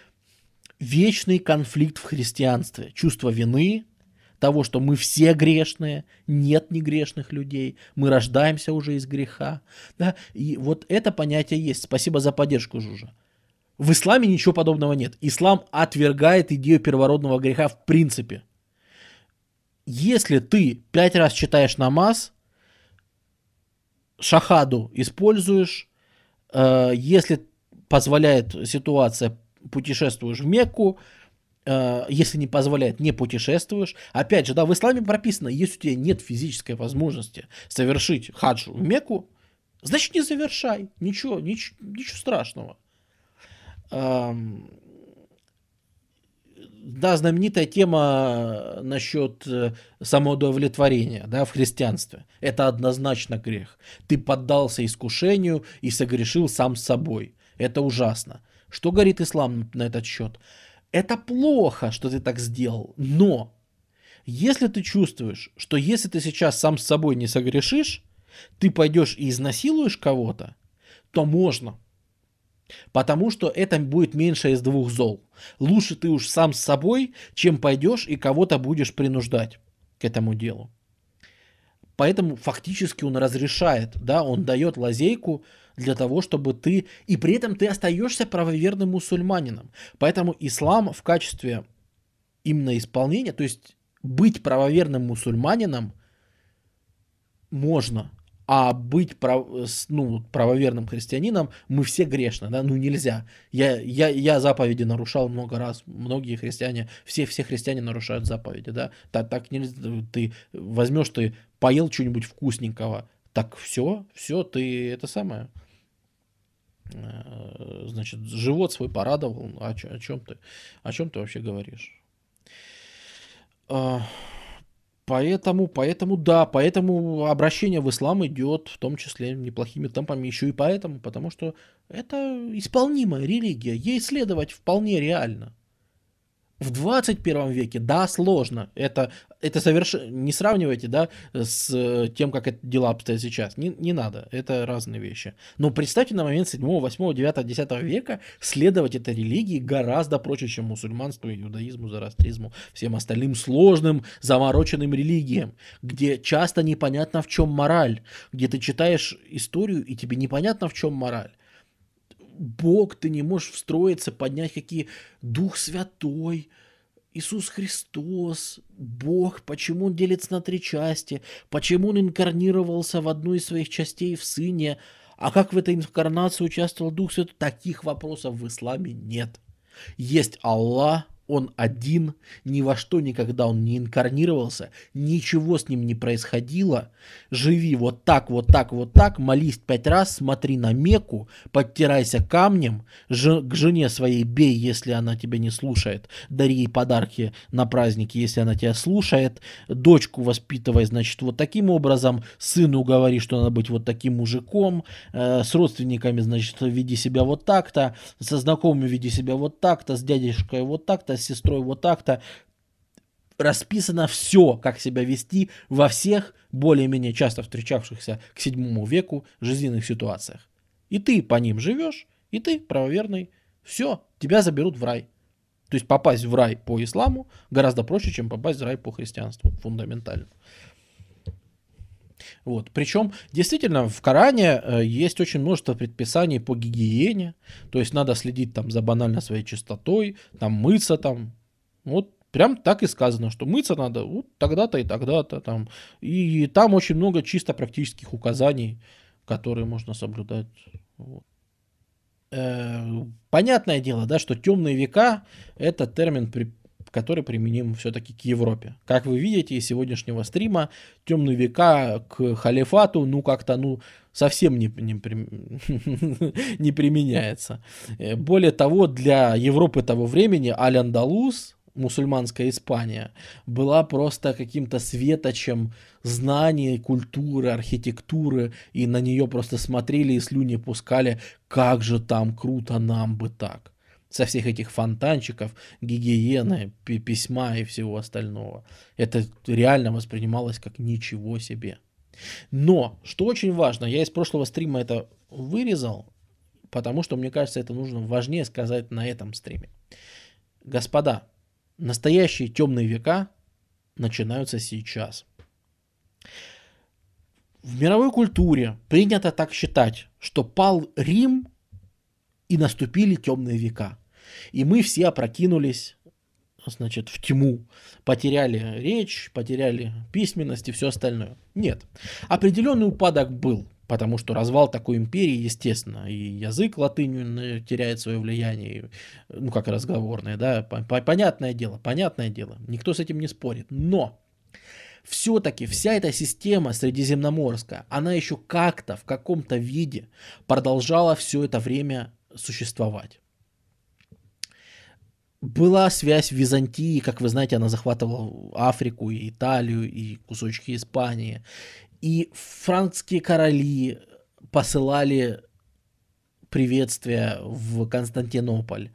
вечный конфликт в христианстве. Чувство вины, того, что мы все грешные, нет негрешных людей, мы рождаемся уже из греха. Да? И вот это понятие есть. Спасибо за поддержку, Жужа. В исламе ничего подобного нет. Ислам отвергает идею первородного греха в принципе если ты пять раз читаешь намаз, шахаду используешь, э, если позволяет ситуация, путешествуешь в Мекку, э, если не позволяет, не путешествуешь. Опять же, да, в исламе прописано, если у тебя нет физической возможности совершить хаджу в Мекку, значит не завершай, ничего, ничего, ничего страшного. Эм, да, знаменитая тема насчет э, самоудовлетворения да, в христианстве. Это однозначно грех. Ты поддался искушению и согрешил сам с собой. Это ужасно. Что говорит ислам на этот счет? Это плохо, что ты так сделал, но если ты чувствуешь, что если ты сейчас сам с собой не согрешишь, ты пойдешь и изнасилуешь кого-то, то можно. Потому что это будет меньше из двух зол. Лучше ты уж сам с собой, чем пойдешь и кого-то будешь принуждать к этому делу. Поэтому фактически он разрешает, да, он дает лазейку для того, чтобы ты... И при этом ты остаешься правоверным мусульманином. Поэтому ислам в качестве именно исполнения, то есть быть правоверным мусульманином можно, а быть прав, ну, правоверным христианином мы все грешны, да, ну нельзя. Я, я, я заповеди нарушал много раз, многие христиане, все, все христиане нарушают заповеди, да, так, так нельзя, ты возьмешь, ты поел что-нибудь вкусненького, так все, все, ты это самое, э, значит, живот свой порадовал. О, о чем ты? О чем ты вообще говоришь? Поэтому, поэтому, да, поэтому обращение в ислам идет в том числе неплохими темпами еще и поэтому, потому что это исполнимая религия, ей следовать вполне реально. В 21 веке, да, сложно. Это, это совершенно... Не сравнивайте, да, с э, тем, как это дела обстоят сейчас. Не, не надо. Это разные вещи. Но представьте на момент 7, 8, 9, 10 века следовать этой религии гораздо проще, чем мусульманству, иудаизму, зороастризму, всем остальным сложным, замороченным религиям, где часто непонятно, в чем мораль, где ты читаешь историю, и тебе непонятно, в чем мораль. Бог, ты не можешь встроиться, поднять какие Дух Святой, Иисус Христос, Бог, почему Он делится на три части, почему Он инкарнировался в одну из своих частей в Сыне, а как в этой инкарнации участвовал Дух Святой, таких вопросов в исламе нет. Есть Аллах, он один, ни во что никогда он не инкарнировался, ничего с ним не происходило. Живи вот так, вот так, вот так, молись пять раз, смотри на Мекку, подтирайся камнем, ж- к жене своей бей, если она тебя не слушает, дари ей подарки на праздники, если она тебя слушает, дочку воспитывай, значит, вот таким образом, сыну говори, что надо быть вот таким мужиком, э, с родственниками, значит, веди себя вот так-то, со знакомыми веди себя вот так-то, с дядюшкой вот так-то, с сестрой вот так-то. Расписано все, как себя вести во всех более-менее часто встречавшихся к седьмому веку жизненных ситуациях. И ты по ним живешь, и ты правоверный. Все, тебя заберут в рай. То есть попасть в рай по исламу гораздо проще, чем попасть в рай по христианству, фундаментально. Вот. Причем, действительно, в Коране э, есть очень множество предписаний по гигиене. То есть надо следить там за банально своей чистотой, там мыться там. Вот прям так и сказано, что мыться надо вот тогда-то и тогда-то там. И там очень много чисто практических указаний, которые можно соблюдать. Вот. Э, понятное дело, да, что темные века это термин, который применим все-таки к Европе. Как вы видите из сегодняшнего стрима, темные века к халифату, ну как-то, ну совсем не, не, не применяется. Э, Более того, для Европы того времени Аль-Андалус, мусульманская Испания, была просто каким-то светочем знаний, культуры, архитектуры, и на нее просто смотрели и слюни пускали, как же там круто нам бы так со всех этих фонтанчиков, гигиены, письма и всего остального. Это реально воспринималось как ничего себе. Но, что очень важно, я из прошлого стрима это вырезал, потому что, мне кажется, это нужно важнее сказать на этом стриме. Господа, настоящие темные века начинаются сейчас. В мировой культуре принято так считать, что пал Рим и наступили темные века. И мы все опрокинулись, значит, в тьму, потеряли речь, потеряли письменность и все остальное. Нет. Определенный упадок был, потому что развал такой империи, естественно, и язык латынью теряет свое влияние, ну, как разговорное, да, понятное дело, понятное дело, никто с этим не спорит. Но все-таки вся эта система средиземноморская, она еще как-то, в каком-то виде продолжала все это время существовать. Была связь в Византии, как вы знаете, она захватывала Африку и Италию и кусочки Испании. И франкские короли посылали приветствия в Константинополь.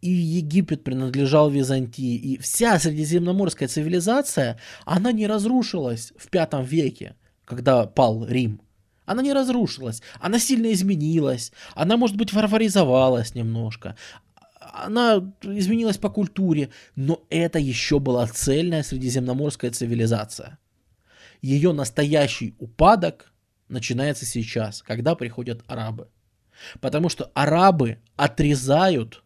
И Египет принадлежал Византии. И вся средиземноморская цивилизация, она не разрушилась в пятом веке, когда пал Рим. Она не разрушилась, она сильно изменилась, она, может быть, варваризовалась немножко, она изменилась по культуре, но это еще была цельная средиземноморская цивилизация. Ее настоящий упадок начинается сейчас, когда приходят арабы. Потому что арабы отрезают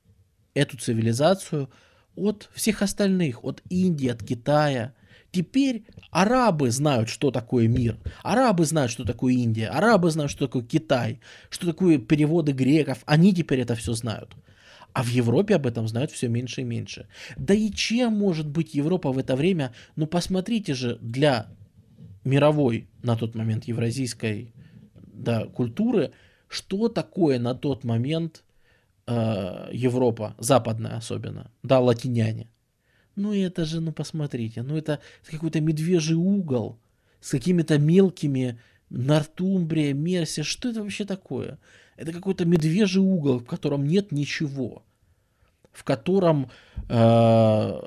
эту цивилизацию от всех остальных, от Индии, от Китая, Теперь арабы знают, что такое мир. Арабы знают, что такое Индия. Арабы знают, что такое Китай. Что такое переводы греков. Они теперь это все знают. А в Европе об этом знают все меньше и меньше. Да и чем может быть Европа в это время? Ну посмотрите же, для мировой на тот момент евразийской да, культуры, что такое на тот момент э, Европа, западная особенно, да, латиняне. Ну это же, ну посмотрите, ну это какой-то медвежий угол с какими-то мелкими Нортумбрия, Мерсия, что это вообще такое? Это какой-то медвежий угол, в котором нет ничего, в котором, э,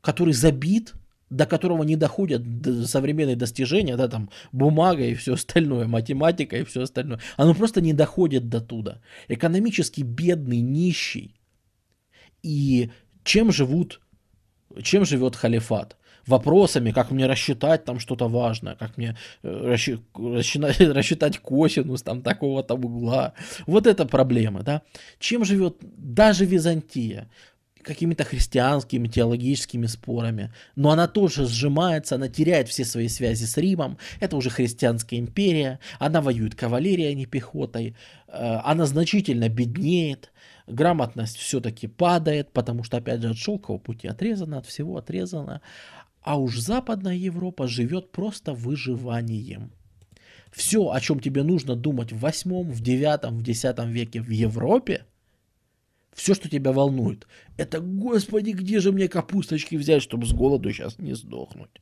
который забит, до которого не доходят современные достижения, да, там бумага и все остальное, математика и все остальное. Оно просто не доходит до туда. Экономически бедный, нищий. И чем живут, чем живет халифат? Вопросами, как мне рассчитать там что-то важное, как мне э, рассчитать, рассчитать косинус там такого-то угла. Вот это проблема, да. Чем живет даже Византия? какими-то христианскими теологическими спорами. Но она тоже сжимается, она теряет все свои связи с Римом. Это уже христианская империя. Она воюет кавалерией, а не пехотой. Э, она значительно беднеет. Грамотность все-таки падает, потому что, опять же, от шелкового пути отрезана, от всего отрезана. А уж Западная Европа живет просто выживанием. Все, о чем тебе нужно думать в восьмом, в девятом, в десятом веке в Европе, все, что тебя волнует, это, господи, где же мне капусточки взять, чтобы с голоду сейчас не сдохнуть.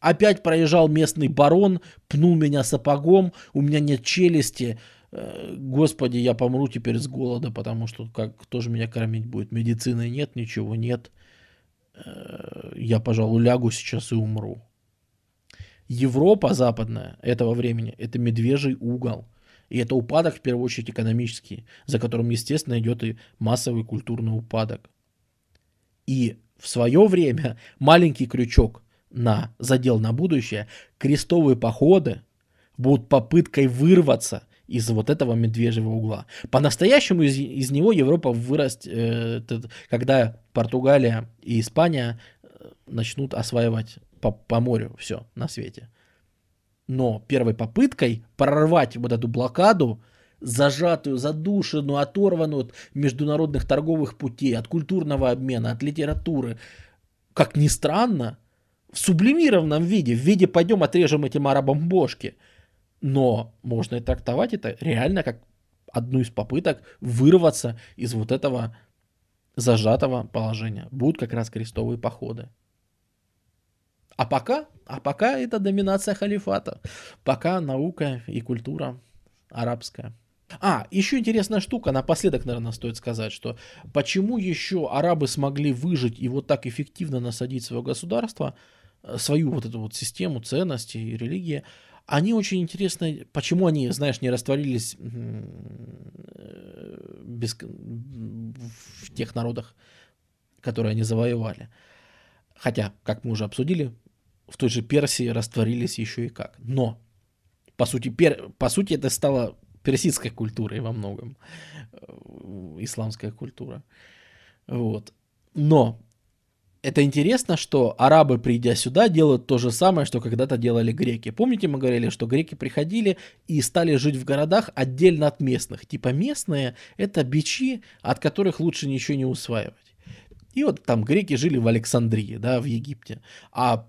Опять проезжал местный барон, пнул меня сапогом, у меня нет челюсти. Э, господи, я помру теперь с голода, потому что как, кто же меня кормить будет? Медицины нет, ничего нет. Я, пожалуй, лягу сейчас и умру. Европа западная этого времени – это медвежий угол. И это упадок, в первую очередь, экономический, за которым, естественно, идет и массовый культурный упадок. И в свое время маленький крючок на задел на будущее, крестовые походы будут попыткой вырваться из вот этого медвежьего угла. По-настоящему из, из него Европа вырастет, э, когда Португалия и Испания э, начнут осваивать по, по морю все на свете. Но первой попыткой прорвать вот эту блокаду, зажатую, задушенную, оторванную от международных торговых путей, от культурного обмена, от литературы, как ни странно, в сублимированном виде, в виде пойдем отрежем этим арабам бошки – но можно и трактовать это реально как одну из попыток вырваться из вот этого зажатого положения. Будут как раз крестовые походы. А пока, а пока это доминация халифата. Пока наука и культура арабская. А, еще интересная штука, напоследок, наверное, стоит сказать, что почему еще арабы смогли выжить и вот так эффективно насадить свое государство, э, свою вот эту вот систему ценностей и религии, они очень интересны, почему они, знаешь, не растворились э, без, в тех народах, которые они завоевали. Хотя, как мы уже обсудили, в той же Персии растворились еще и как. Но, по сути, пер, по сути это стало персидской культурой во многом, э, исламская культура. Вот. Но это интересно, что арабы, придя сюда, делают то же самое, что когда-то делали греки. Помните, мы говорили, что греки приходили и стали жить в городах отдельно от местных. Типа местные — это бичи, от которых лучше ничего не усваивать. И вот там греки жили в Александрии, да, в Египте. А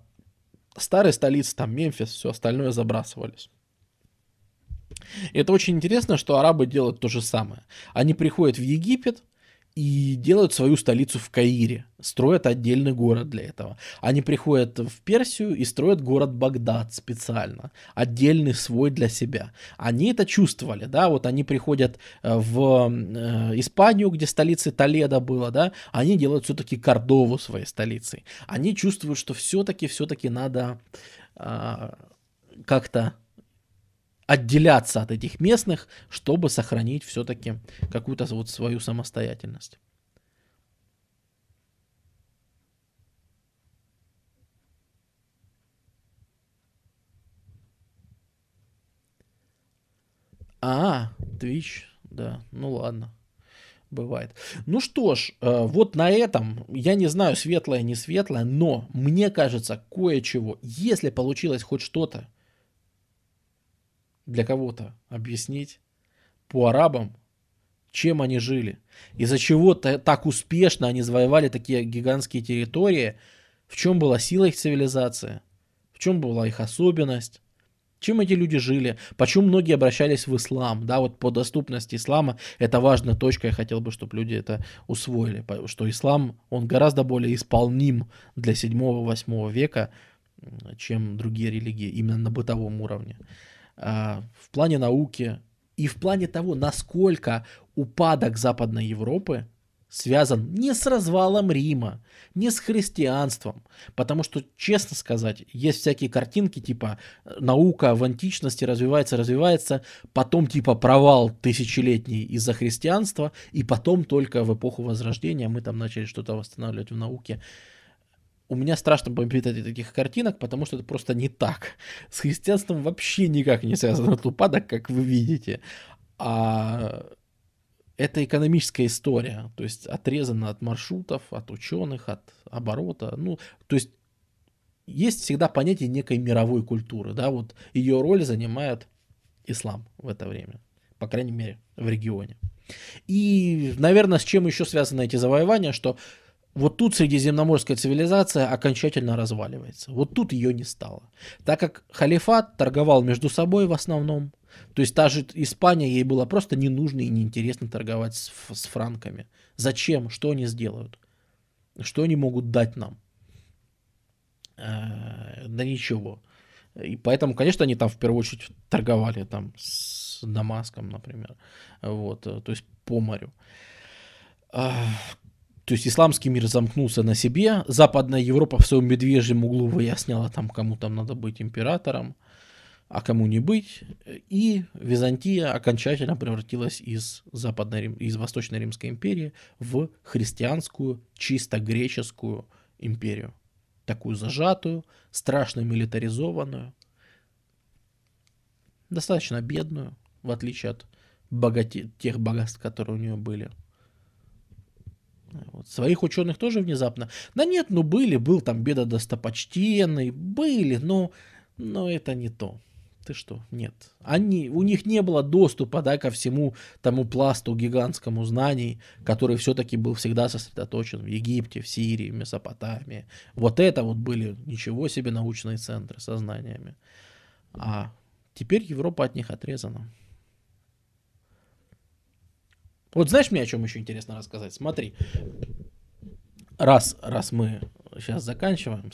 старые столицы, там Мемфис, все остальное забрасывались. Это очень интересно, что арабы делают то же самое. Они приходят в Египет, и делают свою столицу в Каире, строят отдельный город для этого. Они приходят в Персию и строят город Багдад специально, отдельный свой для себя. Они это чувствовали, да, вот они приходят э, в э, Испанию, где столица Толедо была, да, они делают все-таки Кордову своей столицей. Они чувствуют, что все-таки, все-таки надо э, как-то отделяться от этих местных, чтобы сохранить все-таки какую-то вот свою самостоятельность. А, Twitch, да, ну ладно, бывает. Ну что ж, э, вот на этом, я не знаю, светлое, не светлое, но мне кажется, кое-чего, если получилось хоть что-то для кого-то объяснить по арабам, чем они жили, из-за чего так успешно они завоевали такие гигантские территории, в чем была сила их цивилизации, в чем была их особенность, чем эти люди жили, почему многие обращались в ислам, да, вот по доступности ислама, это важная точка, я хотел бы, чтобы люди это усвоили, что ислам, он гораздо более исполним для 7-8 века, чем другие религии, именно на бытовом уровне. А, в плане науки и в плане того, насколько упадок Западной Европы связан не с развалом Рима, не с христианством. Потому что, честно сказать, есть всякие картинки, типа наука в античности развивается, развивается, потом типа провал тысячелетний из-за христианства, и потом только в эпоху Возрождения мы там начали что-то восстанавливать в науке. У меня страшно бомбит от таких картинок, потому что это просто не так. С христианством вообще никак не связан этот упадок, как вы видите. А это экономическая история, то есть отрезана от маршрутов, от ученых, от оборота. Ну, то есть есть всегда понятие некой мировой культуры, да, вот ее роль занимает ислам в это время, по крайней мере, в регионе. И, наверное, с чем еще связаны эти завоевания, что вот тут средиземноморская цивилизация окончательно разваливается. Вот тут ее не стало. Так как халифат торговал между собой в основном, то есть та же Испания, ей было просто не нужно и неинтересно торговать с, с франками. Зачем? Что они сделают? Что они могут дать нам? Э, да ничего. И поэтому, конечно, они там в первую очередь торговали там с Дамаском, например. Вот, э, то есть по морю. То есть исламский мир замкнулся на себе, Западная Европа в своем медвежьем углу выясняла там, кому там надо быть императором а кому не быть. И Византия окончательно превратилась из, Западной, из Восточной Римской империи в христианскую, чисто греческую империю. Такую зажатую, страшно милитаризованную, достаточно бедную, в отличие от богате... тех богатств, которые у нее были. Вот. Своих ученых тоже внезапно. Да нет, ну были, был там беда достопочтенный, были, но, но это не то. Ты что? Нет. Они, у них не было доступа да, ко всему тому пласту гигантскому знаний, который все-таки был всегда сосредоточен в Египте, в Сирии, в Месопотамии. Вот это вот были ничего себе научные центры со знаниями. А теперь Европа от них отрезана. Вот знаешь мне о чем еще интересно рассказать? Смотри, раз, раз мы сейчас заканчиваем.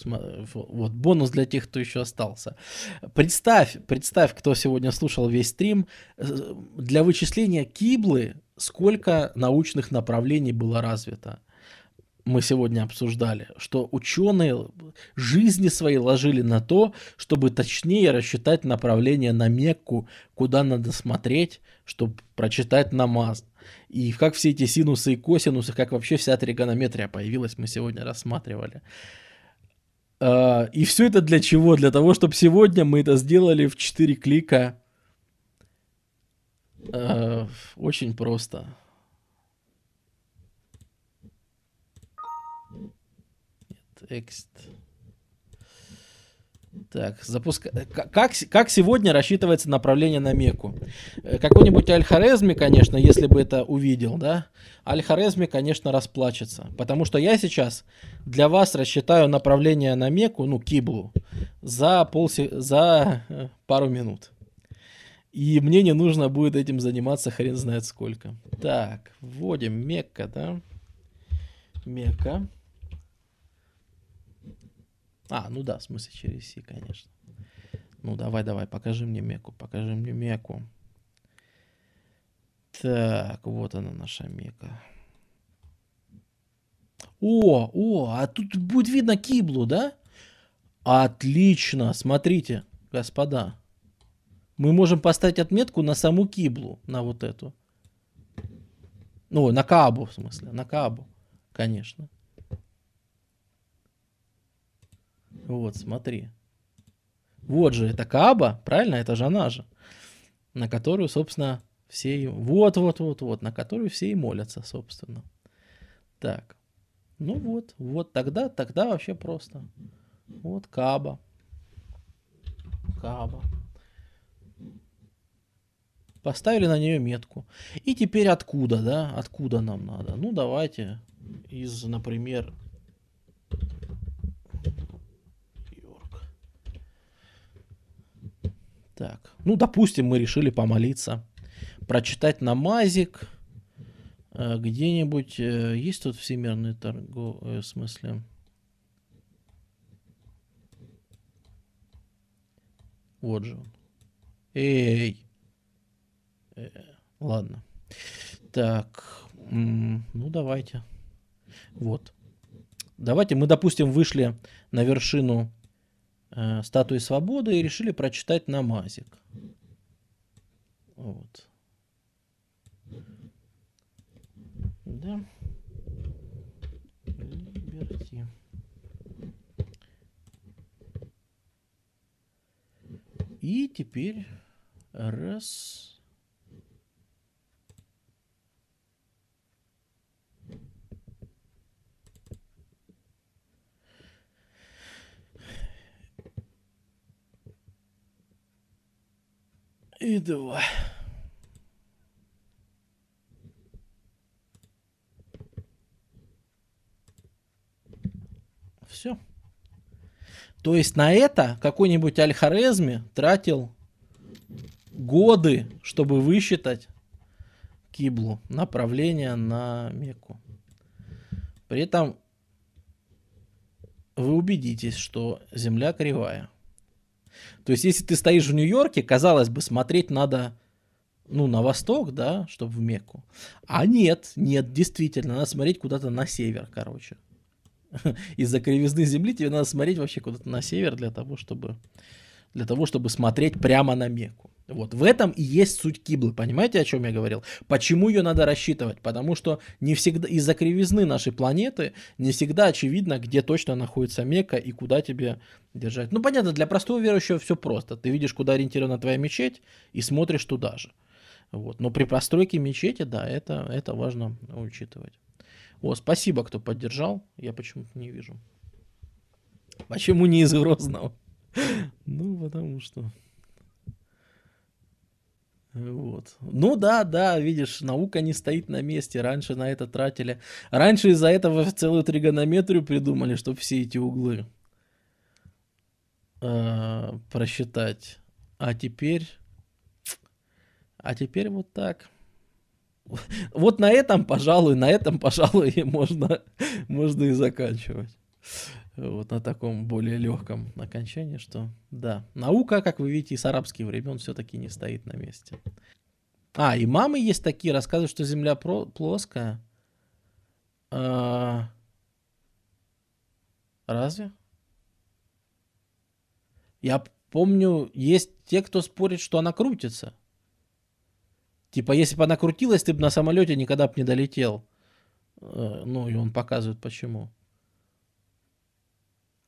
Вот бонус для тех, кто еще остался. Представь, представь, кто сегодня слушал весь стрим, э, для вычисления киблы сколько научных направлений было развито. Мы сегодня обсуждали, что ученые жизни свои ложили на то, чтобы точнее рассчитать направление на Мекку, куда надо смотреть, чтобы прочитать намаз. И как все эти синусы и косинусы, как вообще вся тригонометрия появилась, мы сегодня рассматривали. А, и все это для чего? Для того, чтобы сегодня мы это сделали в 4 клика. А, очень просто. Экст. Так, запуска... как, как сегодня рассчитывается направление на Меку? Э, какой-нибудь Аль-Хорезми, конечно, если бы это увидел, да? Аль-Хорезми, конечно, расплачется. Потому что я сейчас для вас рассчитаю направление на Меку, ну, Киблу, за, полси... за э, пару минут. И мне не нужно будет этим заниматься хрен знает сколько. Так, вводим Мекка, да? Мекка. А, ну да, в смысле через C, конечно. Ну давай, давай, покажи мне Меку, покажи мне Меку. Так, вот она наша Мека. О, о, а тут будет видно киблу, да? Отлично, смотрите, господа. Мы можем поставить отметку на саму киблу, на вот эту. Ну, на Кабу, в смысле, на Кабу, конечно. Вот, смотри. Вот же, это Каба, правильно? Это же она же. На которую, собственно, все... Вот, вот, вот, вот, на которую все и молятся, собственно. Так. Ну вот, вот тогда, тогда вообще просто. Вот Каба. Каба. Поставили на нее метку. И теперь откуда, да? Откуда нам надо? Ну, давайте из, например, Так, ну, допустим, мы решили помолиться, прочитать намазик, э, где-нибудь, э, есть тут всемирный торгов, э, в смысле, вот же он. Эй! Ладно. Так, ну давайте. Вот. Давайте мы, допустим, вышли на вершину э, статуи свободы и решили прочитать намазик. Вот. Да. Либерти. И теперь раз. И два. Все. То есть на это какой-нибудь Аль-Хорезми тратил годы, чтобы высчитать киблу, направление на Мекку. При этом вы убедитесь, что Земля кривая. То есть, если ты стоишь в Нью-Йорке, казалось бы, смотреть надо ну, на восток, да, чтобы в Мекку. А нет, нет, действительно, надо смотреть куда-то на север, короче. Из-за кривизны Земли тебе надо смотреть вообще куда-то на север для того, чтобы, для того, чтобы смотреть прямо на Мекку. Вот в этом и есть суть киблы, понимаете, о чем я говорил? Почему ее надо рассчитывать? Потому что не всегда из-за кривизны нашей планеты не всегда очевидно, где точно находится Мекка и куда тебе держать. Ну понятно, для простого верующего все просто. Ты видишь, куда ориентирована твоя мечеть и смотришь туда же. Вот. Но при постройке мечети, да, это, это важно учитывать. О, спасибо, кто поддержал. Я почему-то не вижу. Почему не из Грозного? Ну, потому что... Вот. Ну да, да, видишь, наука не стоит на месте. Раньше на это тратили. Раньше из-за этого целую тригонометрию придумали, чтобы все эти углы э, просчитать. А теперь... А теперь вот так. Вот на этом, пожалуй, на этом, пожалуй, можно, можно и заканчивать вот на таком более легком окончании, что да, наука, как вы видите, с арабских времен все-таки не стоит на месте. А, и мамы есть такие, рассказывают, что Земля плоская. А... Разве? Я помню, есть те, кто спорит, что она крутится. Типа, если бы она крутилась, ты бы на самолете никогда бы не долетел. Э, ну, и он показывает, почему.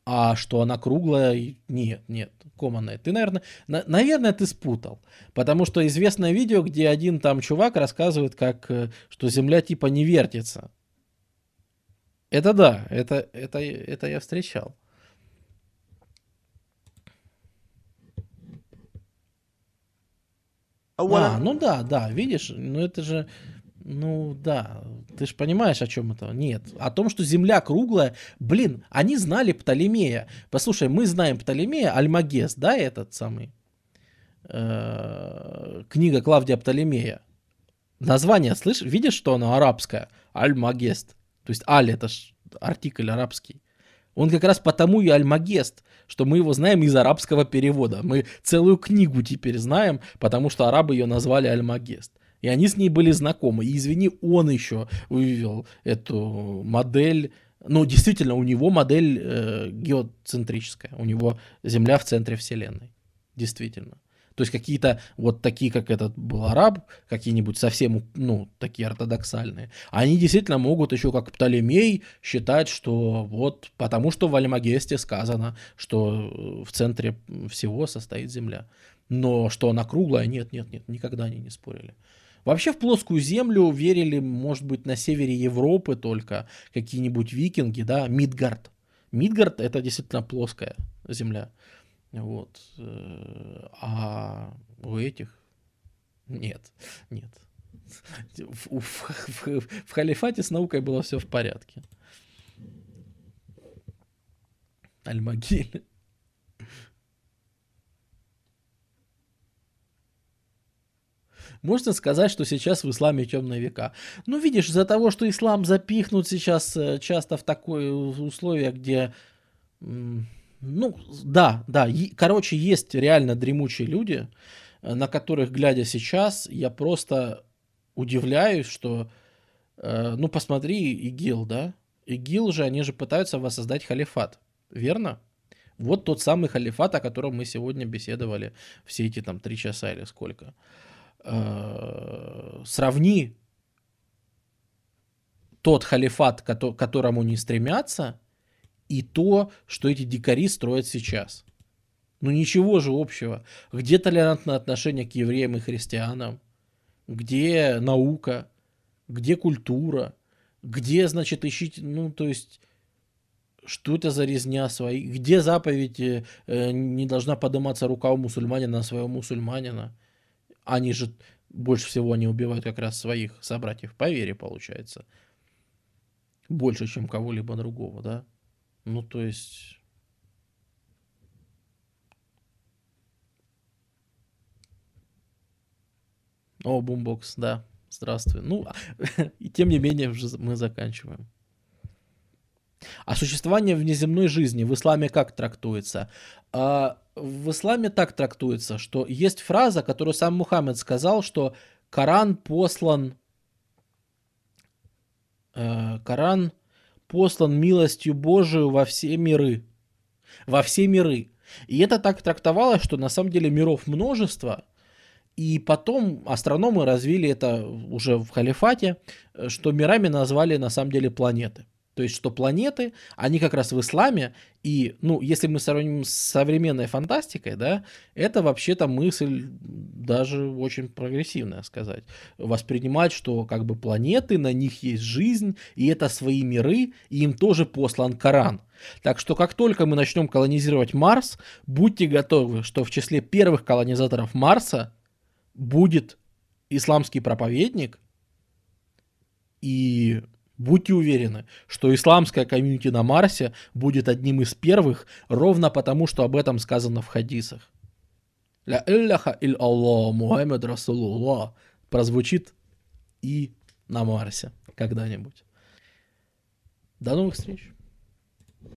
А что она круглая? Нет, нет, команная. Ты, наверное, на, наверное, ты спутал. Потому что известное видео, где один там чувак рассказывает, как, э, что Земля типа не вертится. Это да, это, это, это я встречал. А, ну да, да, видишь, ну это же, ну да, ты же понимаешь, о чем это? Нет. О том, что Земля круглая. Блин, они знали Птолемея. Послушай, мы знаем Птолемея, Альмагес, да, этот самый? Э-э- книга Клавдия Птолемея. Название, слышишь? Видишь, что оно арабское? Альмагест. То есть Аль это ж артикль арабский. Он как раз потому и Альмагест, что мы его знаем из арабского перевода. Мы целую книгу теперь знаем, потому что арабы ее назвали Альмагест. И они с ней были знакомы. И извини, он еще вывел эту модель. Ну, действительно, у него модель э, геоцентрическая. У него Земля в центре Вселенной. Действительно. То есть какие-то вот такие, как этот был араб, какие-нибудь совсем, ну, такие ортодоксальные, они действительно могут еще как Птолемей считать, что вот потому что в Альмагесте сказано, что в центре всего состоит Земля. Но что она круглая, нет, нет, нет, никогда они не спорили. Вообще в плоскую землю верили, может быть, на севере Европы только какие-нибудь викинги, да, Мидгард. Мидгард это действительно плоская земля. Вот. Э, а у этих нет, нет. В, в, в, в халифате с наукой было все в порядке. Аль-Магиль. Можно сказать, что сейчас в исламе темные века. Ну, видишь, из-за того, что ислам запихнут сейчас э, часто в такое условие, где... Ну, да, да, короче, есть реально дремучие люди, э, на которых, глядя сейчас, я просто удивляюсь, что, э, ну, посмотри, ИГИЛ, да? ИГИЛ же, они же пытаются воссоздать халифат, верно? Вот тот самый халифат, о котором мы сегодня беседовали все эти там три часа или сколько. Э, сравни тот халифат, к которому не стремятся, и то, что эти дикари строят сейчас. Ну ничего же общего. Где толерантное отношение к евреям и христианам? Где наука? Где культура? Где, значит, ищите, ну, то есть, что это за резня свои? Где заповедь э, э, не должна подниматься рука у мусульманина на своего мусульманина? Они же больше всего они убивают как раз своих собратьев по вере, получается. Больше, чем кого-либо другого, да? Ну, то есть... О, бумбокс, да. Здравствуй. Ну, и тем не менее, мы заканчиваем. А существование внеземной жизни в исламе как трактуется? А, в исламе так трактуется, что есть фраза, которую сам Мухаммед сказал, что Коран послан, э, Коран послан милостью Божию во все миры. Во все миры. И это так трактовалось, что на самом деле миров множество, и потом астрономы развили это уже в халифате, что мирами назвали на самом деле планеты. То есть, что планеты, они как раз в исламе, и, ну, если мы сравним с современной фантастикой, да, это вообще-то мысль даже очень прогрессивная сказать. Воспринимать, что как бы планеты, на них есть жизнь, и это свои миры, и им тоже послан Коран. Так что как только мы начнем колонизировать Марс, будьте готовы, что в числе первых колонизаторов Марса будет исламский проповедник, и Будьте уверены, что исламская комьюнити на Марсе будет одним из первых, ровно потому, что об этом сказано в хадисах. Ля илляха иль Аллах, Мухаммед Расулуллах прозвучит и на Марсе когда-нибудь. До новых встреч!